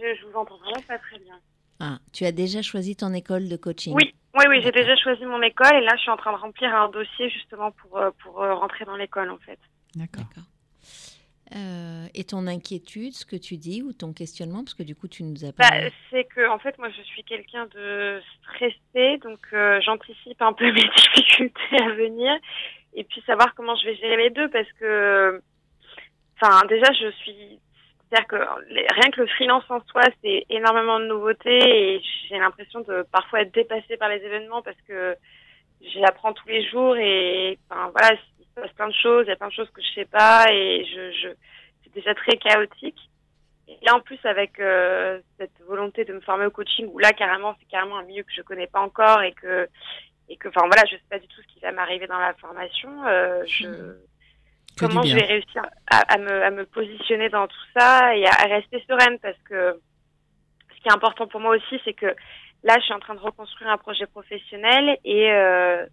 Je, vous entends vraiment pas très bien. Ah, tu as déjà choisi ton école de coaching Oui, oui, oui, j'ai déjà choisi mon école et là, je suis en train de remplir un dossier justement pour, euh, pour euh, rentrer dans l'école en fait. D'accord. Euh, et ton inquiétude, ce que tu dis, ou ton questionnement, parce que du coup, tu nous as Bah, pas. c'est que en fait, moi, je suis quelqu'un de stressé, donc euh, j'anticipe un peu <laughs> mes difficultés à venir et puis savoir comment je vais gérer les deux parce que, enfin, déjà, je suis, c'est-à-dire que rien que le freelance en soi, c'est énormément de nouveautés et j'ai l'impression de parfois être dépassée par les événements parce que j'apprends tous les jours et, enfin, voilà, il se passe plein de choses, il y a plein de choses que je sais pas et je, je c'est déjà très chaotique. Et là, en plus, avec euh, cette volonté de me former au coaching, où là, carrément, c'est carrément un milieu que je connais pas encore et que, et que, enfin, voilà, je sais pas du tout ce qui va m'arriver dans la formation. Euh, je, du comment je vais réussir à, à me, à me positionner dans tout ça et à, à rester sereine parce que ce qui est important pour moi aussi, c'est que là, je suis en train de reconstruire un projet professionnel et euh,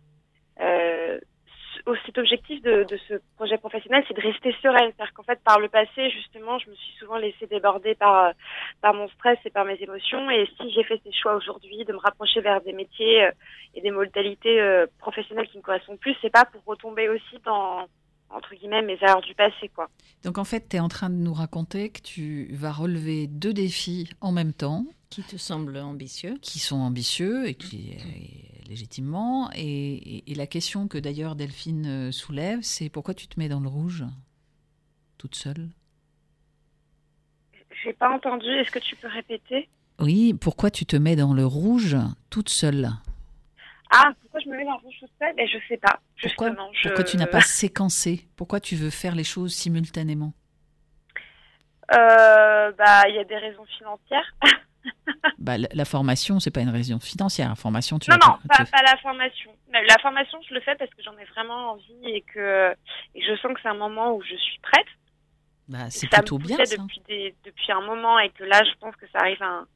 euh, ce- cet objectif de, de ce projet professionnel, c'est de rester sereine. C'est-à-dire qu'en fait, par le passé, justement, je me suis souvent laissée déborder par, par mon stress et par mes émotions. Et si j'ai fait ces choix aujourd'hui de me rapprocher vers des métiers euh, et des modalités professionnelles qui me correspondent plus, c'est pas pour retomber aussi dans entre guillemets mes erreurs du passé, quoi. Donc en fait, tu es en train de nous raconter que tu vas relever deux défis en même temps, Qui te semble ambitieux qui sont ambitieux et qui et légitimement. Et, et- et la question que d'ailleurs Delphine euh, soulève, c'est pourquoi tu te mets dans le rouge toute seule? J'ai pas entendu. Est-ce que tu peux répéter? Oui, pourquoi tu te mets dans le rouge toute seule? Ah, pourquoi je me mets dans le rouge toute seule ben, Je sais pas. Pourquoi, justement, je... pourquoi tu n'as pas séquencé? Pourquoi tu veux faire les choses simultanément? Euh, bah, il y a des raisons financières. <laughs> bah, la, la formation, c'est pas une raison financière. La formation, tu non, non, pas, la formation. La formation, je le fais parce que j'en ai vraiment envie et que, et je sens que c'est un moment où je suis prête. bah, c'est ça plutôt me bien ça. Depuis, des, depuis un moment et que là, je pense que ça arrive à un,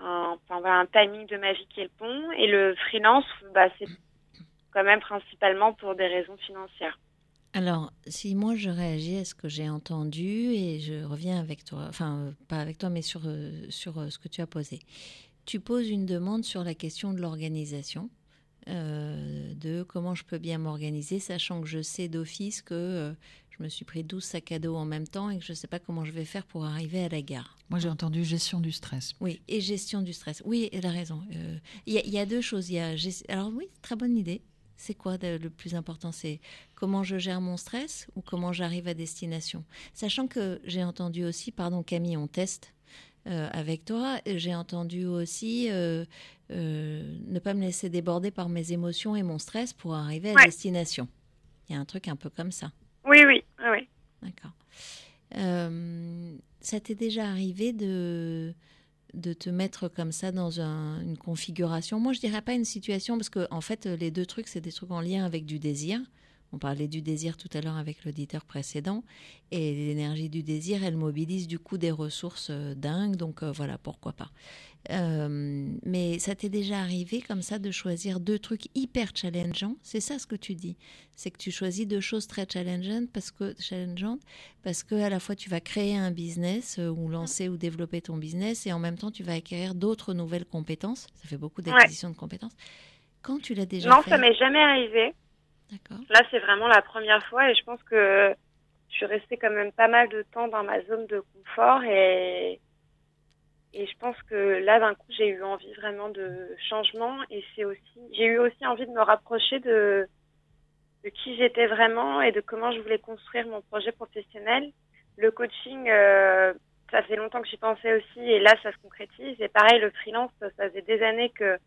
un, enfin, un timing de ma vie qui est le bon. Et le freelance, bah, c'est quand même principalement pour des raisons financières. Alors, si moi je réagis à ce que j'ai entendu et je reviens avec toi, enfin, pas avec toi, mais sur, euh, sur euh, ce que tu as posé. Tu poses une demande sur la question de l'organisation, euh, de comment je peux bien m'organiser, sachant que je sais d'office que je me suis pris 12 sacs à dos en même temps et que je ne sais pas comment je vais faire pour arriver à la gare. Moi, j'ai entendu gestion du stress. Oui, et gestion du stress. Oui, elle a raison. Euh, Il y, a- il y a deux choses. Il y a gest- Alors oui, très bonne idée. C'est quoi le plus important? C'est comment je gère mon stress ou comment j'arrive à destination? Sachant que j'ai entendu aussi, pardon Camille, on teste euh, avec toi, j'ai entendu aussi euh, euh, ne pas me laisser déborder par mes émotions et mon stress pour arriver à Ouais. destination. Il y a un truc un peu comme ça. Oui, oui, oui, oui. D'accord. Euh, ça t'est déjà arrivé de, de te mettre comme ça dans un- une configuration? Moi, je dirais pas une situation, parce que en fait, les deux trucs, c'est des trucs en lien avec du désir. On parlait du désir tout à l'heure avec l'auditeur précédent. Et l'énergie du désir, elle mobilise du coup des ressources euh, dingues. Donc euh, voilà, pourquoi pas. Euh, mais ça t'est déjà arrivé comme ça de choisir deux trucs hyper challengeants? C'est ça ce que tu dis C'est que tu choisis deux choses très challengeantes parce que, challengeantes parce que à la fois tu vas créer un business euh, ou lancer ou développer ton business et en même temps tu vas acquérir d'autres nouvelles compétences. Ça fait beaucoup d'acquisition de compétences. Quand tu l'as déjà non, fait? ça m'est jamais arrivé. Là, c'est vraiment la première fois et je pense que je suis restée quand même pas mal de temps dans ma zone de confort et, et je pense que là, d'un coup, j'ai eu envie vraiment de changement et c'est aussi, j'ai eu aussi envie de me rapprocher de, de qui j'étais vraiment et de comment je voulais construire mon projet professionnel. Le coaching, euh, ça fait longtemps que j'y pensais aussi et là, ça se concrétise. Et pareil, le freelance, ça faisait des années que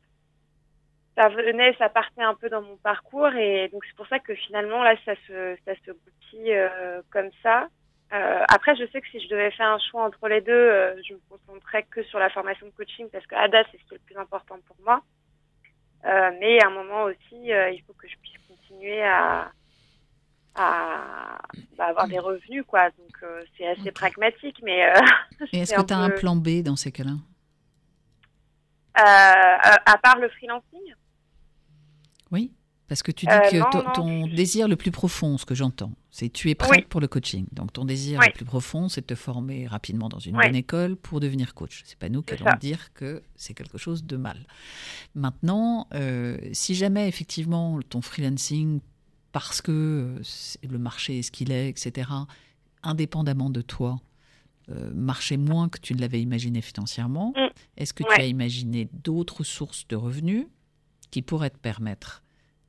ça venait, ça partait un peu dans mon parcours et donc c'est pour ça que finalement là ça se ça se goupille euh, comme ça. Euh, après je sais que si je devais faire un choix entre les deux, euh, je me concentrerais que sur la formation de coaching parce que à date c'est ce qui est le plus important pour moi. Mais à un moment aussi il faut que je puisse continuer à à bah, avoir des revenus quoi donc c'est assez pragmatique mais <laughs> Et est-ce que tu as un plan B dans ces cas-là? Euh, à part le freelancing? Parce que tu dis Euh, que non, ton, non, ton désir le plus profond, ce que j'entends, c'est tu es prête Oui. pour le coaching. Donc ton désir Oui. le plus profond, c'est de te former rapidement dans une Oui. bonne école pour devenir coach. C'est pas nous qui allons dire que c'est quelque chose de mal. Maintenant, euh, si jamais effectivement ton freelancing, parce que euh, le marché est ce qu'il est, etc., indépendamment de toi, euh, marchait moins que tu ne l'avais imaginé financièrement, Mm. est-ce que tu as imaginé d'autres sources de revenus qui pourraient te permettre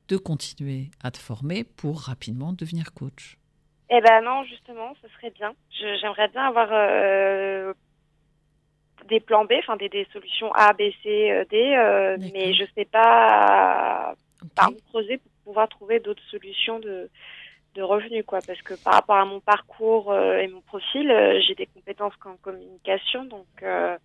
de continuer à te former pour rapidement devenir coach Eh ben non, justement, ce serait bien. J'aimerais bien avoir euh, des plans B, enfin des, des solutions A, B, C, euh, D, euh, mais je sais pas Ok. par où creuser pour pouvoir trouver d'autres solutions de, de revenus, quoi. Parce que par rapport à mon parcours euh, et mon profil, euh, j'ai des compétences en communication, donc euh,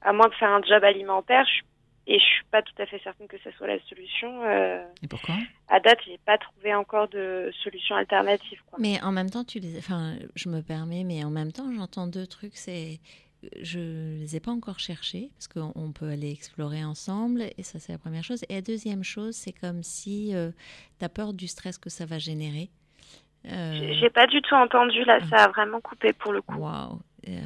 à moins de faire un job alimentaire, je, et je suis pas tout à fait certaine que ce soit la solution. euh, Et pourquoi? à date, j'ai pas trouvé encore de solution alternative, quoi. Mais en même temps, tu les, enfin, je me permets, mais en même temps, j'entends deux trucs. C'est, je les ai pas encore cherchés parce qu'on on peut aller explorer ensemble, et ça c'est la première chose. Et la deuxième chose, c'est comme si tu as peur du stress que ça va générer. Euh, J'ai pas du tout entendu là, ça a vraiment coupé pour le coup. Waouh. Euh,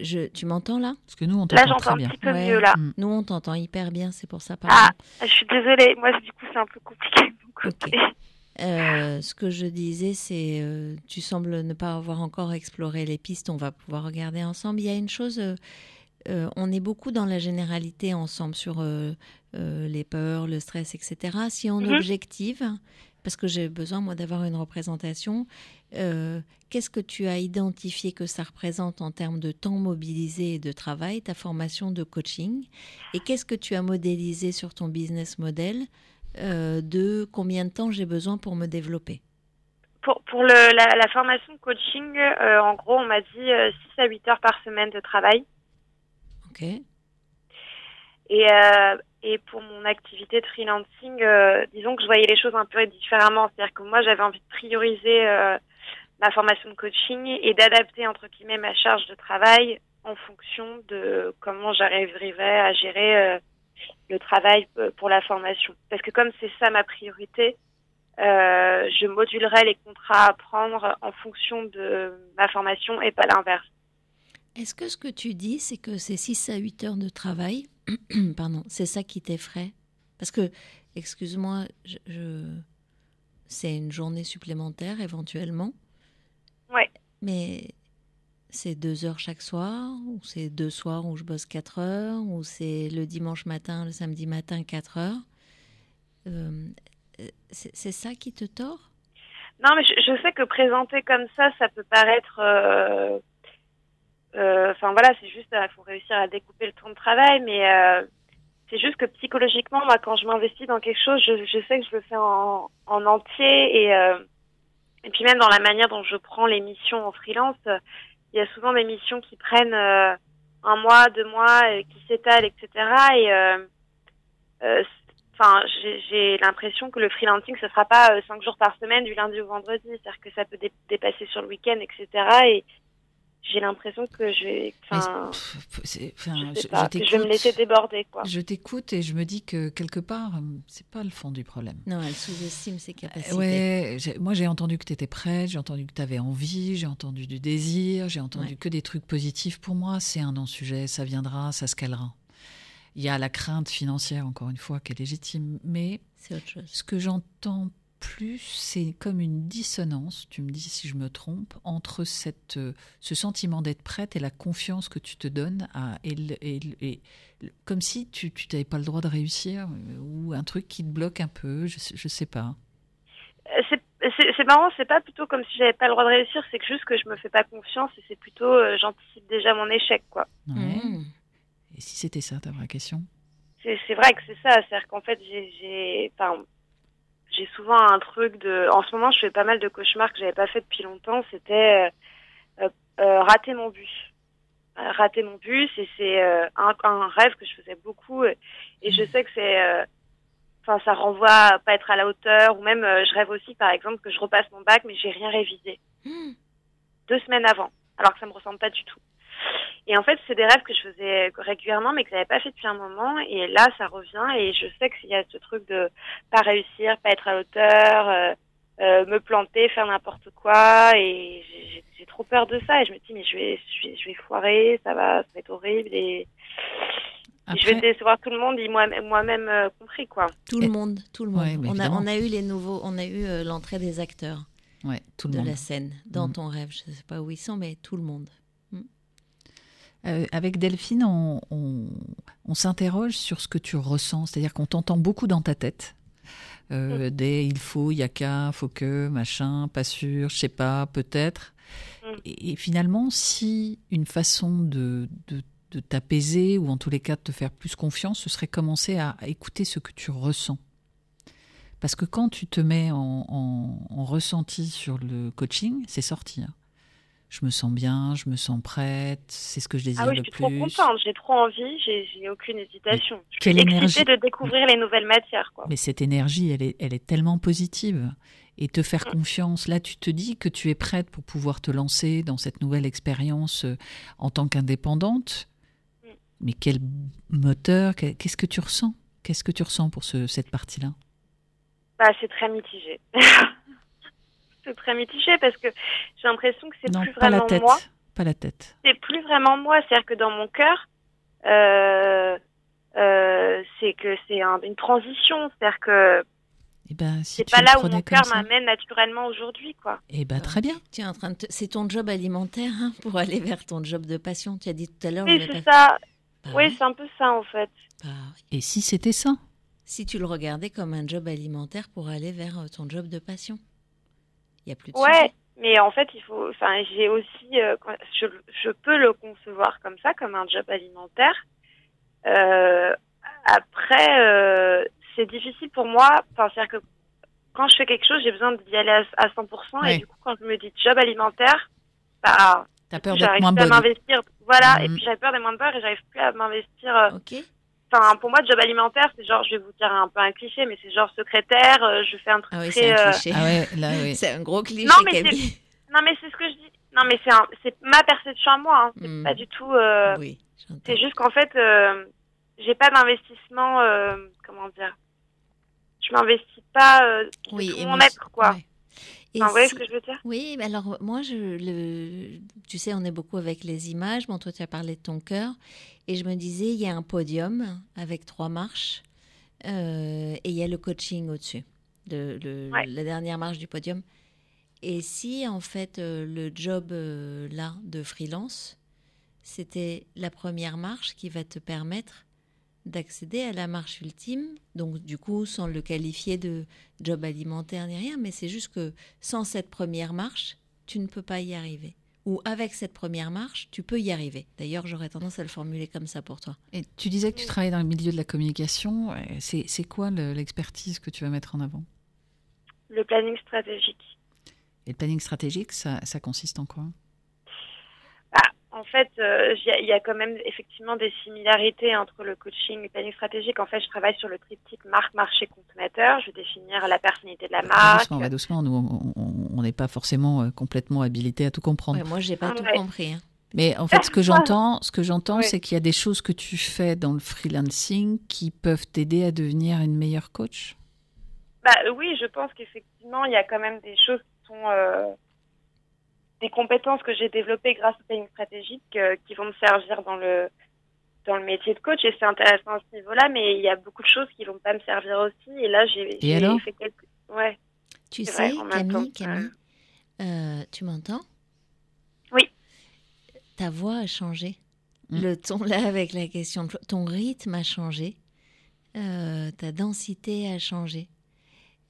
je, tu m'entends là? Parce que nous, on Là, t'entend j'entends très un petit peu Ouais. mieux là. Mm. Nous, on t'entend hyper bien, c'est pour ça. Pardon. Ah, je suis désolée. Moi, du coup, c'est un peu compliqué côté. Euh, ce que je disais, c'est euh, tu sembles ne pas avoir encore exploré les pistes. On va pouvoir regarder ensemble. Il y a une chose, euh, euh, on est beaucoup dans la généralité ensemble sur euh, euh, les peurs, le stress, etc. Si on Mhm. objective, parce que j'ai besoin, moi, d'avoir une représentation. Euh, Qu'est-ce que tu as identifié que ça représente en termes de temps mobilisé et de travail, ta formation de coaching? Et qu'est-ce que tu as modélisé sur ton business model euh, de combien de temps j'ai besoin pour me développer? Pour, pour le, la, la formation de coaching, euh, en gros, on m'a dit 6 à 8 heures par semaine de travail. Ok. Et, et pour mon activité de freelancing, euh, disons que je voyais les choses un peu différemment. C'est-à-dire que moi, j'avais envie de prioriser euh, ma formation de coaching et d'adapter, entre guillemets, ma charge de travail en fonction de comment j'arriverais à gérer euh, le travail pour la formation. Parce que comme c'est ça ma priorité, je modulerai les contrats à prendre en fonction de ma formation et pas l'inverse. Est-ce que ce que tu dis, c'est que ces 6 à 8 heures de travail, <clears throat> pardon, c'est ça qui t'effraie? Parce que, excuse-moi, je, je... c'est une journée supplémentaire éventuellement. Ouais. Mais c'est deux heures chaque soir, ou c'est deux soirs où je bosse 4 heures, ou c'est le dimanche matin, le samedi matin 4 heures. Euh, c'est c'est ça qui te tord? Non, mais je, je sais que présenter comme ça, ça peut paraître. euh, euh, Enfin voilà, c'est juste, il faut réussir à découper le temps de travail, mais euh, c'est juste que psychologiquement, moi, quand je m'investis dans quelque chose, je, je sais que je le fais en, en entier et euh, et puis même dans la manière dont je prends les missions en freelance, euh, il y a souvent des missions qui prennent euh, un mois, deux mois, euh, qui s'étalent, etc. Et euh, euh, enfin, j'ai- l'impression que le freelancing, ce sera pas euh, cinq jours par semaine, du lundi au vendredi. C'est-à-dire que ça peut dé- dépasser sur le week-end, etc. Et j'ai l'impression que je vais, enfin, je je- sais pas, je que je vais me laisser déborder, quoi. Je t'écoute et je me dis que quelque part, euh, c'est pas le fond du problème. Non, elle sous-estime ses capacités. Ouais, moi j'ai entendu que tu étais prête, j'ai entendu que tu avais envie, j'ai entendu du désir, j'ai entendu Ouais. que des trucs positifs. Pour moi, c'est un non-sujet, ça viendra, ça se calera. Il y a la crainte financière, encore une fois, qui est légitime, mais C'est autre chose. ce que j'entends plus, c'est comme une dissonance, tu me dis si je me trompe, entre cette, euh, ce sentiment d'être prête et la confiance que tu te donnes, à, et, comme si tu n'avais pas le droit de réussir, euh, ou un truc qui te bloque un peu, je sais, je sais pas. Euh, c'est c'est- c'est marrant, c'est pas plutôt comme si j'avais pas le droit de réussir, c'est que juste que je me fais pas confiance et c'est plutôt euh, j'anticipe déjà mon échec, quoi. Ouais. Mmh. Et si c'était ça ta vraie question? C'est c'est vrai que c'est ça, c'est-à-dire qu'en fait j'ai j'ai enfin j'ai souvent un truc de en ce moment je fais pas mal de cauchemars que j'avais pas fait depuis longtemps, c'était euh, euh, euh, rater mon bus. Rater mon bus et c'est euh, un, un rêve que je faisais beaucoup et, et je sais que c'est enfin ça renvoie à pas être à la hauteur ou même je rêve aussi par exemple que je repasse mon bac mais j'ai rien révisé. Deux semaines avant alors que ça me ressemble pas du tout et en fait c'est des rêves que je faisais régulièrement mais que j'avais pas fait depuis un moment et là ça revient et je sais qu'il y a ce truc de pas réussir pas être à la hauteur euh, euh, me planter faire n'importe quoi et j'ai- trop peur de ça et je me dis mais je vais je vais, je vais foirer ça va ça va être horrible et, je vais décevoir tout le monde moi moi-même euh, compris quoi Tout le monde, tout le monde. Ouais, on, a, évidemment. on a eu les nouveaux, on a eu euh, l'entrée des acteurs ouais, tout le de monde. la scène dans Mhm. ton rêve. Je ne sais pas où ils sont, mais tout le monde. Euh, avec Delphine, on, on- on s'interroge sur ce que tu ressens, c'est-à-dire qu'on t'entend beaucoup dans ta tête. Euh, Des il faut, il y a qu'à, faut que, machin, pas sûr, je sais pas, peut-être. Mm. Et, et finalement, si une façon de, de, de t'apaiser ou en tous les cas de te faire plus confiance, ce serait commencer à, à écouter ce que tu ressens. Parce que quand tu te mets en, en- en ressenti sur le coaching, c'est sorti. hein. Je me sens bien, je me sens prête, c'est ce que je désire ah oui je le suis trop plus. contente j'ai trop envie j'ai aucune hésitation je quelle suis excitée énergie. de découvrir les nouvelles matières quoi Mais cette énergie, elle est, elle est tellement positive. Et te faire confiance, là, tu te dis que tu es prête pour pouvoir te lancer dans cette nouvelle expérience euh, en tant qu'indépendante. Mm. Mais quel moteur, qu'est-ce que tu ressens? Qu'est-ce que tu ressens pour ce, cette partie-là? Bah, c'est très mitigé. <laughs> c'est très mitigé parce que j'ai l'impression que c'est plus pas la vraiment tête. moi. Pas la tête. C'est plus vraiment moi. C'est-à-dire que dans mon cœur, euh, euh, c'est que c'est un- une transition. C'est-à-dire que Eh ben, si c'est pas là où mon cœur m'amène naturellement aujourd'hui, quoi. Eh ben, très bien. Tu es en train de te- C'est ton job alimentaire hein, pour aller vers ton job de passion. Tu as dit tout à l'heure. Oui, c'est pas- ça. Bah oui, oui. c'est un peu ça, en fait. Bah Et si c'était ça? Si tu le regardais comme un job alimentaire pour aller vers euh, ton job de passion. Il y a plus de Ouais, mais en fait, il faut. Enfin, j'ai aussi. euh, je, je peux le concevoir comme ça, comme un job alimentaire. Euh, après, euh, c'est difficile pour moi. Enfin, c'est-à-dire que quand je fais quelque chose, j'ai besoin d'y aller à, à 100%. Ouais. Et du coup, quand je me dis job alimentaire, bah, T'as peur d'être j'arrive moins plus à bonne. m'investir. Voilà. Et Mhm. puis j'avais peur des moins de peur et j'arrive plus à m'investir. euh. Enfin, pour moi, job alimentaire, c'est genre, je vais vous dire un peu un cliché, mais c'est genre secrétaire. euh, je fais un truc Ah oui, très. c'est un euh, cliché. Ah ouais, là, oui. <laughs> C'est un gros cliché, Non, mais Camille. Non, mais c'est ce que je dis. Non, mais c'est un- c'est ma perception à moi. Hein. C'est Hmm. pas du tout. euh, Oui, j'entends. C'est juste qu'en fait, euh, j'ai pas d'investissement. euh, comment dire Je m'investis pas euh, de Oui, tout mon moi- être, quoi. ouais. Et Enfin, vous voyez si- ce que je veux dire? Oui, mais alors moi, je, le, tu sais, on est beaucoup avec les images. Bon, toi, tu as parlé de ton cœur. Et je me disais, il y a un podium avec trois marches euh, et il y a le coaching au-dessus, de, le- Ouais. la dernière marche du podium. Et si, en fait, euh, le job euh, là de freelance, c'était la première marche qui va te permettre d'accéder à la marche ultime, donc du coup sans le qualifier de job alimentaire ni rien, mais c'est juste que sans cette première marche, tu ne peux pas y arriver. Ou avec cette première marche, tu peux y arriver. D'ailleurs, j'aurais tendance à le formuler comme ça pour toi. Et tu disais que tu travaillais dans le milieu de la communication. C'est c'est quoi le- l'expertise que tu vas mettre en avant? Le planning stratégique. Et le planning stratégique, ça, ça consiste en quoi? En fait, euh, il y, a- il y a quand même effectivement des similarités entre le coaching et le planning stratégique. En fait, je travaille sur le triptyque marque, marché, consommateur. Je vais définir la personnalité de la marque. doucement, va doucement. Nous, on- n'est pas forcément euh, complètement habilité à tout comprendre. Ouais, moi, j'ai pas Ah tout ouais. compris. hein. Mais en fait, ce que <laughs> j'entends, ce que j'entends, Oui. c'est qu'il y a des choses que tu fais dans le freelancing qui peuvent t'aider à devenir une meilleure coach? Bah oui, je pense qu'effectivement, il y a quand même des choses qui sont euh, des compétences que j'ai développées grâce au planning stratégique euh, qui vont me servir dans le dans le métier de coach et c'est intéressant à ce niveau-là, mais il y a beaucoup de choses qui vont pas me servir aussi et là j'ai fait quelques ouais Tu sais, vrai, Camille, Camille, euh, tu m'entends? Oui. Ta voix a changé. Mm. Le ton là avec la question, de- ton rythme a changé. Euh, ta densité a changé.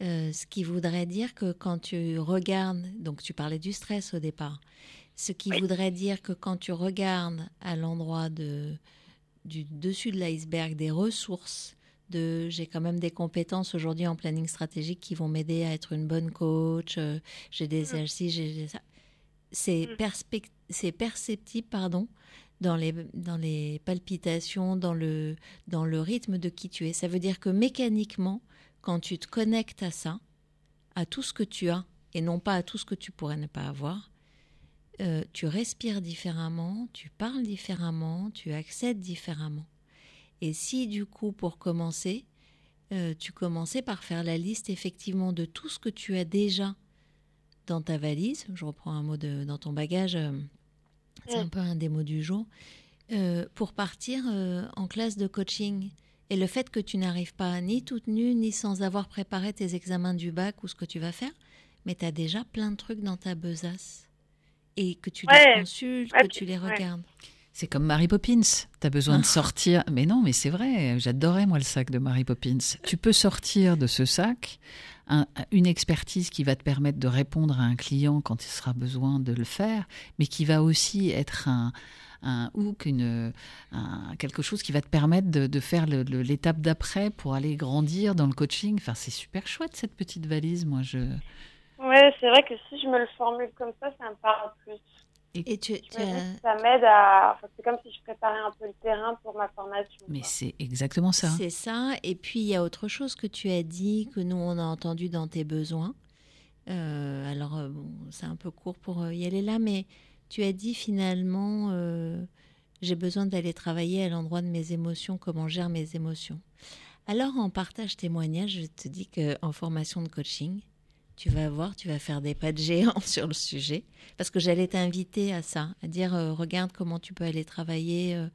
Euh, ce qui voudrait dire que quand tu regardes, donc tu parlais du stress au départ, ce qui Oui. voudrait dire que quand tu regardes à l'endroit de, du dessus de l'iceberg des ressources, de j'ai quand même des compétences aujourd'hui en planning stratégique qui vont m'aider à être une bonne coach, euh, j'ai des Mhm. exercices, j'ai des ça. C'est perspec- c'est perceptible, pardon, dans les, dans les palpitations, dans le, dans le rythme de qui tu es. Ça veut dire que mécaniquement, quand tu te connectes à ça, à tout ce que tu as, et non pas à tout ce que tu pourrais ne pas avoir, euh, tu respires différemment, tu parles différemment, tu accèdes différemment. Et si du coup, pour commencer, euh, tu commençais par faire la liste effectivement de tout ce que tu as déjà dans ta valise, je reprends un mot de, dans ton bagage, euh, c'est un peu un des mots du jour, pour partir en classe de coaching. Et le fait que tu n'arrives pas ni toute nue, ni sans avoir préparé tes examens du bac ou ce que tu vas faire, mais tu as déjà plein de trucs dans ta besace. Et que tu les consultes, Ouais, que tu les ouais. C'est comme Mary Poppins. Tu as besoin de sortir. Mais non, mais c'est vrai. J'adorais, moi, le sac de Mary Poppins. Tu peux sortir de ce sac un- une expertise qui va te permettre de répondre à un client quand il sera besoin de le faire, mais qui va aussi être un, un hook, une, un- quelque chose qui va te permettre de, de faire l'étape d'après pour aller grandir dans le coaching. Enfin, c'est super chouette, cette petite valise. Moi, je. ouais c'est vrai que si je me le formule comme ça, ça me parle plus. Et tu, as- ça m'aide à enfin, c'est comme si je préparais un peu le terrain pour ma formation. Mais quoi. c'est exactement ça. C'est ça. Et puis, il y a autre chose que tu as dit, que nous, on a entendu dans tes besoins. Euh, alors, euh, bon, c'est un peu court pour euh, y aller là, mais tu as dit finalement, euh, j'ai besoin d'aller travailler à l'endroit de mes émotions, comment je gère mes émotions. Alors, en partage témoignage, je te dis qu'en formation de coaching, tu vas voir, tu vas faire des pas de géant <laughs> sur le sujet. Parce que j'allais t'inviter à ça, à dire, euh, regarde comment tu peux aller travailler euh,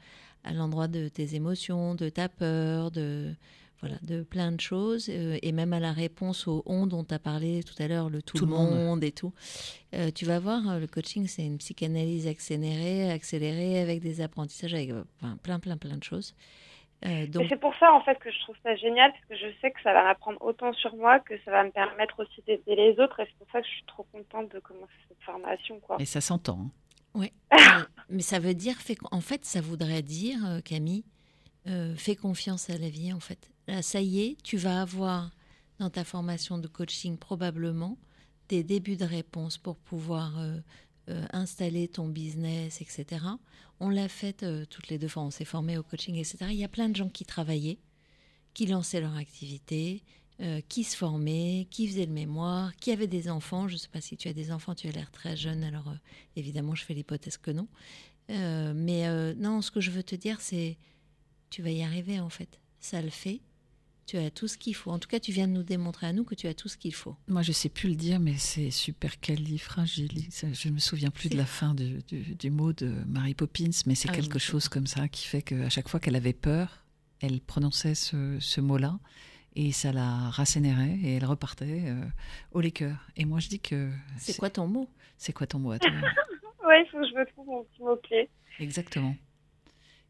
à l'endroit de tes émotions, de ta peur, de voilà, de plein de choses, euh, et même à la réponse au on dont tu as parlé tout à l'heure, le tout, Tout le monde. monde et tout. Euh, tu vas voir, le coaching, c'est une psychanalyse accélérée, accélérée avec des apprentissages, avec enfin, plein, plein, plein de choses. Euh, donc, c'est pour ça en fait que je trouve ça génial parce que je sais que ça va m'apprendre autant sur moi que ça va me permettre aussi d'aider les autres et c'est pour ça que je suis trop contente de commencer cette formation quoi. Et ça s'entend. hein. ouais. <laughs> mais ça veut dire, en fait, ça voudrait dire, euh, Camille, euh, fais confiance à la vie, en fait. Là, ça y est, tu vas avoir dans ta formation de coaching probablement des débuts de réponses pour pouvoir euh, euh, installer ton business, etc. On l'a fait euh, toutes les deux fois, on s'est formé au coaching, etc. Il y a plein de gens qui travaillaient, qui lançaient leur activité, euh, qui se formaient, qui faisaient le mémoire, qui avaient des enfants. Je ne sais pas si tu as des enfants, tu as l'air très jeune, alors évidemment je fais l'hypothèse que non. Mais non, ce que je veux te dire, c'est tu vas y arriver en fait. Ça le fait. Tu as tout ce qu'il faut. En tout cas, tu viens de nous démontrer à nous que tu as tout ce qu'il faut. Moi, je sais plus le dire, mais c'est super fragilis. Je me souviens plus de la fin du, du- du mot de Mary Poppins, mais c'est Ah quelque chose comme ça qui fait qu'à chaque fois qu'elle avait peur, elle prononçait ce, ce mot-là et ça la rassénérait et elle repartait euh, au liqueur. Et moi, je dis que. C'est quoi ton mot? C'est quoi ton mot à toi? <laughs> Ouais, il faut que je me trouve mon petit mot clé. Exactement.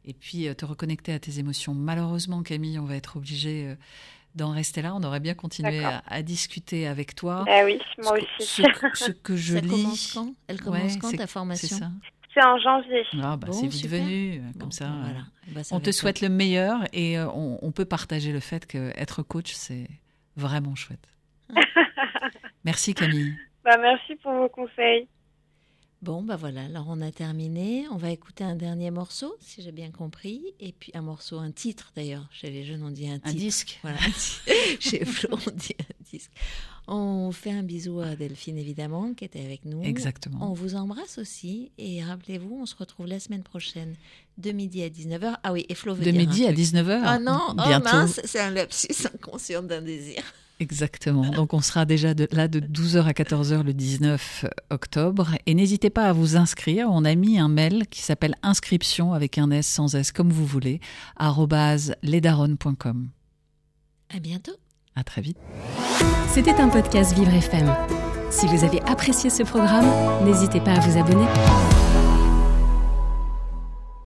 Et puis euh, te reconnecter à tes émotions. Malheureusement, Camille, on va être obligé euh, d'en rester là. On aurait bien continué à, à discuter avec toi. Ah oui, moi Ce aussi. Ce, que- ce <laughs> que je Ça lis. commence quand? Elle commence Ouais, quand c'est- ta formation C'est ça. C'est en janvier. Ah, bah, Bon, c'est vite super. venu, comme Bon, ça. voilà. euh, Eh ben, ça On te être souhaite le meilleur et euh, on, on peut partager le fait qu'être coach, c'est vraiment chouette. <laughs> Merci Camille. Bah, merci pour vos conseils. Bon, bah voilà, alors on a terminé. On va écouter un dernier morceau, si j'ai bien compris. Et puis un morceau, un titre d'ailleurs. Chez les jeunes, on dit un titre. Un disque. Voilà. <laughs> <laughs> Chez Flo, on dit un disque. On fait un bisou à Delphine, évidemment, qui était avec nous. Exactement. On vous embrasse aussi. Et rappelez-vous, on se retrouve la semaine prochaine, de midi à 19h. Ah oui, et Flo veut De dire midi à truc. 19h. Ah non, oh Bientôt. mince, c'est un lapsus inconscient d'un désir. Exactement. Donc on sera déjà de, là de 12h à 14h le 19 octobre. Et n'hésitez pas à vous inscrire. On a mis un mail qui s'appelle inscription avec un S sans S comme vous voulez, lesdaronnes.com. À bientôt. À très vite. C'était un podcast Vivre FM. Si vous avez apprécié ce programme, n'hésitez pas à vous abonner.